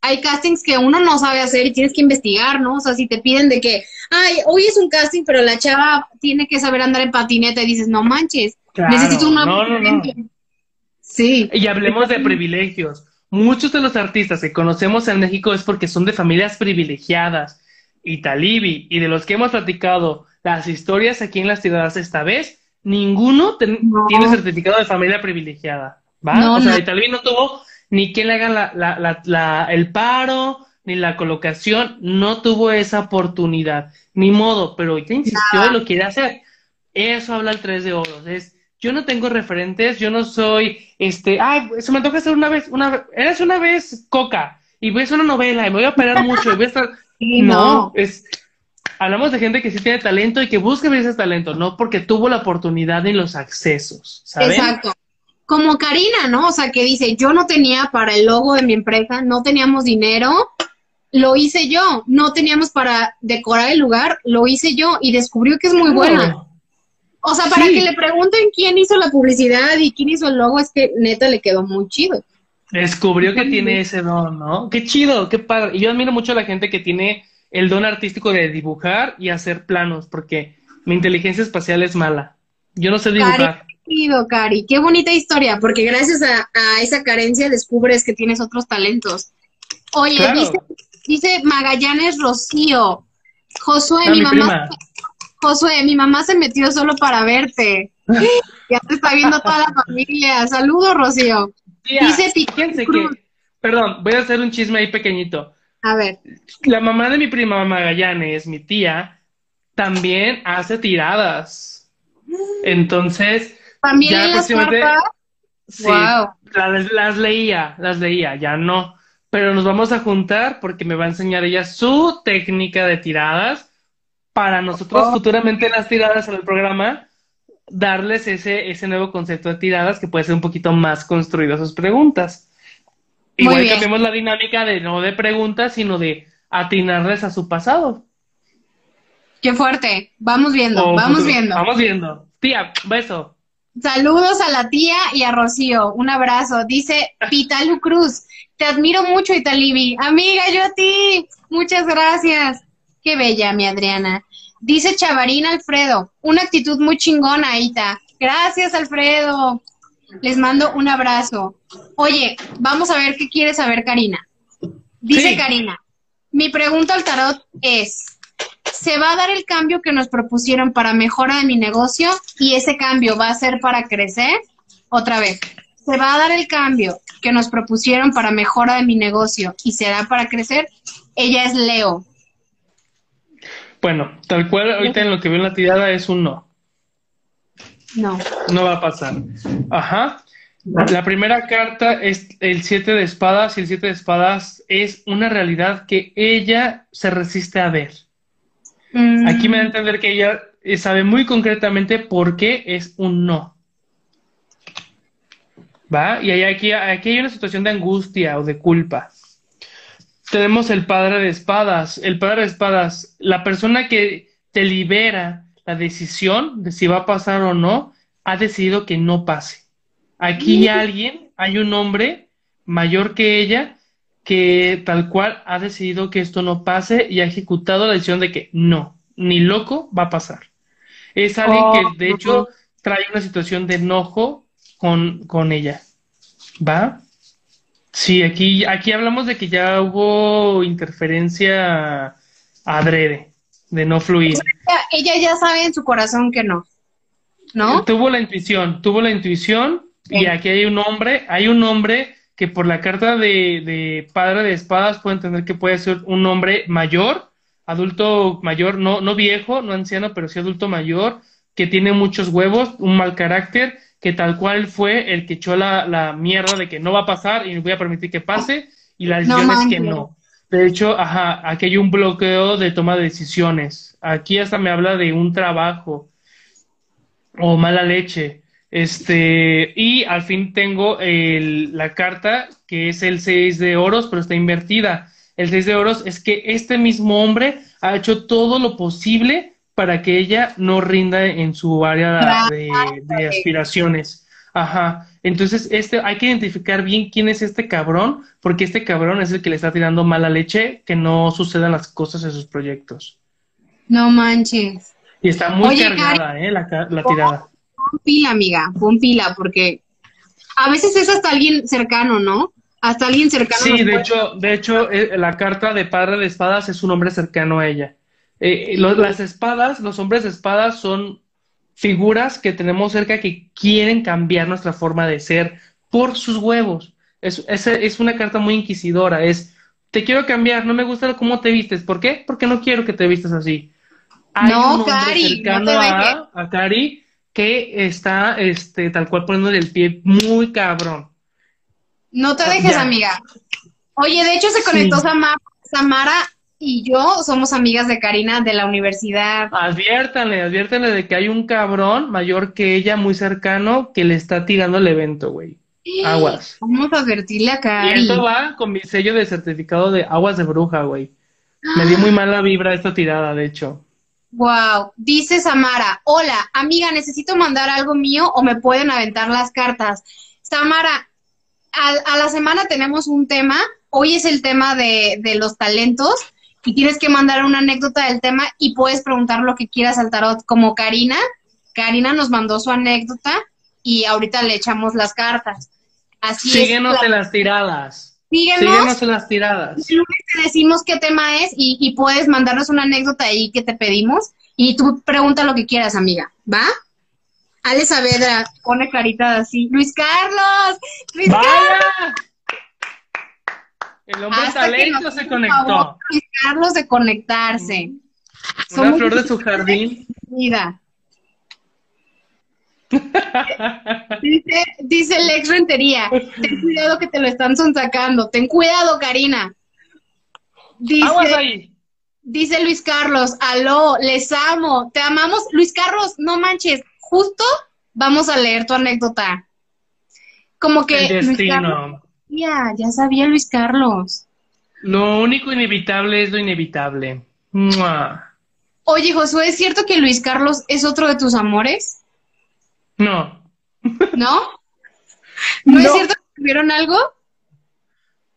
hay castings que uno no sabe hacer y tienes que investigar, ¿no? O sea, si te piden de que, ay, hoy es un casting, pero la chava tiene que saber andar en patineta y dices, no manches, necesito una... No, no, no. Sí. Y hablemos de privilegios. Muchos de los artistas que conocemos en México es porque son de familias privilegiadas. Y Talibi, y de los que hemos platicado las historias aquí en las ciudades esta vez, ninguno tiene certificado de familia privilegiada. ¿Va? o sea, Talibi no tuvo ni quien le haga la, la, la, el paro, ni la colocación, no tuvo esa oportunidad, ni modo, pero ya insistió y lo quiere hacer. Eso habla el 3 de oros, es, yo no tengo referentes, yo no soy, este, ay, se me toca hacer una vez, una eres una vez coca, y voy a hacer una novela y me voy a operar mucho y voy a estar... no, es... Hablamos de gente que sí tiene talento y que busca ese talento, no porque tuvo la oportunidad y los accesos. Exacto. Como Karina, ¿no? O sea, que dice, yo no tenía para el logo de mi empresa, no teníamos dinero, lo hice yo, no teníamos para decorar el lugar, lo hice yo y descubrió que es muy buena. O sea, para que le pregunten quién hizo la publicidad y quién hizo el logo, es que neta le quedó muy chido. Descubrió que tiene ese don, ¿no? Qué chido, qué padre. Y yo admiro mucho a la gente que tiene el don artístico de dibujar y hacer planos, porque mi inteligencia espacial es mala. Yo no sé dibujar. Cari, Cari, qué bonita historia, porque gracias a, esa carencia descubres que tienes otros talentos. Oye, dice, dice, Magallanes Rocío, Josué, ah, mi, mamá, Josué, mi mamá se metió solo para verte. ya te está viendo toda la familia. Saludos, Rocío. Dice fíjense que, perdón, voy a hacer un chisme ahí pequeñito. A ver. La mamá de mi prima Magallanes, mi tía, también hace tiradas. Entonces, también ya las Sí, las, las leía, las leía, ya no. Pero nos vamos a juntar porque me va a enseñar ella su técnica de tiradas para nosotros oh. futuramente las tiradas en el programa darles ese, ese nuevo concepto de tiradas que puede ser un poquito más construido a sus preguntas. Igual cambiamos la dinámica de no de preguntas, sino de atinarles a su pasado. Qué fuerte. Vamos viendo, vamos viendo. Vamos viendo. Tía, beso. Saludos a la tía y a Rocío. Un abrazo. Dice Pitalu Cruz. Te admiro mucho, Italibi. Amiga, yo a ti. Muchas gracias. Qué bella, mi Adriana. Dice Chavarín Alfredo, una actitud muy chingona, Ita. Gracias, Alfredo. Les mando un abrazo. Oye, vamos a ver qué quiere saber Karina. Dice Karina, mi pregunta al tarot es, ¿se va a dar el cambio que nos propusieron para mejora de mi negocio y ese cambio va a ser para crecer? Otra vez, ¿se va a dar el cambio que nos propusieron para mejora de mi negocio y será para crecer? Ella es Leo. Bueno, tal cual ahorita en lo que veo en la tirada es un no. No. No va a pasar. Ajá. La primera carta es el siete de espadas y el siete de espadas es una realidad que ella se resiste a ver. Mm. Aquí me da a entender que ella sabe muy concretamente por qué es un no. ¿Va? Y aquí, aquí hay una situación de angustia o de culpa tenemos el padre de espadas. El padre de espadas, la persona que te libera la decisión de si va a pasar o no, ha decidido que no pase. Aquí hay alguien, hay un hombre mayor que ella que tal cual ha decidido que esto no pase y ha ejecutado la decisión de que no, ni loco va a pasar. Es alguien que de hecho trae una situación de enojo con, con ella. ¿Va? Sí, aquí, aquí hablamos de que ya hubo interferencia adrede, de no fluir. ella, ya sabe en su corazón que no, ¿no? Tuvo la intuición, tuvo la intuición y aquí hay un hombre, hay un hombre que por la carta de, de padre de espadas puede entender que puede ser un hombre mayor, adulto mayor, no, no viejo, no anciano, pero sí adulto mayor, que tiene muchos huevos, un mal carácter que tal cual fue el que echó la, la mierda de que no va a pasar y no voy a permitir que pase, y la decisión es que no. De hecho, ajá, aquí hay un bloqueo de toma de decisiones. Aquí hasta me habla de un trabajo o mala leche. Este, y al fin tengo el, la carta que es el 6 de oros, pero está invertida. El 6 de oros es que este mismo hombre ha hecho todo lo posible para que ella no rinda en su área de, aspiraciones. Ajá. Entonces, este, hay que identificar bien quién es este cabrón, porque este cabrón es el que le está tirando mala leche, que no sucedan las cosas en sus proyectos. No manches. Y está muy cargada, ¿eh? La, tirada. Pon pila, amiga, pon pila, porque a veces es hasta alguien cercano, ¿no? Hasta alguien cercano. Sí, de hecho, de hecho, eh, la carta de padre de espadas es un hombre cercano a ella. Eh, las espadas, los hombres de espadas son figuras que tenemos cerca que quieren cambiar nuestra forma de ser por sus huevos. Es, es, una carta muy inquisidora. Es, te quiero cambiar, no me gusta cómo te vistes. ¿Por qué? Porque no quiero que te vistas así. Hay no, un Cari, cercano a, a, Cari que está este, tal cual poniendo el pie muy cabrón. No te dejes, amiga. Oye, de hecho se conectó Samara, Samara y yo somos amigas de Karina de la universidad. Adviértanle, adviértanle de que hay un cabrón mayor que ella, muy cercano, que le está tirando el evento, güey. Aguas. Vamos a advertirle a Karina. Y esto va con mi sello de certificado de aguas de bruja, güey. Me dio muy mala vibra esta tirada, de hecho. Wow, dice Samara, hola, amiga, necesito mandar algo mío o me pueden aventar las cartas. Samara, a, la semana tenemos un tema, hoy es el tema de, de, los talentos y tienes que mandar una anécdota del tema y puedes preguntar lo que quieras al tarot, como Karina. Karina nos mandó su anécdota y ahorita le echamos las cartas. Así Síguenos en las tiradas. Síguenos, en las tiradas. El lunes te decimos qué tema es y, puedes mandarnos una anécdota ahí que te pedimos y tú pregunta lo que quieras, amiga, ¿va? Ale Saavedra pone carita así. Luis Carlos, Luis Carlos. El hombre talento se conectó. Luis Carlos de conectarse. Una flor de su jardín. Mira. dice, dice el ex Rentería, ten cuidado que te lo están sonsacando, ten cuidado, Karina. Dice, dice Luis Carlos, aló, les amo, te amamos. Luis Carlos, no manches, justo vamos a leer tu anécdota. Como que... El destino. Ya, ya sabía Luis Carlos. Lo único inevitable es lo inevitable. Oye, Josué, ¿es cierto que Luis Carlos es otro de tus amores? No. ¿No? ¿No, es cierto que tuvieron algo?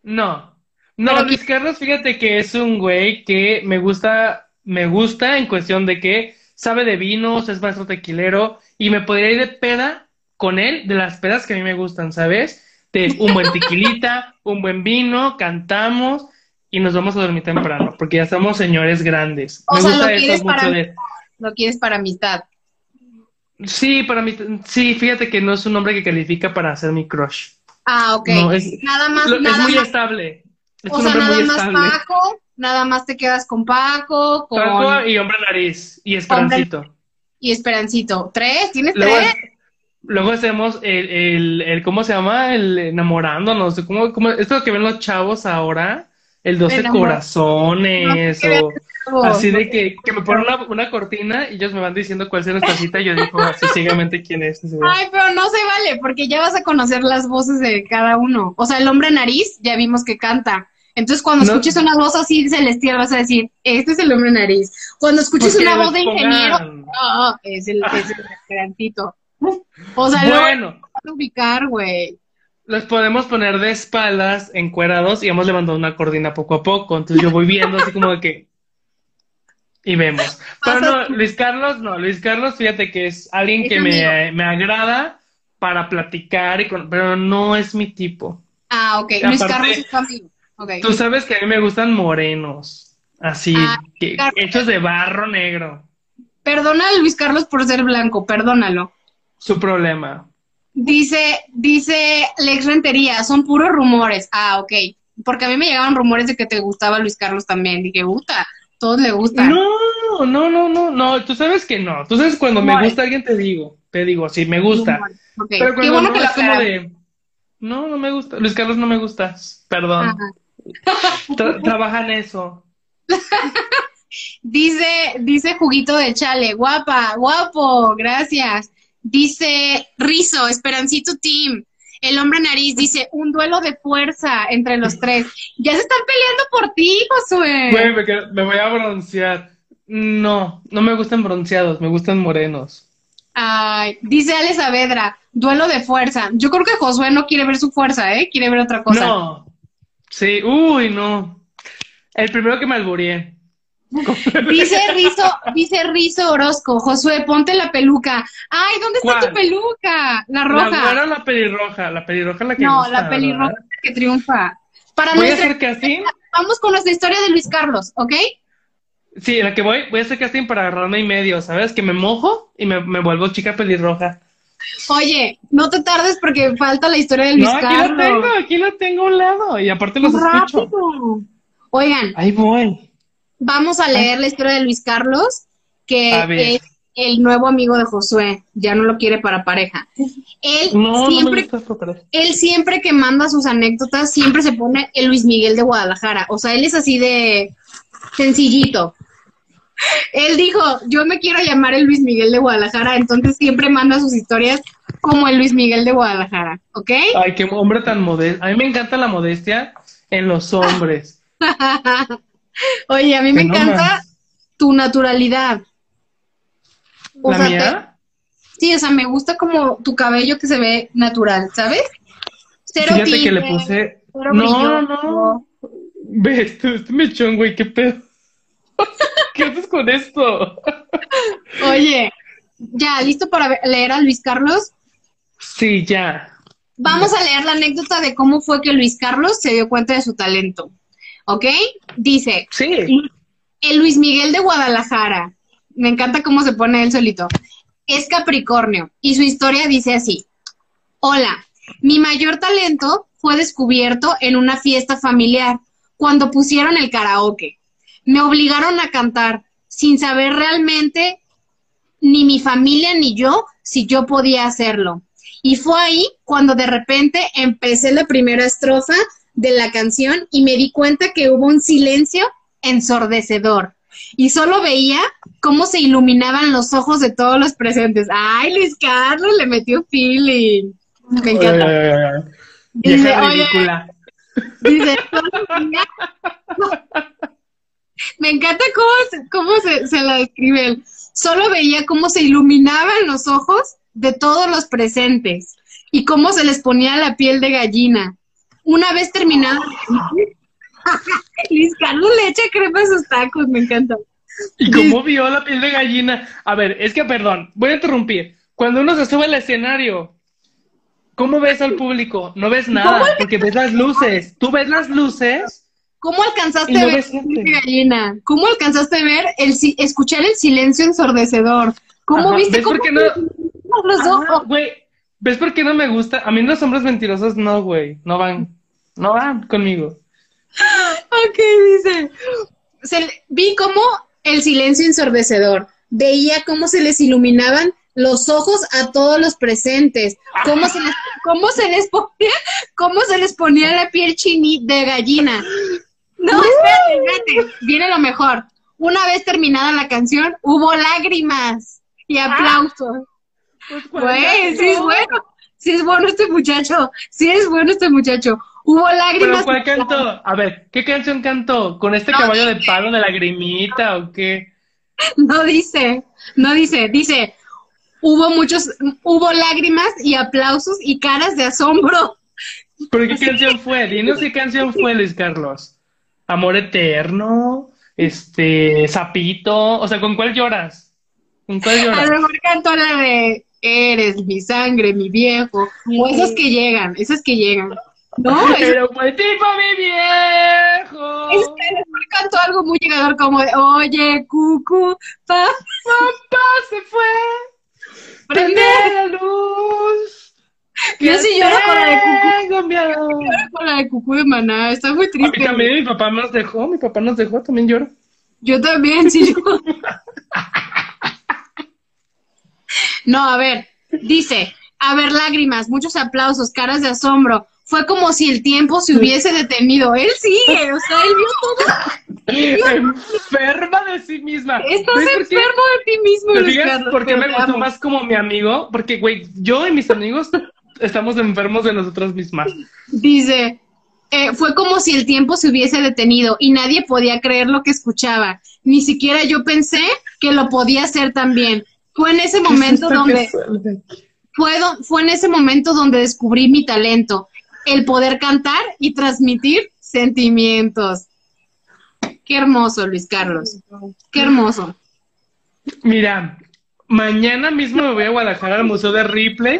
No. No, Luis Carlos, fíjate que es un güey que me gusta, me gusta en cuestión de que sabe de vinos, es maestro tequilero y me podría ir de peda con él de las pedas que a mí me gustan, ¿sabes? De un buen tequilita, un buen vino, cantamos y nos vamos a dormir temprano, porque ya somos señores grandes. me gusta eso mucho de... Lo quieres para amistad. Sí, para mí, sí, fíjate que no es un nombre que califica para ser mi crush. Ah, ok. nada más. es muy estable. o sea, nada más Paco, nada más te quedas con Paco, con... Paco y Hombre Nariz, y Esperancito. Y Esperancito. ¿Tres? ¿Tienes tres? Luego hacemos el, el, ¿cómo se llama? El enamorándonos. ¿Cómo, cómo, esto que ven los chavos ahora, el 12 corazones, o... Así de que, que me ponen una, una, cortina y ellos me van diciendo cuál es nuestra cita y yo digo así ciegamente quién es. Ay, pero no se vale, porque ya vas a conocer las voces de cada uno. O sea, el hombre nariz, ya vimos que canta. Entonces, cuando escuches una voz así celestial, vas a decir, este es el hombre nariz. Cuando escuches una voz de ingeniero, no, es el, es el O sea, bueno. ubicar, güey. Los podemos poner de espaldas, encuerados, y vamos levantando una cortina poco a poco. Entonces yo voy viendo así como de que y vemos. Pero no, Luis Carlos, no, Luis Carlos, fíjate que es alguien que me, me, agrada para platicar, y pero no es mi tipo. Ah, ok. Luis Carlos es tu amigo. Okay. Tú sabes que a mí me gustan morenos, así, ah, hechos de barro negro. Perdona a Luis Carlos por ser blanco, perdónalo. Su problema. Dice, dice Lex Rentería, son puros rumores. Ah, ok. Porque a mí me llegaban rumores de que te gustaba Luis Carlos también. Dije, puta, todos le gustan. No, no, no, no, no, tú sabes que no. Tú sabes cuando me gusta alguien te digo, te digo, sí, me gusta. Pero cuando no es como de, no, no me gusta. Luis Carlos no me gusta, perdón. trabaja en eso. dice, dice Juguito de Chale, guapa, guapo, gracias. Dice Rizo, Esperancito Team. El hombre nariz dice, un duelo de fuerza entre los tres. Ya se están peleando por ti, Josué. me, voy a broncear. No, no me gustan bronceados, me gustan morenos. Ay, dice Ale Saavedra, duelo de fuerza. Yo creo que Josué no quiere ver su fuerza, ¿eh? Quiere ver otra cosa. No. Sí, uy, no. El primero que me albureé. Dice Rizo, dice Rizo Orozco, Josué, ponte la peluca. Ay, ¿dónde está tu peluca? La roja. La la pelirroja, la pelirroja la que No, la pelirroja que triunfa. Para voy a hacer casting. Vamos con nuestra historia de Luis Carlos, ¿ok? Sí, la que voy, voy a hacer casting para agarrarme y medio, ¿sabes? Que me mojo y me, me vuelvo chica pelirroja. Oye, no te tardes porque falta la historia de Luis Carlos. Aquí lo tengo, aquí lo tengo a un lado y aparte los escucho. Oigan. Ahí voy vamos a leer la historia de Luis Carlos, que es el nuevo amigo de Josué, ya no lo quiere para pareja. Él siempre, él siempre que manda sus anécdotas, siempre se pone el Luis Miguel de Guadalajara. O sea, él es así de sencillito. Él dijo, yo me quiero llamar el Luis Miguel de Guadalajara, entonces siempre manda sus historias como el Luis Miguel de Guadalajara, ¿ok? Ay, qué hombre tan modesto. A mí me encanta la modestia en los hombres. Oye, a mí me encanta tu naturalidad. ¿La mía? sí, o sea, me gusta como tu cabello que se ve natural, ¿sabes? Cero Fíjate que le puse... No, no. Ve, este, este mechón, güey, qué pedo. ¿Qué haces con esto? Oye, ¿ya listo para leer a Luis Carlos? Sí, ya. Vamos a leer la anécdota de cómo fue que Luis Carlos se dio cuenta de su talento. ¿Ok? Dice. Sí. El Luis Miguel de Guadalajara. Me encanta cómo se pone él solito. Es Capricornio y su historia dice así. Hola, mi mayor talento fue descubierto en una fiesta familiar cuando pusieron el karaoke. Me obligaron a cantar sin saber realmente ni mi familia ni yo si yo podía hacerlo. Y fue ahí cuando de repente empecé la primera estrofa de la canción y me di cuenta que hubo un silencio ensordecedor. Y solo veía cómo se iluminaban los ojos de todos los presentes. Ay, Luis Carlos le metió feeling. Me encanta. Dice, oye, dice, me encanta cómo, se, cómo se, se la describe él. Solo veía cómo se iluminaban los ojos de todos los presentes y cómo se les ponía la piel de gallina. Una vez terminado, Luis Carlos le echa crema a sus tacos, me encanta. ¿Y cómo vio la piel de gallina? A ver, es que, perdón, voy a interrumpir. Cuando uno se sube al escenario, ¿cómo ves al público? No ves nada, porque ves las luces. ¿Tú ves las luces? ¿Cómo alcanzaste a ver gallina? ¿Cómo alcanzaste a ver el escuchar el silencio ensordecedor? ¿Cómo viste ¿Ves cómo no? Los Güey, ¿ves por qué no me gusta? A mí los hombres mentirosos no, güey, no van, no van conmigo. ok, dice. vi cómo el silencio ensordecedor. Veía cómo se les iluminaban los ojos a todos los presentes, cómo se les, cómo se les ponía, cómo se les ponía la piel chini de gallina, no, espérate, espérate. Viene lo mejor. Una vez terminada la canción, hubo lágrimas y ah. aplausos. Pues, Güey, sí es bueno. Sí es bueno este muchacho. Sí es bueno este muchacho. Hubo lágrimas. ¿Pero cuál cantó? A ver, ¿qué canción cantó? ¿Con este caballo de palo de lagrimita o qué? No dice, no dice, dice, hubo muchos, hubo lágrimas y aplausos y caras de asombro. ¿Pero qué canción fue? Dinos qué canción fue, Luis Carlos. Amor eterno, este, sapito, o sea, ¿con cuál lloras? ¿Con cuál lloras? A lo mejor canto la de Eres mi sangre, mi viejo, o esas que llegan, esas que llegan. No, pero pues tipo mi viejo. Es que canto algo muy llegador como de Oye, cucu, papá se fue. Prende la luz. Yo sí lloro con la de Cucú. Lloro con la de Cucú de Maná. Está muy triste. A mí también mi papá nos dejó. Mi papá nos dejó. También lloro. Yo también, sí lloro. no, a ver. Dice, a ver, lágrimas, muchos aplausos, caras de asombro. Fue como si el tiempo se hubiese detenido. Él sigue, o sea, él vio todo. Enferma de sí misma. Estás enfermo de ti mismo, Luis ¿Por qué me gustó más como mi amigo? Porque, güey, yo y mis amigos estamos enfermos de nosotras mismas. Dice, eh, fue como si el tiempo se hubiese detenido y nadie podía creer lo que escuchaba. Ni siquiera yo pensé que lo podía hacer también. Fue en ese momento donde fue, fue en ese momento donde descubrí mi talento, el poder cantar y transmitir sentimientos. Qué hermoso, Luis Carlos. Qué hermoso. Mira, mañana mismo me voy a Guadalajara al Museo de Ripley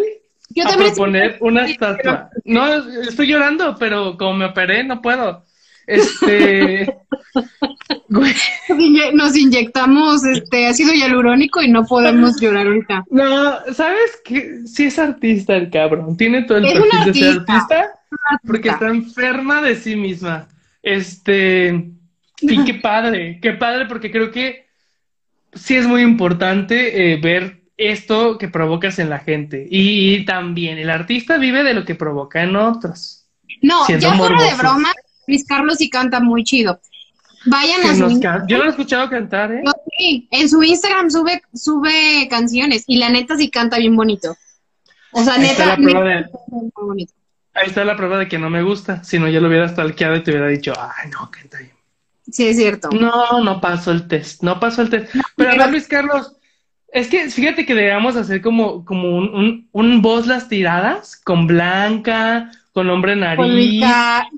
yo a proponer una estatua. No, estoy llorando, pero como me operé, no puedo. Este. Nos inyectamos este ácido hialurónico y no podemos llorar ahorita. No, ¿sabes qué? Sí es artista el cabrón. Tiene todo el perfil de ser artista porque está enferma de sí misma. Este. Y qué padre, qué padre, porque creo que sí es muy importante eh, ver esto que provocas en la gente. Y, también el artista vive de lo que provoca en otros. No, ya fuera de broma, Luis Carlos sí canta muy chido. Vayan a su Yo lo he escuchado cantar, ¿eh? sí, en su Instagram sube, sube canciones y la neta sí canta bien bonito. O sea, neta. Ahí está la prueba de que no me gusta. Si no, ya lo hubiera stalkeado y te hubiera dicho, ay, no, canta bien. Sí, es cierto. No, no pasó el test, no pasó el test. pero a ver, Luis Carlos, es que fíjate que deberíamos hacer como, como un, un, un voz las tiradas con Blanca, con Hombre Nariz,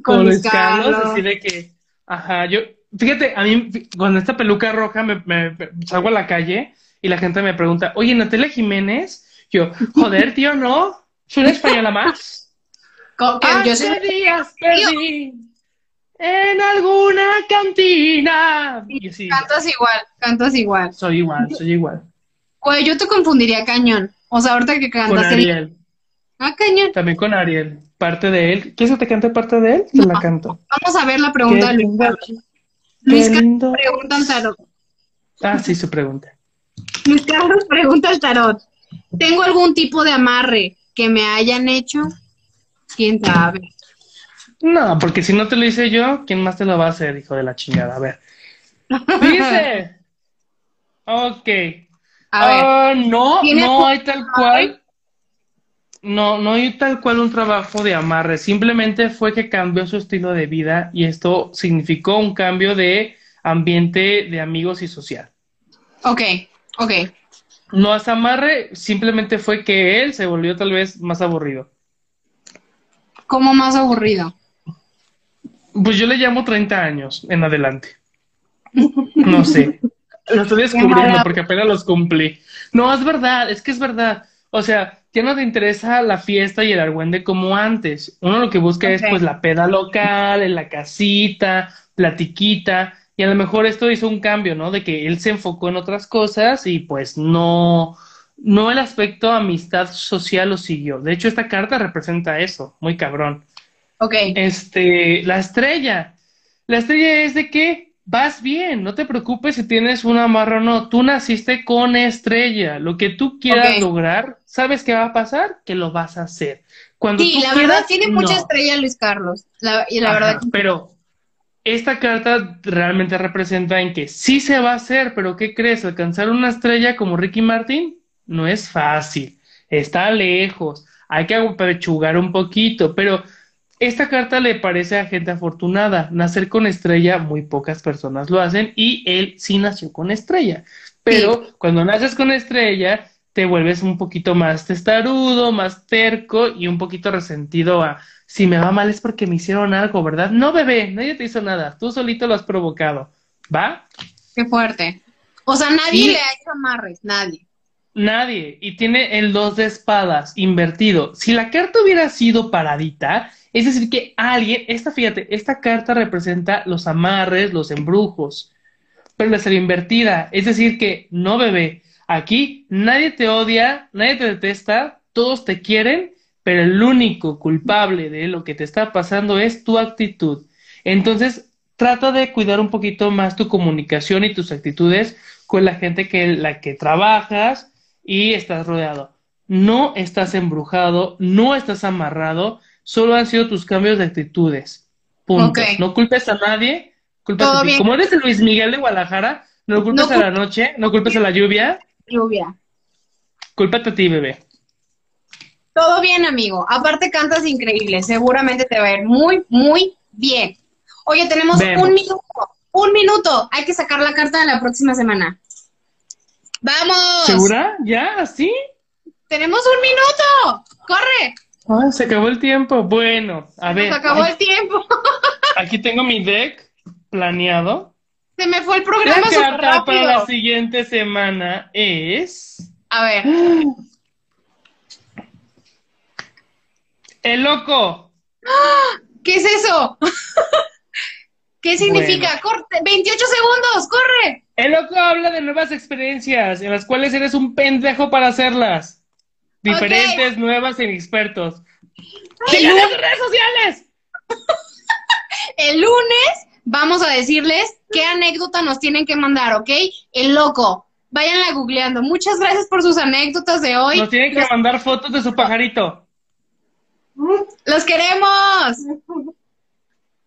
con, Luis Carlos, así de que, ajá, yo, fíjate, a mí con esta peluca roja me, me, salgo a la calle y la gente me pregunta, oye, Natalia Jiménez, yo, joder, tío, no, soy una española más. Días perdí en alguna cantina. Cantas igual, cantas igual. Soy igual, soy igual. Oye, yo te confundiría cañón. O sea, ahorita que cantas. Con Ariel. Ah, cañón. También con Ariel. Parte de él. ¿Quieres que te cante parte de él? Te la canto. Vamos a ver la pregunta de Luis Carlos. Luis Carlos pregunta al tarot. Ah, sí, su pregunta. Luis Carlos pregunta al tarot. ¿Tengo algún tipo de amarre que me hayan hecho? ¿Quién sabe? No, porque si no te lo hice yo, ¿quién más te lo va a hacer, hijo de la chingada? A ver. Dice. ok. A ver. Ah, no, no hay tal cual. No, no hay tal cual un trabajo de amarre. Simplemente fue que cambió su estilo de vida y esto significó un cambio de ambiente de amigos y social. Ok, ok. No es amarre, simplemente fue que él se volvió tal vez más aburrido. ¿Cómo más aburrido? Pues yo le llamo 30 años en adelante. No sé. Lo estoy descubriendo porque apenas los cumplí. No, es verdad, es que es verdad. O sea, ya no te interesa la fiesta y el argüende como antes. Uno lo que busca es pues la peda local, en la casita, platiquita. Y a lo mejor esto hizo un cambio, ¿no? De que él se enfocó en otras cosas y pues no, no el aspecto amistad social lo siguió. De hecho, esta carta representa eso, muy cabrón. Ok. Este, la estrella. La estrella es de que vas bien, no te preocupes si tienes una amarra o no. Tú naciste con estrella. Lo que tú quieras lograr, ¿sabes qué va a pasar? Que lo vas a hacer. Cuando sí, la verdad tiene mucha estrella Luis Carlos. La, y la verdad. Pero esta carta realmente representa en que sí se va a hacer, pero ¿qué crees? Alcanzar una estrella como Ricky Martin no es fácil, está lejos, hay que apechugar un poquito, pero esta carta le parece a gente afortunada. Nacer con estrella, muy pocas personas lo hacen y él sí nació con estrella. Pero cuando naces con estrella, te vuelves un poquito más testarudo, más terco y un poquito resentido a si me va mal es porque me hicieron algo, ¿verdad? No, bebé, nadie te hizo nada, tú solito lo has provocado. ¿Va? Qué fuerte. O sea, nadie le ha hecho amarres, nadie. Nadie. Y tiene el dos de espadas invertido. Si la carta hubiera sido paradita, es decir, que alguien, esta, fíjate, esta carta representa los amarres, los embrujos, pero la serie invertida. Es decir, que no, bebé. Aquí nadie te odia, nadie te detesta, todos te quieren, pero el único culpable de lo que te está pasando es tu actitud. Entonces, trata de cuidar un poquito más tu comunicación y tus actitudes con la gente que la que trabajas, y estás rodeado. No estás embrujado, no estás amarrado, solo han sido tus cambios de actitudes. Punto. No culpes a nadie, culpes a ti. Como eres el Luis Miguel de Guadalajara, no culpes a la noche, no culpes a la lluvia. Lluvia. Cúlpate a ti, bebé. Todo bien, amigo. Aparte cantas increíble. Seguramente te va a ir muy, muy bien. Oye, tenemos un minuto. Un minuto. Hay que sacar la carta de la próxima semana. ¡Vamos! ¿Segura? ¿Ya? ¿Sí? ¡Tenemos un minuto! ¡Corre! Ah, se acabó el tiempo. Bueno, a ver. Se acabó el tiempo. aquí tengo mi deck planeado. Se me fue el programa La carta para la siguiente semana es. A ver. ¡El loco! ¿Qué es eso? ¿Qué significa? ¡Corte! ¡28 segundos! ¡Corre! El loco habla de nuevas experiencias en las cuales eres un pendejo para hacerlas. Diferentes, nuevas e expertos. ¡Síganme en sus redes sociales! El lunes vamos a decirles qué anécdota nos tienen que mandar, ¿ok? El loco. Váyanla googleando. Muchas gracias por sus anécdotas de hoy. Nos tienen que mandar fotos de su pajarito. ¡Los queremos!